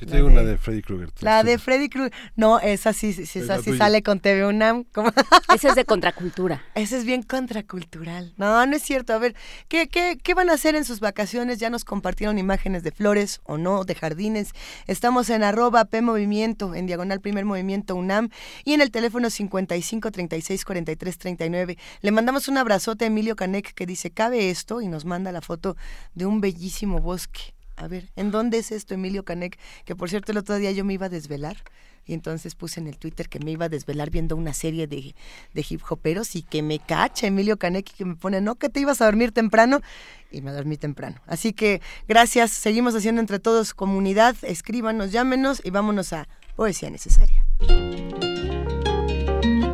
Yo tengo una de Freddy Krueger. La de Freddy Krueger. No, esa sí, sí, esa sí sale con TV UNAM. *laughs* Esa es de contracultura. Esa es bien contracultural. No, no es cierto. A ver, ¿qué, qué, ¿qué van a hacer en sus vacaciones? Ya nos compartieron imágenes de flores o no, de jardines. Estamos en arroba P Movimiento, en diagonal Primer Movimiento UNAM y en el teléfono 55 36 43 39. Le mandamos un abrazote a Emilio Canek que dice, ¿cabe esto? Y nos manda la foto de un bellísimo bosque a ver, ¿en dónde es esto, Emilio Canek? Que por cierto, el otro día yo me iba a desvelar y entonces puse en el Twitter que me iba a desvelar viendo una serie de, de hip hoperos y que me cacha Emilio Canek y que me pone, no, que te ibas a dormir temprano y me dormí temprano. Así que gracias, seguimos haciendo entre todos comunidad, escríbanos, llámenos y vámonos a Poesía Necesaria.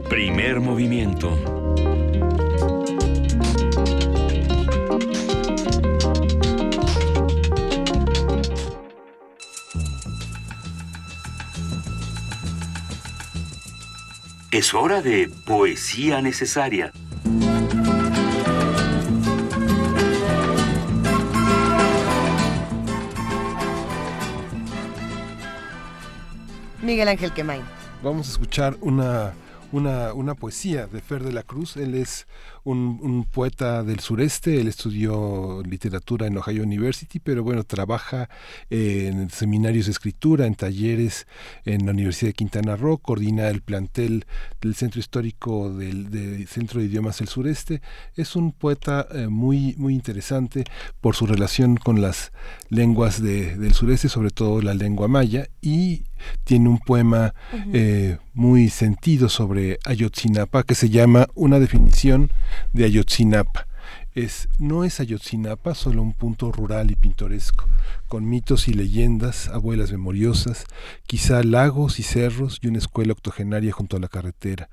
Primer movimiento Es hora de poesía necesaria. Miguel Ángel Quemain. Vamos a escuchar una, una, una poesía de Fer de la Cruz. Él es un, poeta del sureste, él estudió literatura en Ohio University, pero bueno, trabaja en seminarios de escritura, en talleres en la Universidad de Quintana Roo, coordina el plantel del Centro Histórico del, Centro de Idiomas del Sureste. Es un poeta eh, muy, muy interesante por su relación con las lenguas del sureste, sobre todo la lengua maya, y tiene un poema eh, muy sentido sobre Ayotzinapa que se llama Una definición de Ayotzinapa. Es, no es Ayotzinapa solo un punto rural y pintoresco, con mitos y leyendas, abuelas memoriosas, quizá lagos y cerros y una escuela octogenaria junto a la carretera.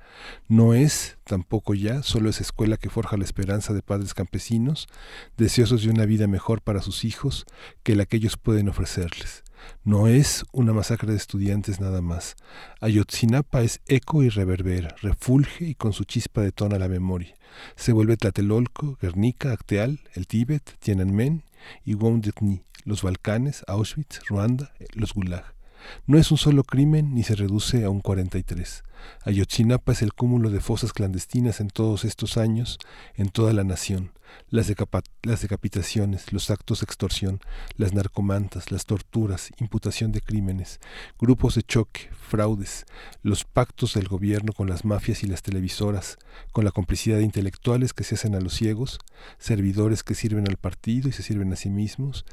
No es, tampoco ya, solo esa escuela que forja la esperanza de padres campesinos, deseosos de una vida mejor para sus hijos que la que ellos pueden ofrecerles. No es una masacre de estudiantes nada más. Ayotzinapa es eco y reverbera, refulge y con su chispa detona la memoria. Se vuelve Tlatelolco, Guernica, Acteal, el Tíbet, Tiananmen y Wounded los Balcanes, Auschwitz, Ruanda, los Gulag. No es un solo crimen ni se reduce a un 43. Ayotzinapa es el cúmulo de fosas clandestinas en todos estos años, en toda la nación las, decapitaciones, los actos de extorsión, las narcomantas, las torturas, imputación de crímenes, grupos de choque, fraudes, los pactos del gobierno con las mafias y las televisoras, con la complicidad de intelectuales que se hacen a los ciegos, servidores que sirven al partido y se sirven a sí mismos,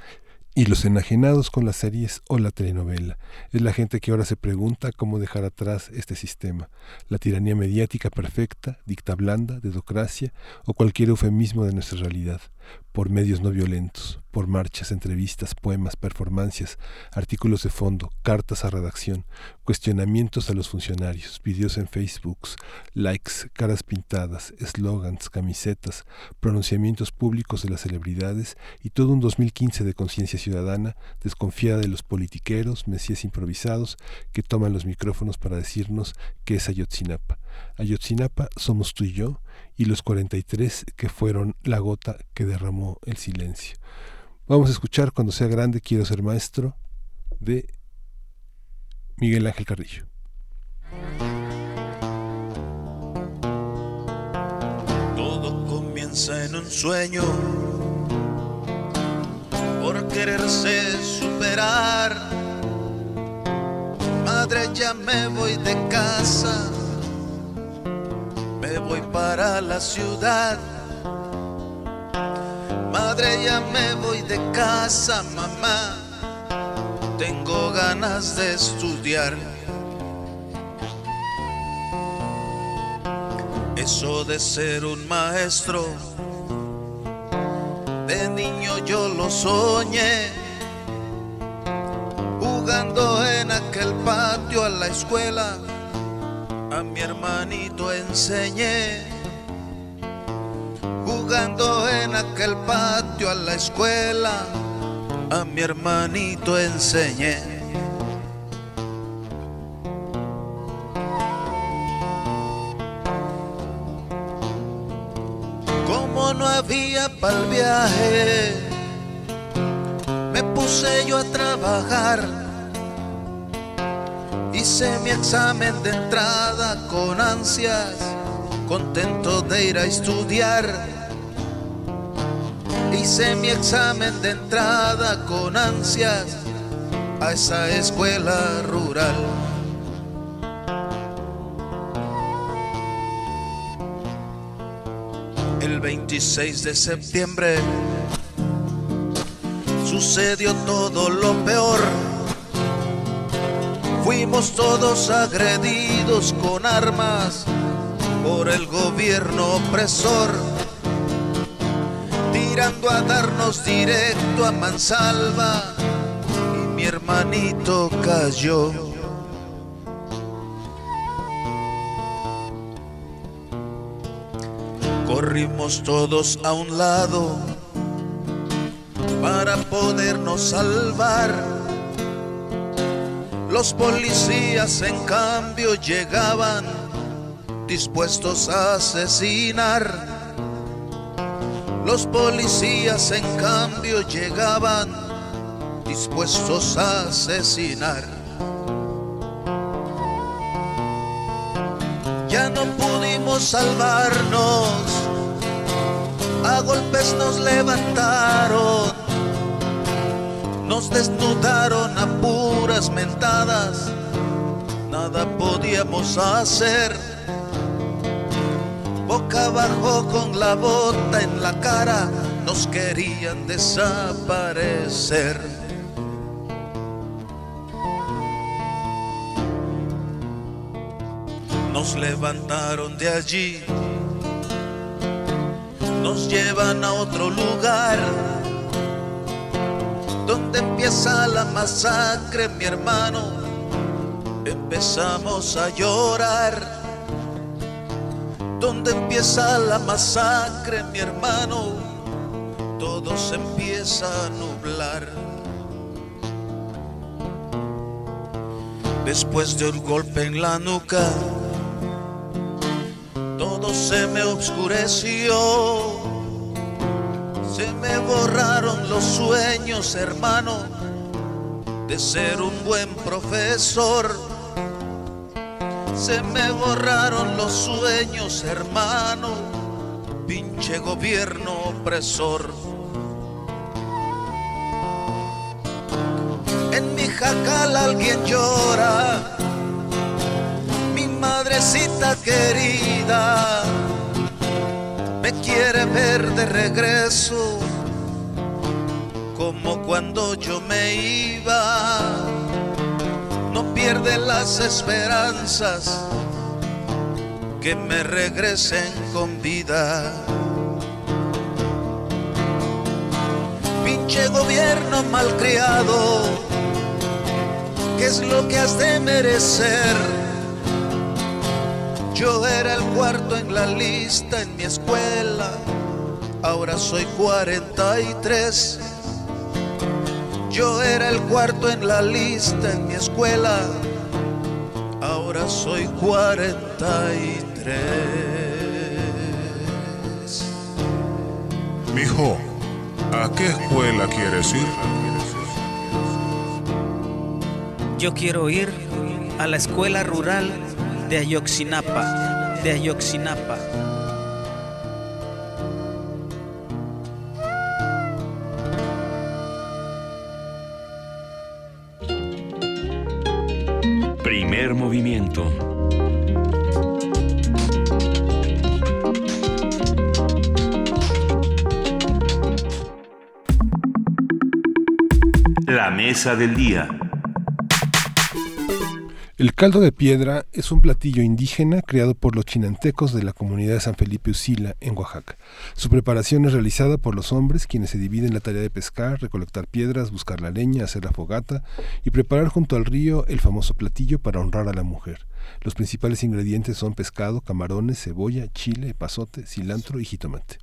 y los enajenados con las series o la telenovela. Es la gente que ahora se pregunta cómo dejar atrás este sistema, la tiranía mediática perfecta, dicta blanda, dedocracia o cualquier eufemismo de nuestra realidad por medios no violentos, por marchas, entrevistas, poemas, performancias, artículos de fondo, cartas a redacción, cuestionamientos a los funcionarios, videos en Facebook, likes, caras pintadas, eslogans, camisetas, pronunciamientos públicos de las celebridades y todo un 2015 de conciencia ciudadana desconfiada de los politiqueros, mesías improvisados que toman los micrófonos para decirnos que es Ayotzinapa. Ayotzinapa somos tú y yo, y los 43 que fueron la gota que derramó el silencio. Vamos a escuchar Cuando sea grande quiero ser maestro de Miguel Ángel Carrillo. Todo comienza en un sueño por quererse superar. Madre, ya me voy de casa me voy para la ciudad. Madre, ya me voy de casa, mamá. Tengo ganas de estudiar. Eso de ser un maestro, de niño yo lo soñé. Jugando en aquel patio a la escuela a mi hermanito enseñé, jugando en aquel patio a la escuela, a mi hermanito enseñé. Como no había para el viaje, me puse yo a trabajar Hice mi examen de entrada con ansias, contento de ir a estudiar. Hice mi examen de entrada con ansias a esa escuela rural. El 26 de septiembre sucedió todo lo peor. Fuimos todos agredidos con armas por el gobierno opresor, tirando a darnos directo a mansalva y mi hermanito cayó. Corrimos todos a un lado para podernos salvar. Los policías en cambio llegaban dispuestos a asesinar. Los policías en cambio llegaban dispuestos a asesinar. Ya no pudimos salvarnos, a golpes nos levantaron nos desnudaron a puras mentadas, nada podíamos hacer. Boca abajo con la bota en la cara, nos querían desaparecer. Nos levantaron de allí, nos llevan a otro lugar donde empieza la masacre, mi hermano, empezamos a llorar. Donde empieza la masacre, mi hermano, todo se empieza a nublar. Después de un golpe en la nuca, todo se me oscureció se me borraron los sueños, hermano, de ser un buen profesor. Se me borraron los sueños, hermano, pinche gobierno opresor. En mi jacal alguien llora, mi madrecita querida me quiere ver de regreso, como cuando yo me iba. No pierde las esperanzas que me regresen con vida. Pinche gobierno malcriado, ¿qué es lo que has de merecer? Yo era el cuarto en la lista en mi escuela, ahora soy 43. Yo era el cuarto en la lista en mi escuela, ahora soy 43. Mijo, ¿a qué escuela quieres ir? Yo quiero ir a la escuela rural de Ayoxinapa, de Ayoxinapa. Primer movimiento. La mesa del día. El caldo de piedra es un platillo indígena creado por los chinantecos de la comunidad de San Felipe Usila, en Oaxaca. Su preparación es realizada por los hombres, quienes se dividen la tarea de pescar, recolectar piedras, buscar la leña, hacer la fogata y preparar junto al río el famoso platillo para honrar a la mujer. Los principales ingredientes son pescado, camarones, cebolla, chile, pasote, cilantro y jitomate.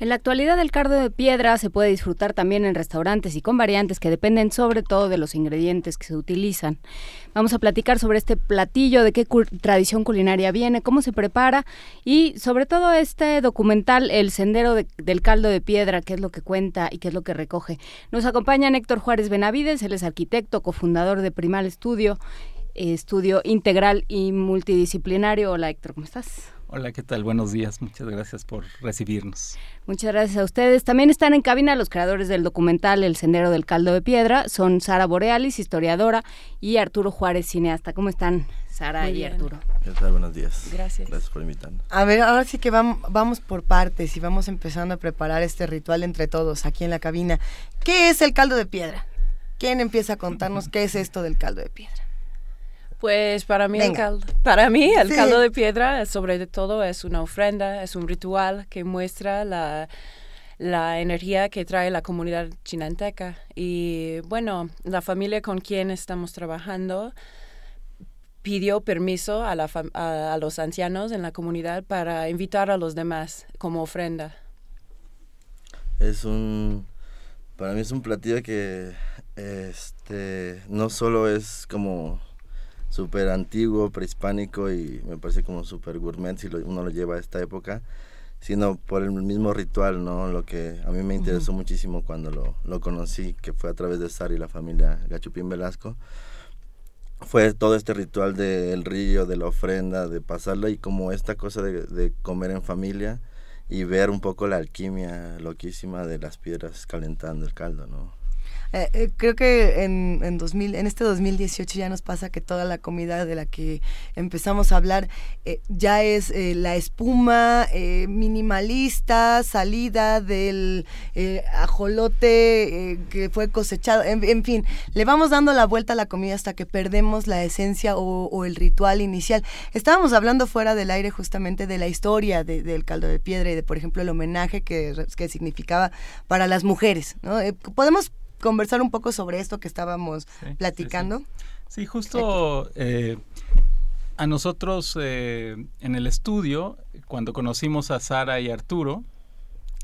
En la actualidad el caldo de piedra se puede disfrutar también en restaurantes y con variantes que dependen sobre todo de los ingredientes que se utilizan. Vamos a platicar sobre este platillo, de qué tradición culinaria viene, cómo se prepara y sobre todo este documental El Sendero del Caldo de Piedra, qué es lo que cuenta y qué es lo que recoge. Nos acompaña Héctor Juárez Benavides, él es arquitecto, cofundador de Primal Estudio estudio integral y multidisciplinario. Hola Héctor, ¿cómo estás? Hola, ¿qué tal? Buenos días. Muchas gracias por recibirnos. Muchas gracias a ustedes. También están en cabina los creadores del documental El Sendero del Caldo de Piedra. Son Sara Borealis, historiadora, y Arturo Juárez, cineasta. ¿Cómo están, Sara y Arturo? ¿Qué tal? Buenos días. Gracias. Gracias por invitarnos. A ver, ahora sí que vamos, vamos por partes y vamos empezando a preparar este ritual entre todos aquí en la cabina. ¿Qué es el caldo de piedra? ¿Quién empieza a contarnos qué es esto del caldo de piedra? Pues para mí, el caldo, para mí el caldo de piedra sobre todo es una ofrenda, es un ritual que muestra la, la energía que trae la comunidad chinanteca. Y bueno, la familia con quien estamos trabajando pidió permiso a, la a, los ancianos en la comunidad para invitar a los demás como ofrenda. Es un, para mí es un platillo que este, no solo es como súper antiguo, prehispánico y me parece como súper gourmet si uno lo lleva a esta época, sino por el mismo ritual, ¿no? Lo que a mí me interesó muchísimo cuando lo, lo, conocí, que fue a través de Sari y la familia Gachupín Velasco, fue todo este ritual del río, de la ofrenda, de pasarla y como esta cosa de, de comer en familia y ver un poco la alquimia loquísima de las piedras calentando el caldo, ¿no? Eh, eh, creo que en, en, 2000, en este 2018 ya nos pasa que toda la comida de la que empezamos a hablar eh, ya es la espuma minimalista, salida del ajolote que fue cosechado, en, fin, le vamos dando la vuelta a la comida hasta que perdemos la esencia o, el ritual inicial. Estábamos hablando fuera del aire justamente de la historia del caldo de piedra y de, por ejemplo, el homenaje que, que significaba para las mujeres. ¿no? podemos conversar un poco sobre esto que estábamos platicando? Sí, justo eh, a nosotros eh, en el estudio, cuando conocimos a Sara y Arturo,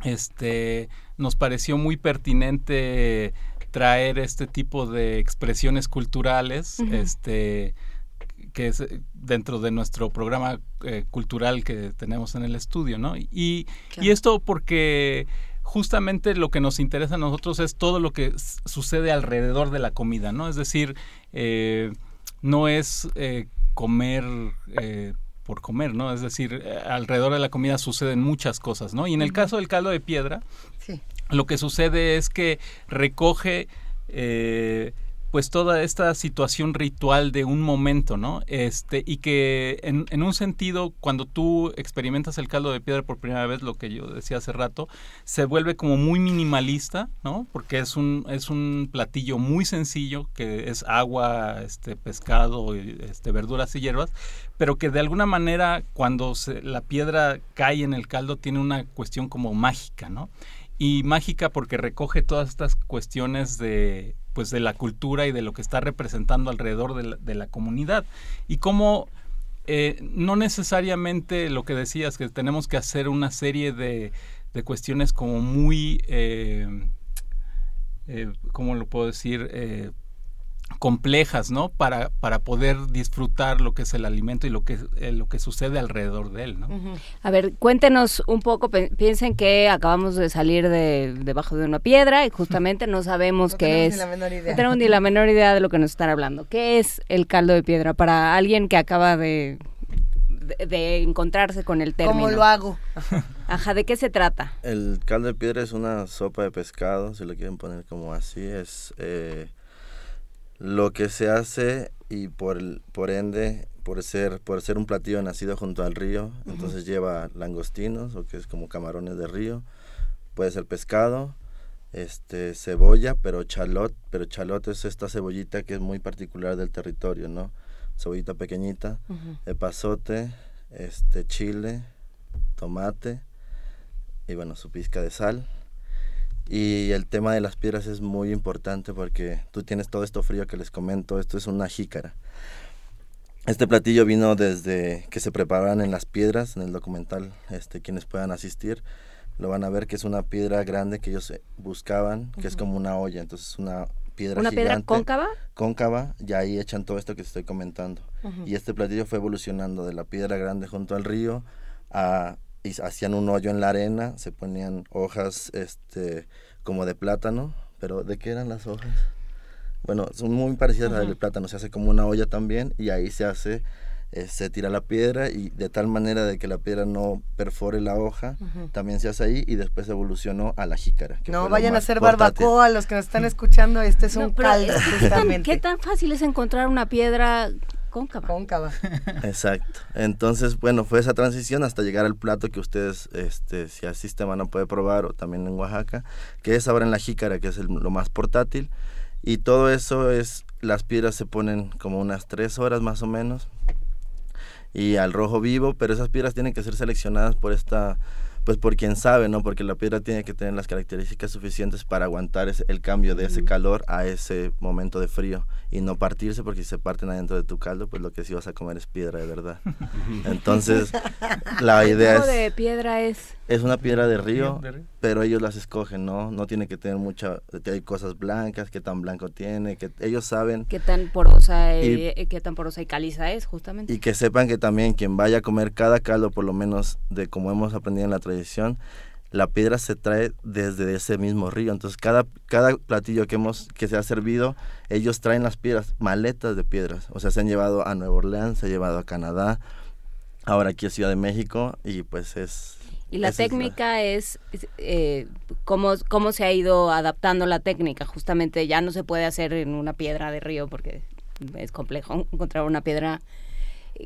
este, nos pareció muy pertinente traer este tipo de expresiones culturales, este, que es dentro de nuestro programa eh, cultural que tenemos en el estudio, ¿no? Y, y esto porque justamente lo que nos interesa a nosotros es todo lo que sucede alrededor de la comida, ¿no? Es decir, eh, no es eh, comer eh, por comer, ¿no? Es decir, alrededor de la comida suceden muchas cosas, ¿no? Y en el caso del caldo de piedra, lo que sucede es que recoge pues toda esta situación ritual de un momento, ¿no? Este, y que en, un sentido, cuando tú experimentas el caldo de piedra por primera vez, lo que yo decía hace rato, se vuelve como muy minimalista, ¿no? Porque es un, es un platillo muy sencillo, que es agua, este, pescado, este, verduras y hierbas, pero que de alguna manera cuando la piedra cae en el caldo tiene una cuestión como mágica, ¿no? Y mágica porque recoge todas estas cuestiones de pues de la cultura y de lo que está representando alrededor de la, comunidad. Y cómo eh, no necesariamente lo que decías que tenemos que hacer una serie de, de cuestiones como muy eh, eh, cómo lo puedo decir complejas, ¿no? Para, para poder disfrutar lo que es el alimento y lo que, eh, lo que sucede alrededor de él, ¿no? A ver, cuéntenos un poco, piensen que acabamos de salir de debajo de una piedra y justamente no sabemos *laughs* qué es. No tenemos ni la menor idea de lo que nos están hablando. ¿Qué es el caldo de piedra para alguien que acaba de, de, encontrarse con el término? ¿Cómo lo hago? *laughs* Ajá, ¿de qué se trata? El caldo de piedra es una sopa de pescado, si lo quieren poner como así, es... Eh, lo que se hace y por, por ende, por ser, por ser un platillo nacido junto al río, entonces lleva langostinos, o que es como camarones de río, puede ser pescado, este, cebolla, pero chalot, pero chalot es esta cebollita que es muy particular del territorio, ¿no? Cebollita pequeñita, epazote, este, chile, tomate, y bueno, su pizca de sal, y el tema de las piedras es muy importante porque tú tienes todo esto frío que les comento, esto es una jícara. Este platillo vino desde que se preparaban en las piedras, en el documental, este, quienes puedan asistir, lo van a ver que es una piedra grande que ellos buscaban, que es como una olla, entonces es una piedra ¿Una piedra cóncava? Cóncava, y ahí echan todo esto que estoy comentando. Y este platillo fue evolucionando de la piedra grande junto al río a y hacían un hoyo en la arena, se ponían hojas este como de plátano, pero ¿de qué eran las hojas? bueno, son muy parecidas a las del plátano, se hace como una olla también y ahí se hace eh, se tira la piedra y de tal manera de que la piedra no perfore la hoja, también se hace ahí y después evolucionó a la jícara. No vayan a hacer barbacoa los que nos están escuchando, este es un caldo. ¿Qué tan fácil es encontrar una piedra cóncava? Cóncava. *laughs* Exacto. Entonces, bueno, fue esa transición hasta llegar al plato que ustedes, este, si asisten, van a poder probar o también en Oaxaca, que es ahora en la jícara, que es lo más portátil. Y todo eso es, las piedras se ponen como unas tres horas más o menos y al rojo vivo, pero esas piedras tienen que ser seleccionadas por esta pues por quien sabe, ¿no? Porque la piedra tiene que tener las características suficientes para aguantar ese, el cambio de ese calor a ese momento de frío y no partirse, porque si se parten adentro de tu caldo, pues lo que sí vas a comer es piedra de verdad. *laughs* Entonces, la idea es... de piedra es? Es una piedra de río, pero ellos las escogen, ¿no? No tiene que tener mucha... Hay cosas blancas, qué tan blanco tiene, que ellos saben... Qué tan porosa, y, eh, qué tan porosa y caliza es, justamente. Y que sepan que también quien vaya a comer cada caldo, por lo menos de como hemos aprendido en la tradición, la piedra se trae desde ese mismo río. Entonces, cada, cada platillo que, hemos, que se ha servido, ellos traen las piedras, maletas de piedras. O sea, se han llevado a Nueva Orleans, se han llevado a Canadá, ahora aquí a Ciudad de México, y pues es... Y la técnica es, eh, cómo, cómo se ha ido adaptando la técnica. Justamente ya no se puede hacer en una piedra de río porque es complejo *laughs* encontrar una piedra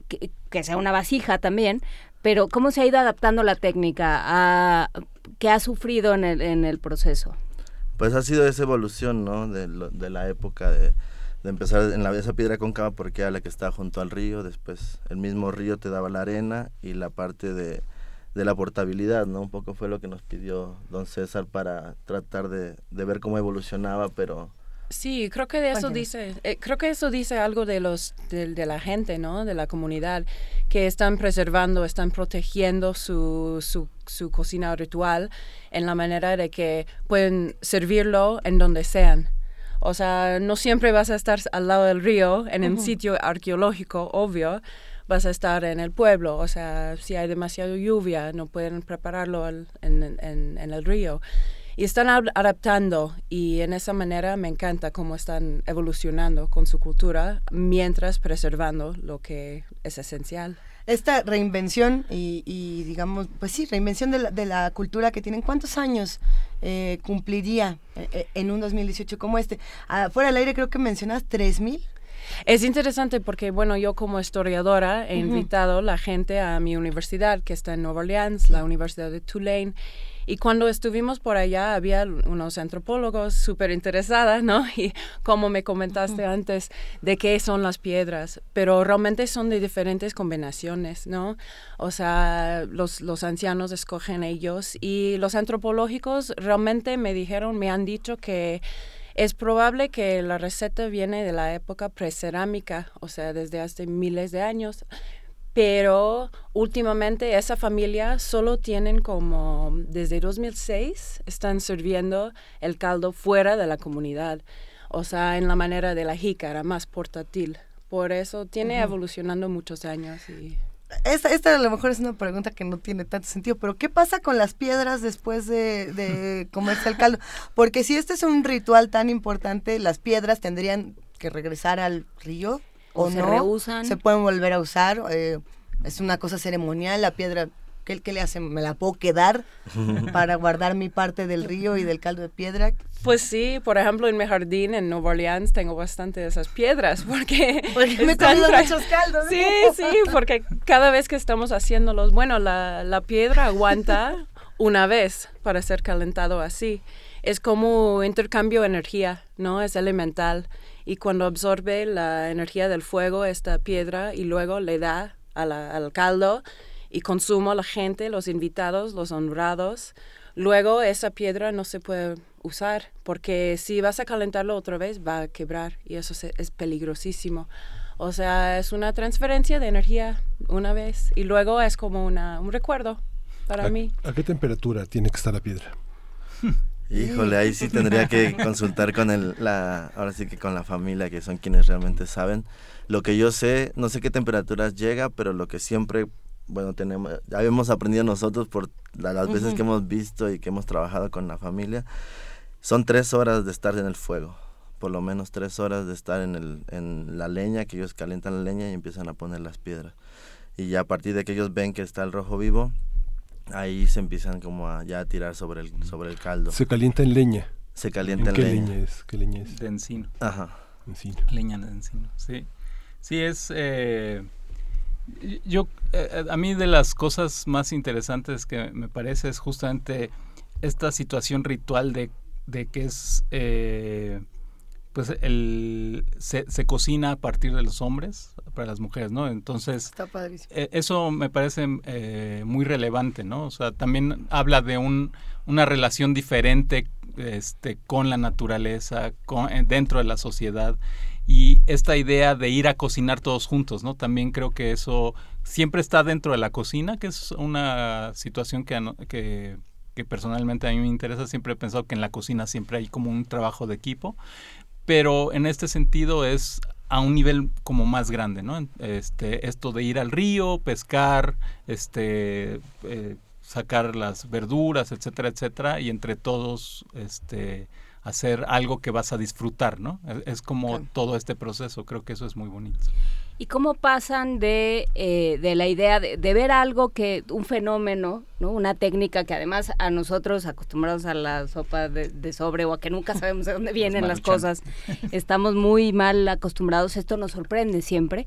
que, que, sea una vasija también, pero ¿cómo se ha ido adaptando la técnica? A, ¿Qué ha sufrido en el, en el proceso? Pues ha sido esa evolución, ¿no? De, de la época de, de, empezar en la esa piedra cóncava porque era la que estaba junto al río, después el mismo río te daba la arena y la parte de, de la portabilidad, ¿no? Un poco fue lo que nos pidió don César para tratar de, de ver cómo evolucionaba, pero Sí, creo que de eso dice, eh, creo que eso dice algo de los de, la gente, ¿no? De la comunidad que están preservando, están protegiendo su, su, su, cocina ritual en la manera de que pueden servirlo en donde sean. O sea, no siempre vas a estar al lado del río, en un sitio arqueológico, obvio, vas a estar en el pueblo. O sea, si hay demasiada lluvia, no pueden prepararlo en, en, en el río y están adaptando y en esa manera me encanta cómo están evolucionando con su cultura mientras preservando lo que es esencial. Esta reinvención y, digamos, pues sí, reinvención de la, de la cultura que tienen, ¿cuántos años eh, cumpliría eh, eh, en un 2018 como este? Ah, fuera del aire creo que mencionas 3.000. Es interesante porque, bueno, yo como historiadora he invitado la gente a mi universidad, que está en Nueva Orleans, la Universidad de Tulane, y cuando estuvimos por allá había unos antropólogos súper interesados, ¿no? *laughs* Y como me comentaste antes, de qué son las piedras, pero realmente son de diferentes combinaciones, ¿no? O sea, los, los ancianos escogen ellos y los antropológicos realmente me dijeron, me han dicho que es probable que la receta viene de la época precerámica, o sea, desde hace miles de años pero últimamente esa familia solo tienen como desde 2006 están sirviendo el caldo fuera de la comunidad, o sea, en la manera de la jícara, más portátil. Por eso tiene evolucionando muchos años y esta, esta, a lo mejor es una pregunta que no tiene tanto sentido, pero ¿qué pasa con las piedras después de, de *laughs* comerse el caldo? Porque si este es un ritual tan importante, las piedras tendrían que regresar al río o, se no, reusan. Se pueden volver a usar. Eh, es una cosa ceremonial. La piedra, ¿qué, ¿qué, le hacen? ¿Me la puedo quedar *laughs* para guardar mi parte del río y del caldo de piedra? Pues sí, por ejemplo, en mi jardín en Nueva Orleans tengo bastante de esas piedras porque, *laughs* porque me he muchos caldos. Sí, sí, porque cada vez que estamos haciéndolos, bueno, la, la piedra aguanta *laughs* una vez para ser calentado así. Es como intercambio de energía, ¿no? Es elemental y cuando absorbe la energía del fuego esta piedra y luego le da al caldo y consumo a la gente, los invitados, los honrados. Luego esa piedra no se puede usar porque si vas a calentarlo otra vez va a quebrar y eso es peligrosísimo. O sea, es una transferencia de energía una vez y luego es como una, un recuerdo para mí. ¿A qué temperatura tiene que estar la piedra? *laughs* Híjole, ahí sí *laughs* tendría que consultar con el, la, ahora sí que con la familia, que son quienes realmente saben. Lo que yo sé, no sé qué temperaturas llega, pero lo que siempre, bueno, tenemos, ya hemos aprendido nosotros por las veces que hemos visto y que hemos trabajado con la familia, son tres horas de estar en el fuego por lo menos tres horas de estar en, el, en la leña, que ellos calientan la leña y empiezan a poner las piedras. Y ya a partir de que ellos ven que está el rojo vivo, ahí se empiezan como a ya a tirar sobre el, sobre el caldo. Se calienta en leña. Se calienta en, qué leña. es? ¿Qué leña es? De encino. Ajá. Encino. Leña de encino, sí. Sí, es... Eh, yo, eh, a mí de las cosas más interesantes que me parece es justamente esta situación ritual de, de que es... Eh, pues el, se, se, cocina a partir de los hombres para las mujeres, ¿no? Entonces, eh, eso me parece muy relevante, ¿no? O sea, también habla de un, una relación diferente este, con la naturaleza, con, dentro de la sociedad y esta idea de ir a cocinar todos juntos, ¿no? También creo que eso siempre está dentro de la cocina, que es una situación que, que, personalmente a mí me interesa. Siempre he pensado que en la cocina siempre hay como un trabajo de equipo pero en este sentido es a un nivel como más grande, ¿no? Este, esto de ir al río, pescar, este, eh, sacar las verduras, etcétera, etcétera, y entre todos, este, hacer algo que vas a disfrutar, ¿no? Es, como todo este proceso, creo que eso es muy bonito. ¿Y cómo pasan de, eh, de la idea de, ver algo que, un fenómeno, ¿no? una técnica que además a nosotros acostumbrados a la sopa de, sobre o a que nunca sabemos de dónde *laughs* vienen las cosas, estamos muy mal acostumbrados, esto nos sorprende siempre.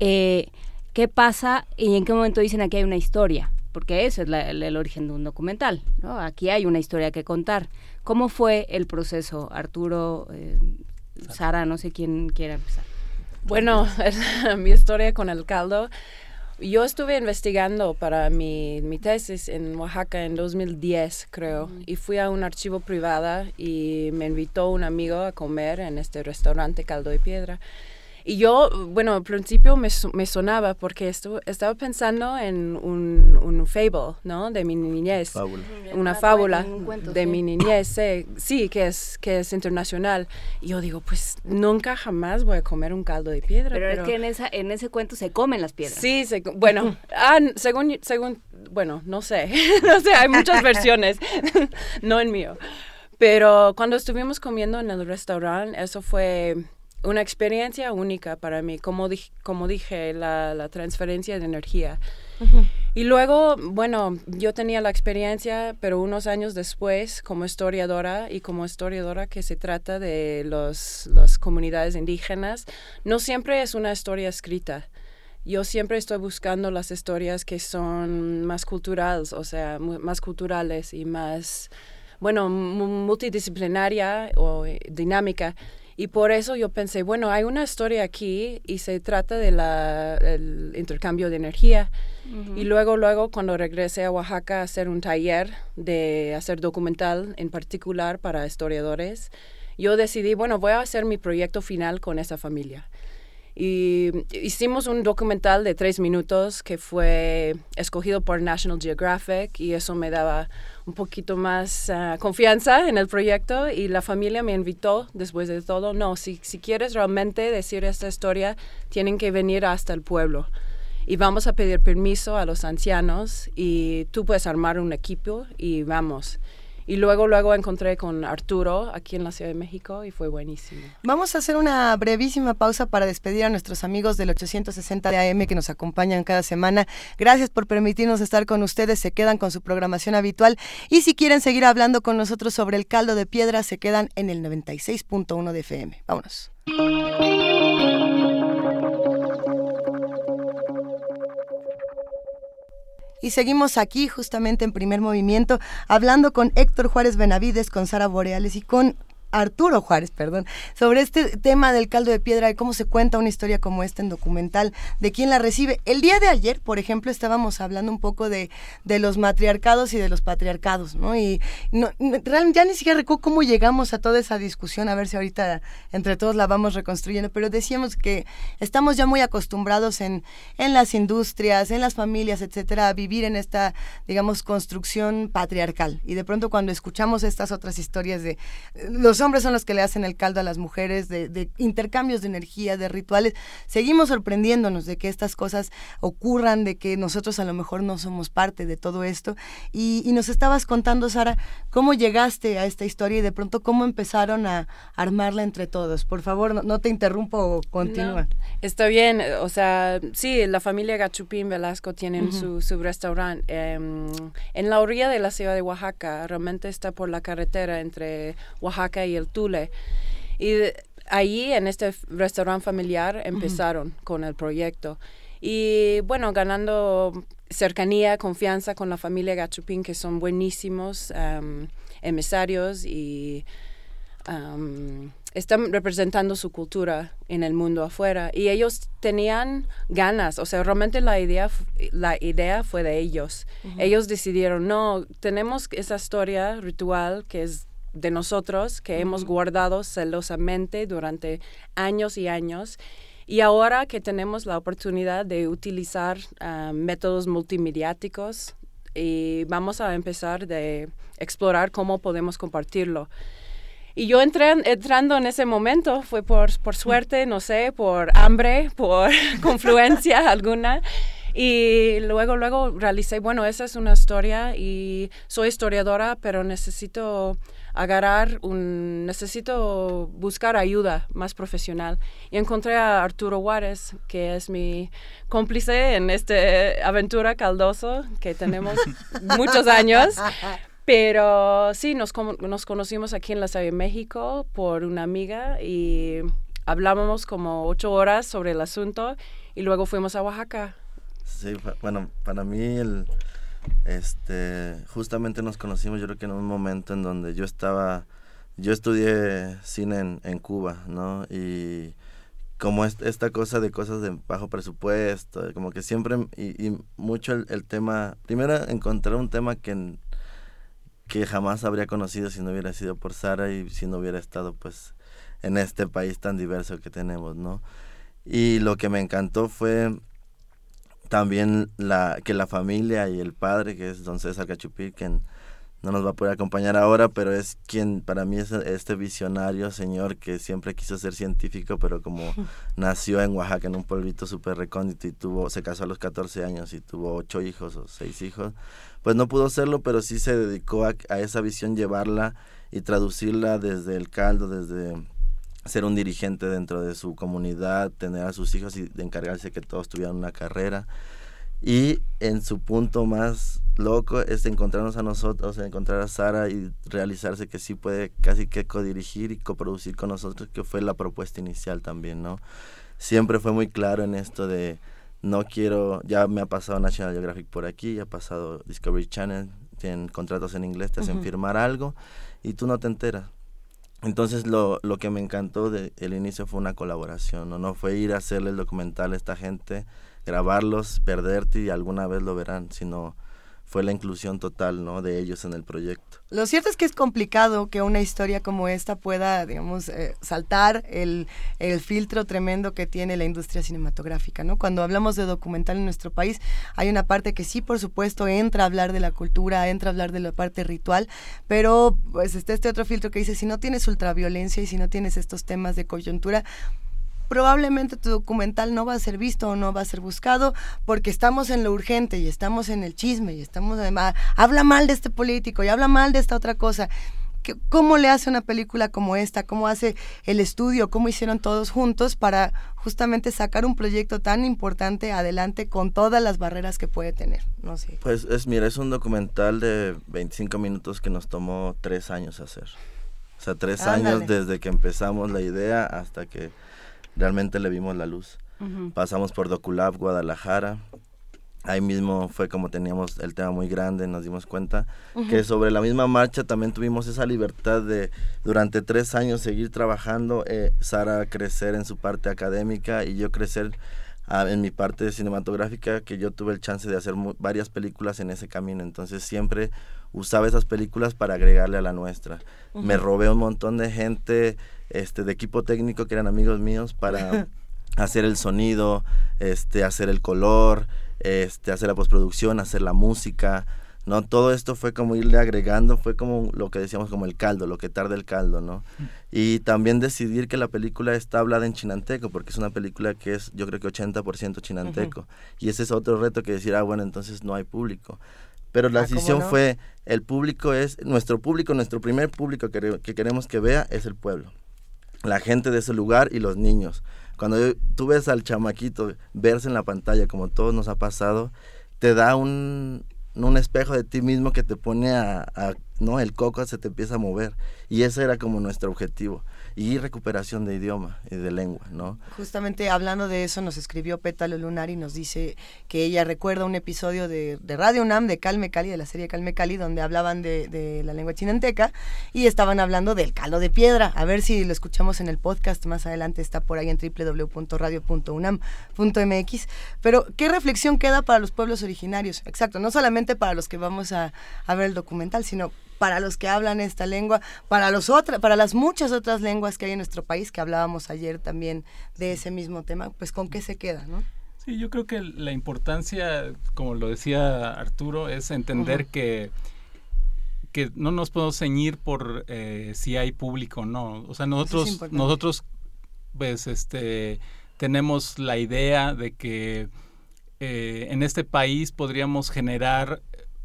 Eh, ¿Qué pasa y en qué momento dicen aquí hay una historia? Porque ese es el, origen de un documental, ¿no? Aquí hay una historia que contar. ¿Cómo fue el proceso, Arturo, eh, Sara, no sé quién quiera empezar? Bueno, *laughs* mi historia con el caldo. Yo estuve investigando para mi, mi, tesis en Oaxaca en 2010, creo, y fui a un archivo privado y me invitó un amigo a comer en este restaurante Caldo de Piedra. Y yo, bueno, al principio me, me sonaba porque esto, estaba pensando en un, un fable, ¿no? De mi niñez. Una fábula de mi niñez, sí, que es, que es internacional. Y yo digo, pues nunca jamás voy a comer un caldo de piedra. Pero, es que en, esa, en ese cuento se comen las piedras. Sí, bueno, ah, según, según, bueno, no sé, *laughs* no sé, hay muchas *laughs* versiones, *laughs* no en mío. Pero cuando estuvimos comiendo en el restaurante, eso fue una experiencia única para mí, como, como dije, la, transferencia de energía. Y luego, bueno, yo tenía la experiencia, pero unos años después, como historiadora y como historiadora que se trata de los, las comunidades indígenas, no siempre es una historia escrita. Yo siempre estoy buscando las historias que son más culturales, o sea, más culturales y más, bueno, multidisciplinaria o eh, dinámica y por eso yo pensé, bueno, hay una historia aquí y se trata del intercambio de energía. Y luego, luego, cuando regresé a Oaxaca a hacer un taller de hacer documental en particular para historiadores, yo decidí, bueno, voy a hacer mi proyecto final con esa familia. Y hicimos un documental de tres minutos que fue escogido por National Geographic y eso me daba un poquito más ah, confianza en el proyecto y la familia me invitó después de todo, no, si, si quieres realmente decir esta historia, tienen que venir hasta el pueblo y vamos a pedir permiso a los ancianos y tú puedes armar un equipo y vamos. Y luego, luego encontré con Arturo aquí en la Ciudad de México y fue buenísimo. Vamos a hacer una brevísima pausa para despedir a nuestros amigos del 860 de AM que nos acompañan cada semana. Gracias por permitirnos estar con ustedes. Se quedan con su programación habitual. Y si quieren seguir hablando con nosotros sobre el caldo de piedra, se quedan en el 96.1 de FM. Vámonos. Y seguimos aquí justamente en primer movimiento hablando con Héctor Juárez Benavides, con Sara Boreales y con Arturo Juárez, perdón, sobre este tema del caldo de piedra y cómo se cuenta una historia como esta en documental, de quién la recibe. El día de ayer, por ejemplo, estábamos hablando un poco de, de los matriarcados y de los patriarcados, ¿no? Y no, ya ni siquiera recuerdo cómo llegamos a toda esa discusión, a ver si ahorita entre todos la vamos reconstruyendo, pero decíamos que estamos ya muy acostumbrados en, en las industrias, en las familias, etcétera, a vivir en esta, digamos, construcción patriarcal. Y de pronto cuando escuchamos estas otras historias de los hombres son los que le hacen el caldo a las mujeres, de, intercambios de energía, de rituales. Seguimos sorprendiéndonos de que estas cosas ocurran, de que nosotros a lo mejor no somos parte de todo esto. Y, nos estabas contando, Sara, cómo llegaste a esta historia y de pronto cómo empezaron a armarla entre todos. Por favor, no, te interrumpo, continúa. está bien, o sea, sí, la familia Gachupín Velasco tienen su, su restaurante em, en la orilla de la ciudad de Oaxaca, realmente está por la carretera entre Oaxaca y el Tule. Y ahí, en este restaurante familiar, empezaron con el proyecto. Y bueno, ganando cercanía, confianza con la familia Gachupín, que son buenísimos um, emisarios y están representando su cultura en el mundo afuera. Y ellos tenían ganas, o sea, realmente la idea, la idea fue de ellos. Ellos decidieron, no, tenemos esa historia ritual que es de nosotros que hemos guardado celosamente durante años y años. Y ahora que tenemos la oportunidad de utilizar ah, métodos multimediáticos, y vamos a empezar de explorar cómo podemos compartirlo. Y yo entré, entrando en ese momento fue por, por suerte, no sé, por hambre, *laughs* por confluencia *laughs* alguna. Y luego, luego realicé, bueno, esa es una historia y soy historiadora, pero necesito agarrar un, necesito buscar ayuda más profesional. Y encontré a Arturo Juárez, que es mi cómplice en esta aventura caldoso que tenemos *laughs* muchos años. Pero sí, nos, nos conocimos aquí en la Ciudad de México por una amiga y hablábamos como ocho horas sobre el asunto y luego fuimos a Oaxaca. Sí, bueno, para mí el, este, justamente nos conocimos yo creo que en un momento en donde yo estaba, yo estudié cine en, Cuba, ¿no? Y como esta cosa de cosas de bajo presupuesto, como que siempre, y, mucho el, tema, primero encontrar un tema que, que jamás habría conocido si no hubiera sido por Sara y si no hubiera estado pues en este país tan diverso que tenemos, ¿no? Y lo que me encantó fue también la, que la familia y el padre, que es don César Cachupí, quien no nos va a poder acompañar ahora, pero es quien para mí es este visionario señor que siempre quiso ser científico, pero como *laughs* nació en Oaxaca en un pueblito súper recóndito y tuvo, se casó a los 14 años y tuvo ocho hijos o seis hijos, pues no pudo serlo, pero sí se dedicó a, a esa visión, llevarla y traducirla desde el caldo, desde ser un dirigente dentro de su comunidad, tener a sus hijos y de encargarse que todos tuvieran una carrera. Y en su punto más loco es encontrarnos a nosotros, encontrar a Sara y realizarse que sí puede casi que codirigir y coproducir con nosotros, que fue la propuesta inicial también, ¿no? Siempre fue muy claro en esto de no quiero, ya me ha pasado National Geographic por aquí, ya ha pasado Discovery Channel, tienen contratos en inglés, te hacen firmar algo y tú no te enteras entonces lo, lo que me encantó del el inicio fue una colaboración, ¿no? no fue ir a hacerle el documental a esta gente, grabarlos, perderte y alguna vez lo verán, sino fue la inclusión total ¿no? de ellos en el proyecto. Lo cierto es que es complicado que una historia como esta pueda, digamos, eh, saltar el, filtro tremendo que tiene la industria cinematográfica. ¿no? Cuando hablamos de documental en nuestro país, hay una parte que sí, por supuesto, entra a hablar de la cultura, entra a hablar de la parte ritual, pero pues está este otro filtro que dice, si no tienes ultraviolencia y si no tienes estos temas de coyuntura, probablemente tu documental no va a ser visto o no va a ser buscado porque estamos en lo urgente y estamos en el chisme y estamos además, habla mal de este político y habla mal de esta otra cosa. ¿Cómo le hace una película como esta? ¿Cómo hace el estudio? ¿Cómo hicieron todos juntos para justamente sacar un proyecto tan importante adelante con todas las barreras que puede tener? No sé. Pues es, mira, es un documental de 25 minutos que nos tomó tres años hacer. O sea, tres años desde que empezamos la idea hasta que realmente le vimos la luz. Pasamos por Doculab, Guadalajara. Ahí mismo fue como teníamos el tema muy grande, nos dimos cuenta que sobre la misma marcha también tuvimos esa libertad de durante tres años seguir trabajando, eh, Sara crecer en su parte académica y yo crecer en mi parte cinematográfica, que yo tuve el chance de hacer varias películas en ese camino, entonces siempre usaba esas películas para agregarle a la nuestra. Me robé un montón de gente este, de equipo técnico que eran amigos míos para *laughs* hacer el sonido, este, hacer el color, este, hacer la postproducción, hacer la música. ¿No? Todo esto fue como irle agregando, fue como lo que decíamos como el caldo, lo que tarda el caldo, ¿no? Y también decidir que la película está hablada en chinanteco, porque es una película que es yo creo que 80% chinanteco. Y ese es otro reto que decir, ah, bueno, entonces no hay público. Pero la ah, decisión fue, el público es, nuestro público, nuestro primer público que, que queremos que vea es el pueblo. La gente de ese lugar y los niños. Cuando tú ves al chamaquito verse en la pantalla, como todos nos ha pasado, te da un, un espejo de ti mismo que te pone a, no el coco se te empieza a mover. Y ese era como nuestro objetivo y recuperación de idioma y de lengua, ¿no? Justamente hablando de eso nos escribió Pétalo Lunar y nos dice que ella recuerda un episodio de, Radio UNAM de Calme Cali, de la serie Calme Cali, donde hablaban de, la lengua chinanteca y estaban hablando del caldo de piedra. A ver si lo escuchamos en el podcast, más adelante está por ahí en www.radio.unam.mx. Pero, ¿qué reflexión queda para los pueblos originarios? Exacto, no solamente para los que vamos a ver el documental, sino para los que hablan esta lengua, para los otras, para las muchas otras lenguas que hay en nuestro país que hablábamos ayer también de ese mismo tema, pues con qué se queda, ¿no? Sí, yo creo que la importancia, como lo decía Arturo, es entender que que no nos podemos ceñir por eh, si hay público o no. O sea, nosotros, nosotros, pues, este, tenemos la idea de que eh, en este país podríamos generar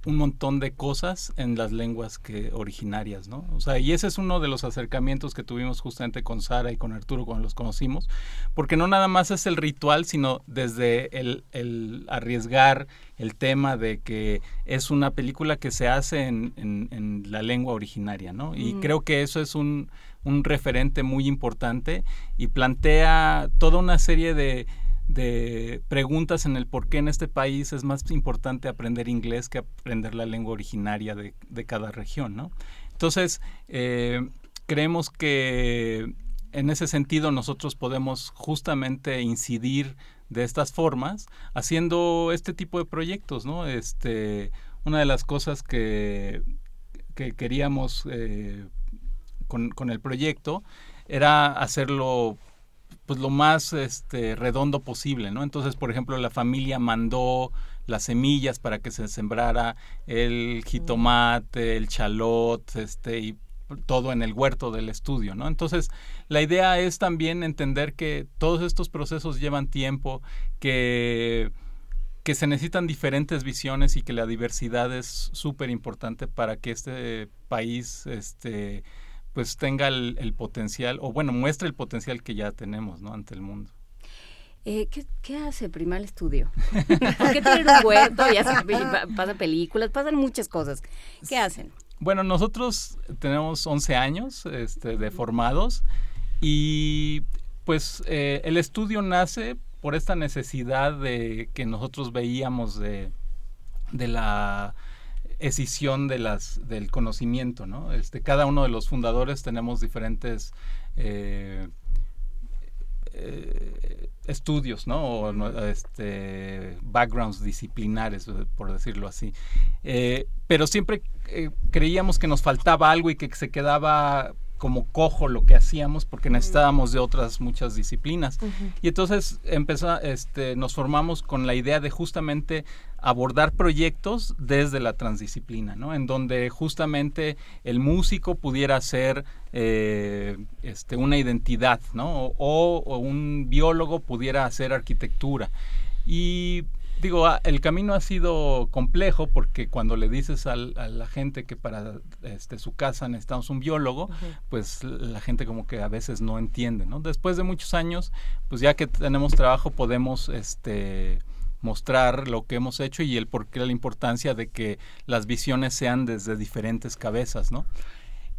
un montón de cosas en las lenguas que originarias, ¿no? O sea, y ese es uno de los acercamientos que tuvimos justamente con Sara y con Arturo cuando los conocimos, porque no nada más es el ritual, sino desde el, arriesgar el tema de que es una película que se hace en, la lengua originaria, ¿no? Y creo que eso es un, un referente muy importante y plantea toda una serie de de preguntas en el por qué en este país es más importante aprender inglés que aprender la lengua originaria de, cada región, ¿no? Entonces, eh, creemos que en ese sentido nosotros podemos justamente incidir de estas formas haciendo este tipo de proyectos, ¿no? Este, una de las cosas que, que queríamos eh, con, con el proyecto era hacerlo pues lo más este, redondo posible, ¿no? Entonces, por ejemplo, la familia mandó las semillas para que se sembrara el jitomate, el chalot, este, y todo en el huerto del estudio, ¿no? Entonces, la idea es también entender que todos estos procesos llevan tiempo, que, que se necesitan diferentes visiones y que la diversidad es súper importante para que este país, este, pues tenga el, potencial, o bueno, muestre el potencial que ya tenemos, ¿no? Ante el mundo. Eh, ¿qué, hace Primal Estudio? *laughs* ¿Por qué tiene un huerto y hace, pasa películas, pasan muchas cosas? ¿Qué hacen? Bueno, nosotros tenemos 11 años este, de formados y pues eh, el estudio nace por esta necesidad de que nosotros veíamos de, de la escisión de las, del conocimiento, ¿no? Este, cada uno de los fundadores tenemos diferentes eh, eh, estudios, ¿no? O, este, backgrounds disciplinares, por decirlo así. Eh, pero siempre creíamos que nos faltaba algo y que se quedaba como cojo lo que hacíamos porque necesitábamos de otras muchas disciplinas. Y entonces empezó, este, nos formamos con la idea de justamente abordar proyectos desde la transdisciplina, ¿no? En donde justamente el músico pudiera ser eh, este, una identidad, ¿no? O, o, un biólogo pudiera hacer arquitectura. Y digo, ah, el camino ha sido complejo porque cuando le dices a la gente que para este, su casa necesitamos un biólogo, pues la gente como que a veces no entiende, ¿no? Después de muchos años, pues ya que tenemos trabajo podemos este mostrar lo que hemos hecho y el por qué la importancia de que las visiones sean desde diferentes cabezas, ¿no?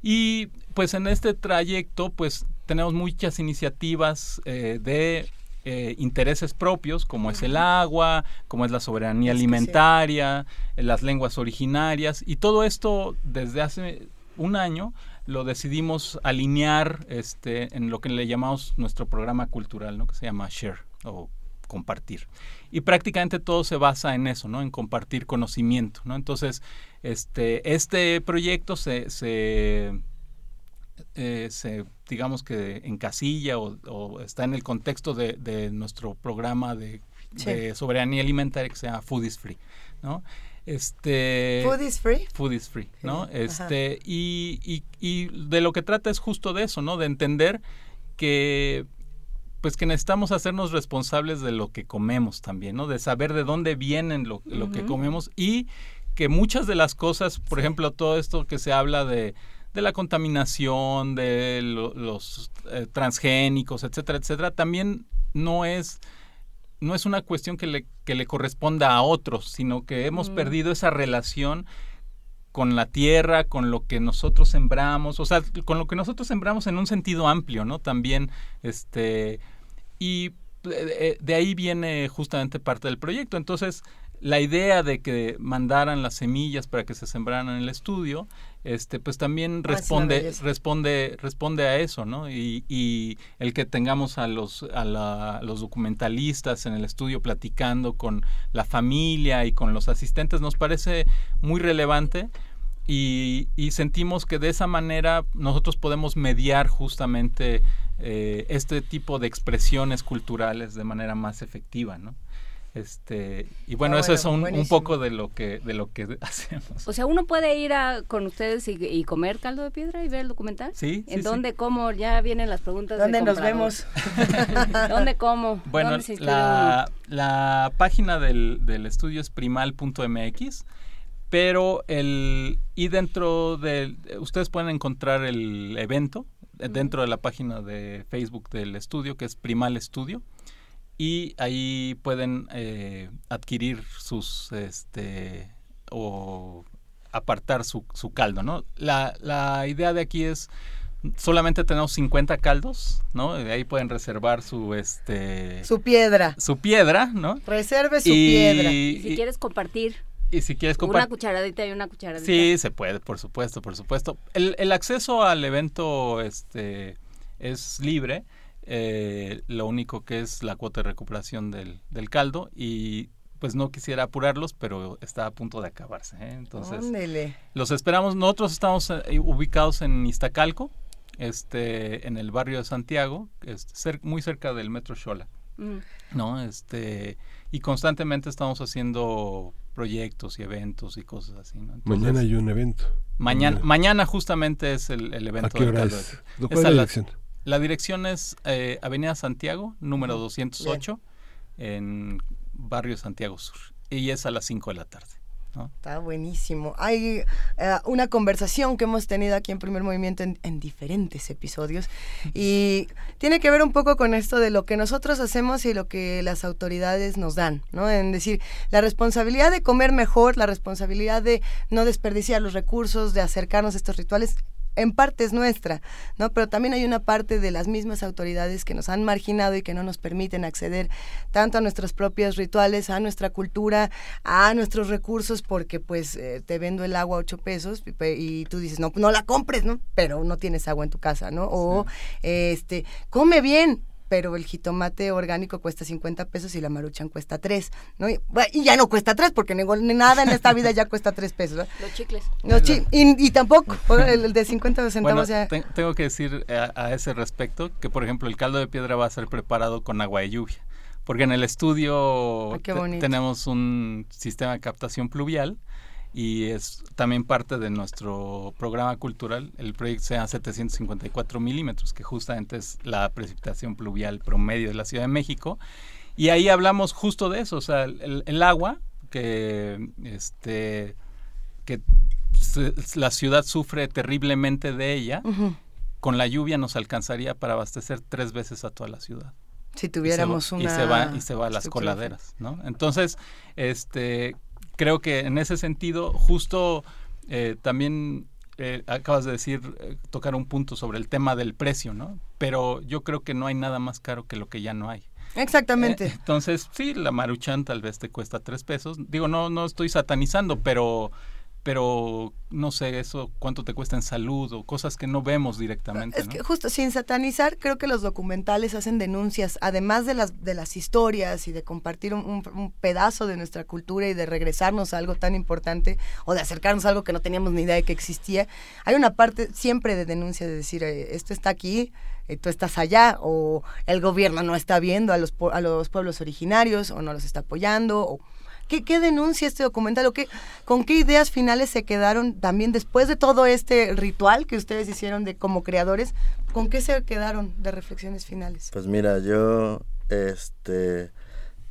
Y pues en este trayecto pues tenemos muchas iniciativas eh, de eh, intereses propios, como es el agua, como es la soberanía alimentaria, las lenguas originarias, y todo esto desde hace un año lo decidimos alinear este, en lo que le llamamos nuestro programa cultural, ¿no? que se llama Share o compartir. Y prácticamente todo se basa en eso, ¿no? En compartir conocimiento, ¿no? Entonces, este, este proyecto se, se eh, se, digamos que encasilla o, o, está en el contexto de, nuestro programa de, soberanía alimentaria que se llama Food is Free, ¿no? Este, food is free. Food is free, ¿no? este, y, y, y, de lo que trata es justo de eso, ¿no? De entender que pues que necesitamos hacernos responsables de lo que comemos también, ¿no? De saber de dónde vienen lo, lo que comemos y que muchas de las cosas, por ejemplo, todo esto que se habla de, de la contaminación, de los eh, transgénicos, etcétera, etcétera, también no es no es una cuestión que le, que le corresponda a otros, sino que hemos perdido esa relación con la tierra, con lo que nosotros sembramos, o sea, con lo que nosotros sembramos en un sentido amplio, ¿no? También, este, y de, de ahí viene justamente parte del proyecto. Entonces, la idea de que mandaran las semillas para que se sembraran en el estudio, este, pues también ah, responde, responde, responde a eso, ¿no? Y, y el que tengamos a los, a, los documentalistas en el estudio platicando con la familia y con los asistentes nos parece muy relevante. Y, y sentimos que de esa manera nosotros podemos mediar justamente eh, este tipo de expresiones culturales de manera más efectiva, ¿no? Este, y bueno, ah, eso es un, poco de lo que de lo que *laughs* hacemos. O sea, uno puede ir a, con ustedes y, comer caldo de piedra y ver el documental. Sí. ¿En dónde, cómo? Ya vienen las preguntas. ¿Dónde nos vemos? *laughs* ¿Dónde, cómo? Bueno, la, la, página del, del estudio es primal.mx, pero el y dentro de ustedes pueden encontrar el evento dentro de la página de Facebook del estudio que es Primal Estudio y ahí pueden eh, adquirir sus este o apartar su, su caldo, ¿no? La, la, idea de aquí es solamente tenemos 50 caldos, ¿no? De ahí pueden reservar su este su piedra. Su piedra, ¿no? Reserve su piedra. Y si quieres compartir y si quieres compartir. Una cucharadita y una cucharadita. Sí, se puede, por supuesto, por supuesto. El, el acceso al evento este es libre eh, lo único que es la cuota de recuperación del, del, caldo y pues no quisiera apurarlos, pero está a punto de acabarse. ¿eh? Entonces, los esperamos. Nosotros estamos eh, ubicados en Iztacalco, este, en el barrio de Santiago, muy cerca del Metro Xola. Mm. ¿no? Este, y constantemente estamos haciendo proyectos y eventos y cosas así. mañana hay un evento. Mañana, mañana justamente es el, el evento. ¿A qué hora es? ¿Cuál es la dirección? La dirección es eh, Avenida Santiago, número 208, en Barrio Santiago Sur. Y es a las 5 de la tarde. Está buenísimo. Hay eh, una conversación que hemos tenido aquí en Primer Movimiento en, en, diferentes episodios y tiene que ver un poco con esto de lo que nosotros hacemos y lo que las autoridades nos dan, ¿no? En decir, la responsabilidad de comer mejor, la responsabilidad de no desperdiciar los recursos, de acercarnos a estos rituales, en parte es nuestra, ¿no? Pero también hay una parte de las mismas autoridades que nos han marginado y que no nos permiten acceder tanto a nuestros propios rituales, a nuestra cultura, a nuestros recursos, porque pues eh, te vendo el agua a ocho pesos y, tú dices, no, no la compres, ¿no? Pero no tienes agua en tu casa, ¿no? O, este, come bien, pero el jitomate orgánico cuesta 50 pesos y la maruchan cuesta 3, ¿no? Y, ya no cuesta 3 porque nada en esta vida ya cuesta 3 pesos. Los chicles. y, tampoco, el, de 50 centavos ya... tengo que decir a, ese respecto que, por ejemplo, el caldo de piedra va a ser preparado con agua de lluvia. Porque en el estudio tenemos un sistema de captación pluvial y es también parte de nuestro programa cultural. El proyecto sea 754 milímetros, que justamente es la precipitación pluvial promedio de la Ciudad de México. Y ahí hablamos justo de eso, o sea, el, agua que, este, que la ciudad sufre terriblemente de ella, con la lluvia nos alcanzaría para abastecer tres veces a toda la ciudad. Si tuviéramos una... Y se va, y se va a las coladeras, ¿no? Entonces, este, creo que en ese sentido, justo eh, también eh, acabas de decir, eh, tocar un punto sobre el tema del precio, ¿no? Pero yo creo que no hay nada más caro que lo que ya no hay. Exactamente. entonces, sí, la maruchan tal vez te cuesta tres pesos. Digo, no, no estoy satanizando, pero pero no sé eso cuánto te cuesta en salud o cosas que no vemos directamente. Es que justo sin satanizar, creo que los documentales hacen denuncias, además de las de las historias y de compartir un, pedazo de nuestra cultura y de regresarnos a algo tan importante o de acercarnos a algo que no teníamos ni idea de que existía. Hay una parte siempre de denuncia de decir eh, esto está aquí, eh, tú estás allá o el gobierno no está viendo a los a los pueblos originarios o no los está apoyando o ¿Qué, qué denuncia este documental o qué, con qué ideas finales se quedaron también después de todo este ritual que ustedes hicieron de como creadores? ¿Con qué se quedaron de reflexiones finales? Pues mira, yo este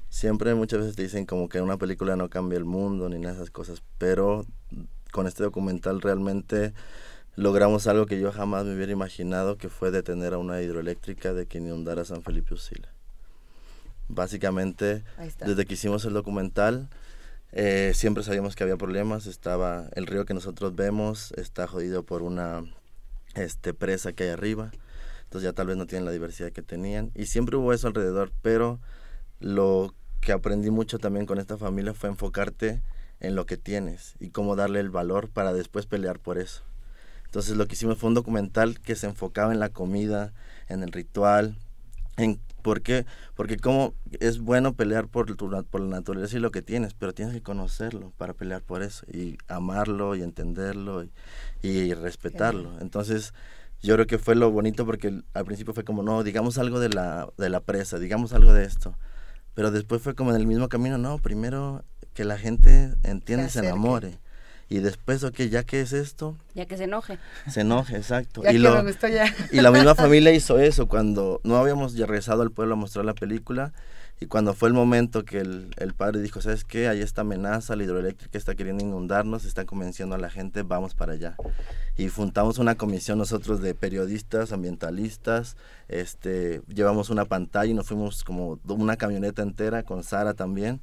siempre muchas veces dicen como que una película no cambia el mundo ni nada de esas cosas, pero con este documental realmente logramos algo que yo jamás me hubiera imaginado, que fue detener a una hidroeléctrica de que inundara San Felipe Usila. Básicamente, desde que hicimos el documental, eh, siempre sabíamos que había problemas. Estaba el río que nosotros vemos, está jodido por una este, presa que hay arriba. Entonces ya tal vez no tienen la diversidad que tenían. Y siempre hubo eso alrededor, pero lo que aprendí mucho también con esta familia fue enfocarte en lo que tienes y cómo darle el valor para después pelear por eso. Entonces lo que hicimos fue un documental que se enfocaba en la comida, en el ritual, en ¿Por qué? Porque como es bueno pelear por, por la naturaleza y lo que tienes, pero tienes que conocerlo para pelear por eso y amarlo y entenderlo y, respetarlo. Entonces, yo creo que fue lo bonito porque al principio fue como, no, digamos algo de la, de la presa, digamos algo de esto. Pero después fue como en el mismo camino, no, primero que la gente entienda y se enamore y después, ok, ya que es esto. Ya que se enoje. Se enoje, exacto. y, lo, ya. y la misma *laughs* familia hizo eso cuando no habíamos ya regresado al pueblo a mostrar la película. Y cuando fue el momento que el, el padre dijo, ¿sabes qué? Hay esta amenaza, la hidroeléctrica está queriendo inundarnos, está convenciendo a la gente, vamos para allá. Y juntamos una comisión nosotros de periodistas, ambientalistas, este, llevamos una pantalla y nos fuimos como una camioneta entera con Sara también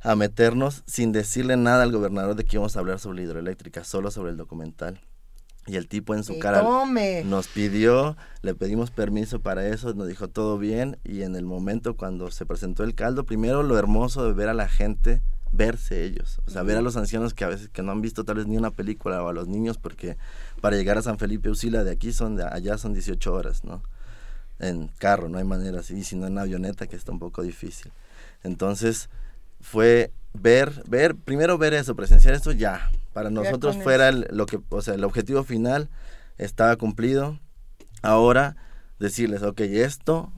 a meternos sin decirle nada al gobernador de que íbamos a hablar sobre la hidroeléctrica, solo sobre el documental. Y el tipo en su cara nos pidió, le pedimos permiso para eso, nos dijo todo bien y en el momento cuando se presentó el caldo, primero lo hermoso de ver a la gente verse ellos, o sea, ver a los ancianos que a veces que no han visto tal vez ni una película o a los niños porque para llegar a San Felipe Usila de aquí son de allá son 18 horas, ¿no? En carro, no hay manera así, sino en avioneta que está un poco difícil. Entonces, fue ver, ver, primero ver eso, presenciar eso ya. Para nosotros fuera lo que, o sea, el objetivo final estaba cumplido. Ahora decirles, ok, esto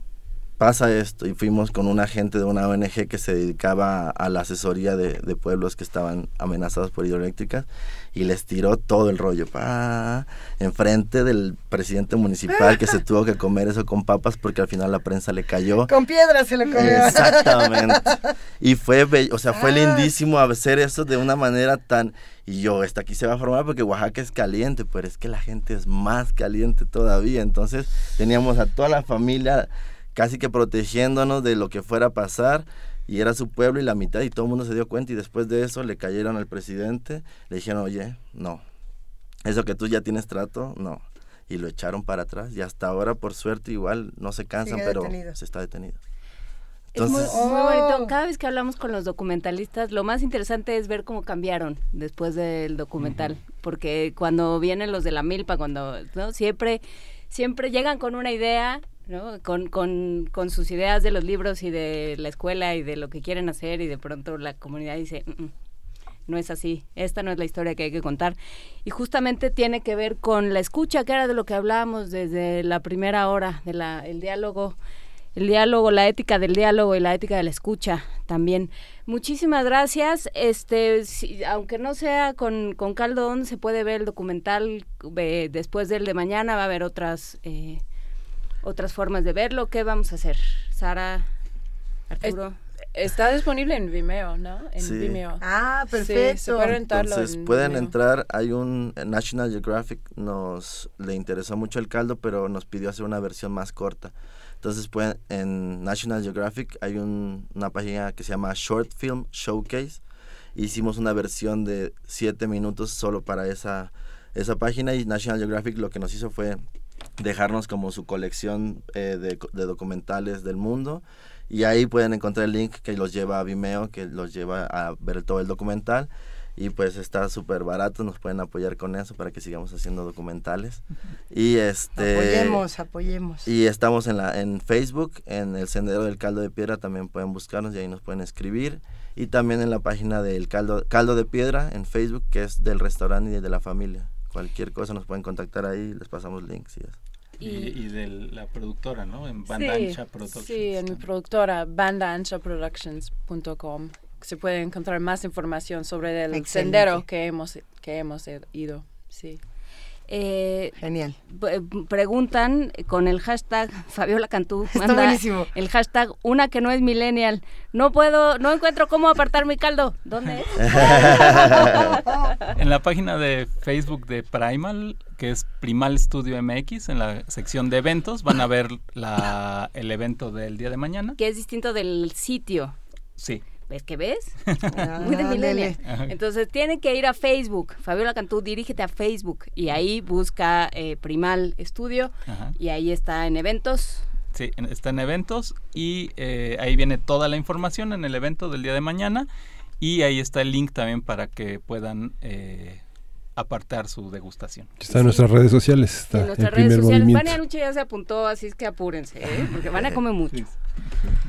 pasa esto y fuimos con un agente de una ONG que se dedicaba a, la asesoría de, pueblos que estaban amenazados por hidroeléctricas y les tiró todo el rollo pa enfrente del presidente municipal que se *laughs* tuvo que comer eso con papas porque al final la prensa le cayó con piedras se le comió exactamente *laughs* y fue o sea fue ah. lindísimo hacer eso de una manera tan y yo, esta aquí se va a formar porque Oaxaca es caliente, pero es que la gente es más caliente todavía. Entonces teníamos a toda la familia casi que protegiéndonos de lo que fuera a pasar y era su pueblo y la mitad y todo el mundo se dio cuenta y después de eso le cayeron al presidente, le dijeron, oye, no, eso que tú ya tienes trato, no. Y lo echaron para atrás y hasta ahora por suerte igual no se cansan, pero se está detenido. es muy, bonito. Oh. Cada vez que hablamos con los documentalistas, lo más interesante es ver cómo cambiaron después del documental. Porque cuando vienen los de la milpa, cuando ¿no? siempre, siempre llegan con una idea con, con, con, sus ideas de los libros y de la escuela y de lo que quieren hacer y de pronto la comunidad dice, mm, mm, no es así, esta no es la historia que hay que contar. Y justamente tiene que ver con la escucha, que era de lo que hablábamos desde la primera hora, del el diálogo, el diálogo, la ética del diálogo y la ética de la escucha también. Muchísimas gracias. Este, aunque no sea con, con Caldo, se puede ver el documental eh, después del de mañana, va a haber otras... Eh, otras formas de verlo. ¿Qué vamos a hacer? Sara, Arturo. está disponible en Vimeo, ¿no? En Vimeo. Ah, perfecto. Entonces pueden entrar, hay un National Geographic nos le interesó mucho el caldo, pero nos pidió hacer una versión más corta. Entonces pueden en National Geographic hay una página que se llama Short Film Showcase. Hicimos una versión de 7 minutos solo para esa esa página y National Geographic lo que nos hizo fue dejarnos como su colección eh, de, documentales del mundo. Y ahí pueden encontrar el link que los lleva a Vimeo, que los lleva a ver todo el documental. Y pues está súper barato, nos pueden apoyar con eso para que sigamos haciendo documentales. Y este apoyemos, apoyemos. Y estamos en la en Facebook, en el Sendero del Caldo de Piedra también pueden buscarnos y ahí nos pueden escribir. Y también en la página del Caldo Caldo de Piedra en Facebook, que es del restaurante y de la familia cualquier cosa nos pueden contactar ahí, les pasamos links y eso. Y, de la productora, ¿no? En Banda sí, Productions. Sí, en mi productora, bandaanchaproductions.com. se puede encontrar más información sobre el sendero que hemos, que hemos ido. Sí. Eh, Genial. Preguntan con el hashtag *laughs* Fabiola Cantú. Está El hashtag una que no es millennial. No puedo, no encuentro cómo apartar mi caldo. ¿Dónde es? en la página de Facebook de Primal, que es Primal Studio MX, en la sección de eventos, van a ver la, el evento del día de mañana. Que es distinto del sitio. Sí. ¿Ves que ves? *laughs* Muy de Entonces tienen que ir a Facebook. Fabiola Cantú, dirígete a Facebook y ahí busca eh, Primal Estudio y ahí está en eventos. Sí, está en eventos y eh, ahí viene toda la información en el evento del día de mañana y ahí está el link también para que puedan eh, apartar su degustación. Está en nuestras redes sociales. Está en nuestras redes sociales. Vania Nuche ya se apuntó, así es que apúrense, ¿eh? porque Vania come mucho.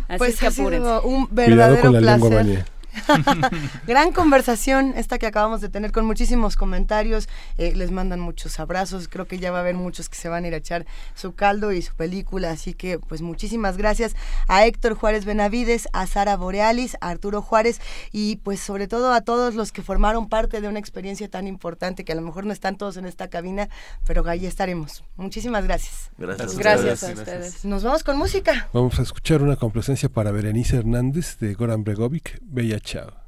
Así pues es que apúrense. un verdadero placer. *laughs* Gran conversación esta que acabamos de tener con muchísimos comentarios. Eh, les mandan muchos abrazos. Creo que ya va a haber muchos que se van a ir a echar su caldo y su película. Así que pues muchísimas gracias a Héctor Juárez Benavides, a Sara Borealis, a Arturo Juárez y pues sobre todo a todos los que formaron parte de una experiencia tan importante que a lo mejor no están todos en esta cabina, pero ahí estaremos. Muchísimas gracias. Gracias, gracias, a ustedes. Nos vamos con música. Vamos a escuchar una complacencia para Berenice Hernández de Goran Bregovic, Bella ciao.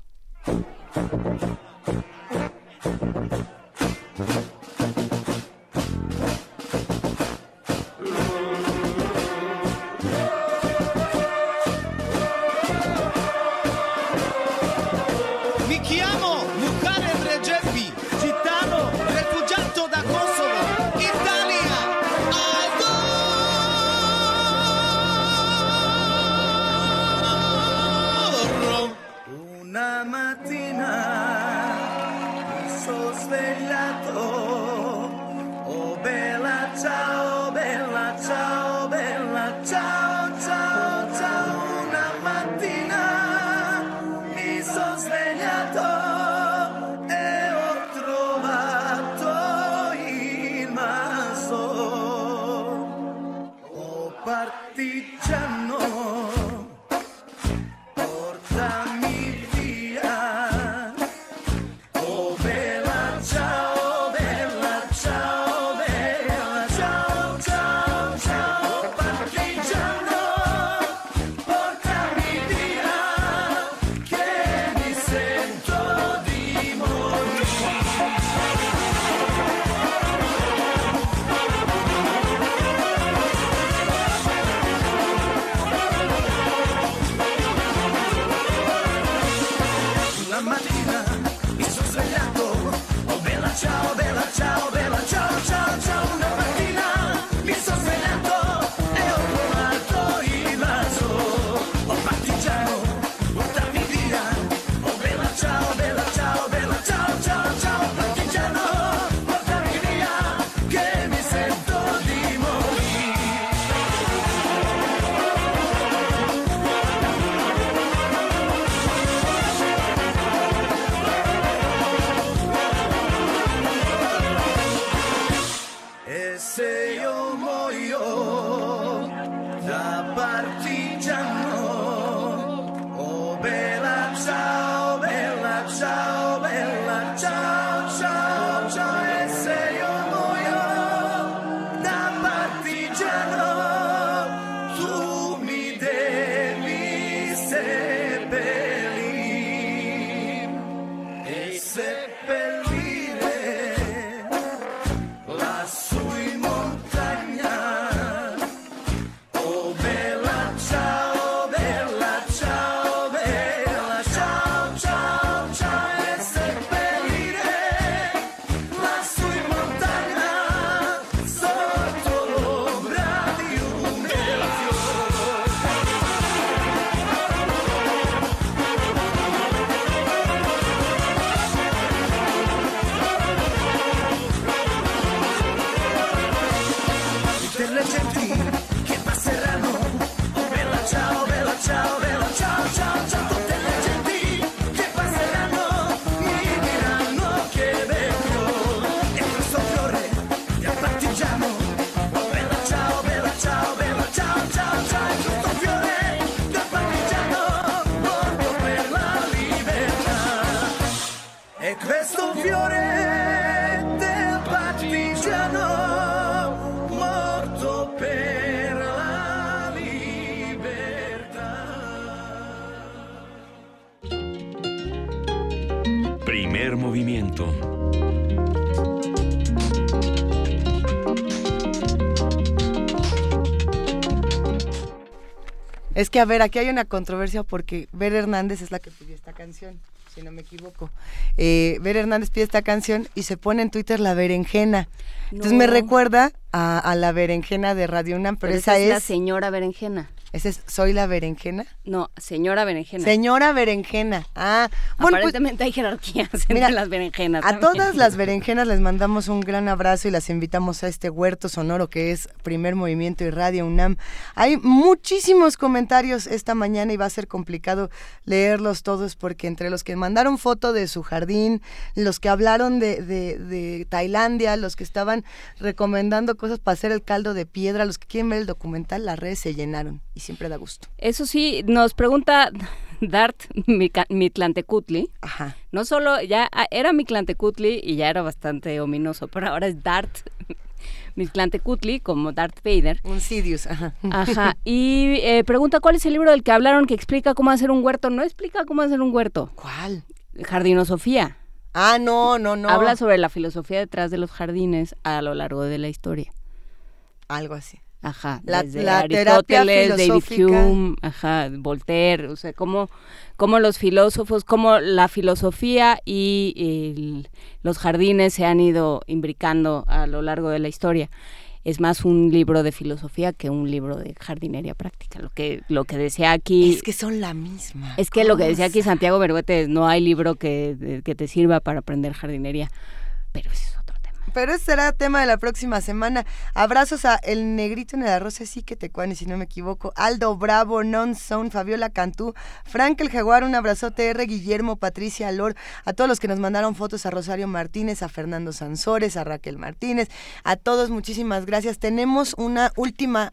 Es que, a ver, aquí hay una controversia porque Ver Hernández es la que pidió esta canción, si no me equivoco. Eh, Ver Hernández pide esta canción y se pone en Twitter la berenjena. Entonces me recuerda a, la berenjena de Radio UNAM, pero, esa, es, la señora berenjena. ¿Ese es Soy la berenjena? No, señora berenjena. Señora berenjena. Ah, bueno, pues Aparentemente hay jerarquías *laughs* entre las berenjenas. A todas las berenjenas les mandamos un gran abrazo y las invitamos a este huerto sonoro que es Primer Movimiento y Radio UNAM. Hay muchísimos comentarios esta mañana y va a ser complicado leerlos todos porque entre los que mandaron foto de su jardín, los que hablaron de, de, de Tailandia, los que estaban recomendando cosas para hacer el caldo de piedra, los que quieren ver el documental, las redes se llenaron y siempre da gusto. Eso sí, nos pregunta Dart Mitlantecutli. Ajá. No solo, ya ah, era Mitlantecutli y ya era bastante ominoso, pero ahora es Dart Mitlantecutli como Darth Vader. Un Sidious, ajá. Ajá. *laughs* Y eh, pregunta cuál es el libro del que hablaron que explica cómo hacer un huerto. No explica cómo hacer un huerto. ¿Cuál? Jardinosofía. Ah, no, no, no. Habla sobre la filosofía detrás de los jardines a lo largo de la historia. Algo así. Ajá, la, la Aristóteles, David Hume, ajá, Voltaire, o sea, cómo, cómo los filósofos, cómo la filosofía y los jardines se han ido imbricando a lo largo de la historia. Es más un libro de filosofía que un libro de jardinería práctica. Lo que, lo que decía aquí... Es que son la misma. Es que lo que decía aquí Santiago Berguete, no hay libro que, que te sirva para aprender jardinería. Pero es pero ese será tema de la próxima semana. Abrazos a El Negrito en el Arroz, sí que te cuane, si no me equivoco. Aldo Bravo, Non Zone, Fabiola Cantú, Frank el Jaguar, un abrazote, R. Guillermo, Patricia Lor, a todos los que nos mandaron fotos, a Rosario Martínez, a Fernando Sansores, a Raquel Martínez, a todos muchísimas gracias. Tenemos una última,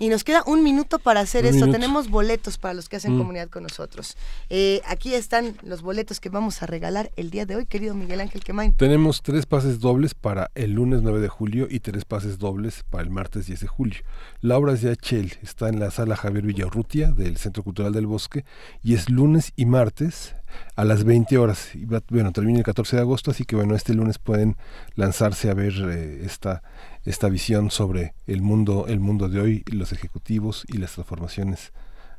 y nos queda un minuto para hacer esto. Tenemos boletos para los que hacen mm. comunidad con nosotros. Eh, aquí están los boletos que vamos a regalar el día de hoy, querido Miguel Ángel Quemain. Tenemos tres pases dobles para para el lunes 9 de julio y tres pases dobles para el martes 10 de julio. La obra de Achel, está en la sala Javier Villarrutia del Centro Cultural del Bosque y es lunes y martes a las 20 horas. Y bueno, termina el 14 de agosto, así que bueno, este lunes pueden lanzarse a ver eh, esta, esta visión sobre el mundo, el mundo de hoy, los ejecutivos y las transformaciones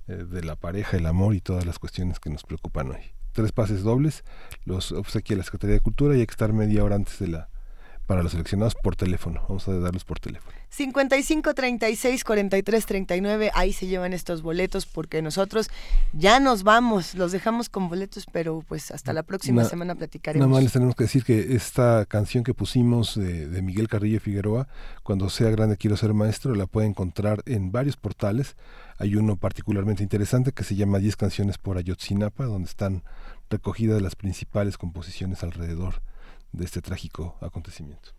eh, de la pareja, el amor y todas las cuestiones que nos preocupan hoy. Tres pases dobles, los obsequia la Secretaría de Cultura y hay que estar media hora antes de la para los seleccionados por teléfono. Vamos a darlos por teléfono. 55 36 43 39, ahí se llevan estos boletos porque nosotros ya nos vamos, los dejamos con boletos, pero pues hasta la próxima semana platicaremos. Nada más les tenemos que decir que esta canción que pusimos de, Miguel Carrillo Figueroa, cuando sea grande quiero ser maestro, la puede encontrar en varios portales. Hay uno particularmente interesante que se llama 10 canciones por Ayotzinapa, donde están recogidas las principales composiciones alrededor de este trágico acontecimiento.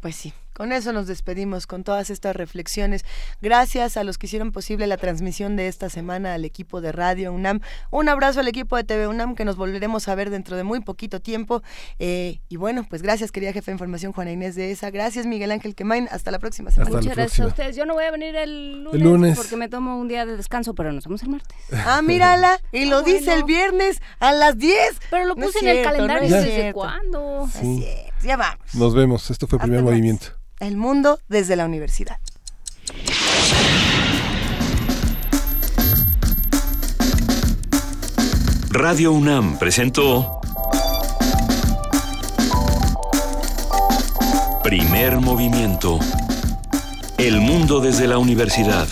Pues sí, con eso nos despedimos, con todas estas reflexiones. Gracias a los que hicieron posible la transmisión de esta semana, al equipo de Radio UNAM. Un abrazo al equipo de TV UNAM, que nos volveremos a ver dentro de muy poquito tiempo. Eh, y bueno, pues gracias, querida jefa de información Juana Inés de esa. Gracias, Miguel Ángel Quemain. Hasta la próxima semana. Muchas gracias a ustedes. Yo no voy a venir el lunes, porque me tomo un día de descanso, pero nos vemos el martes. Ah, mírala. Y lo ah, dice el viernes a las 10. Pero lo puse en el calendario. ¿Desde cuándo? Ya vamos. Nos vemos. Esto fue el Primer Movimiento. El mundo desde la universidad. Radio UNAM presentó Primer Movimiento. El mundo desde la universidad.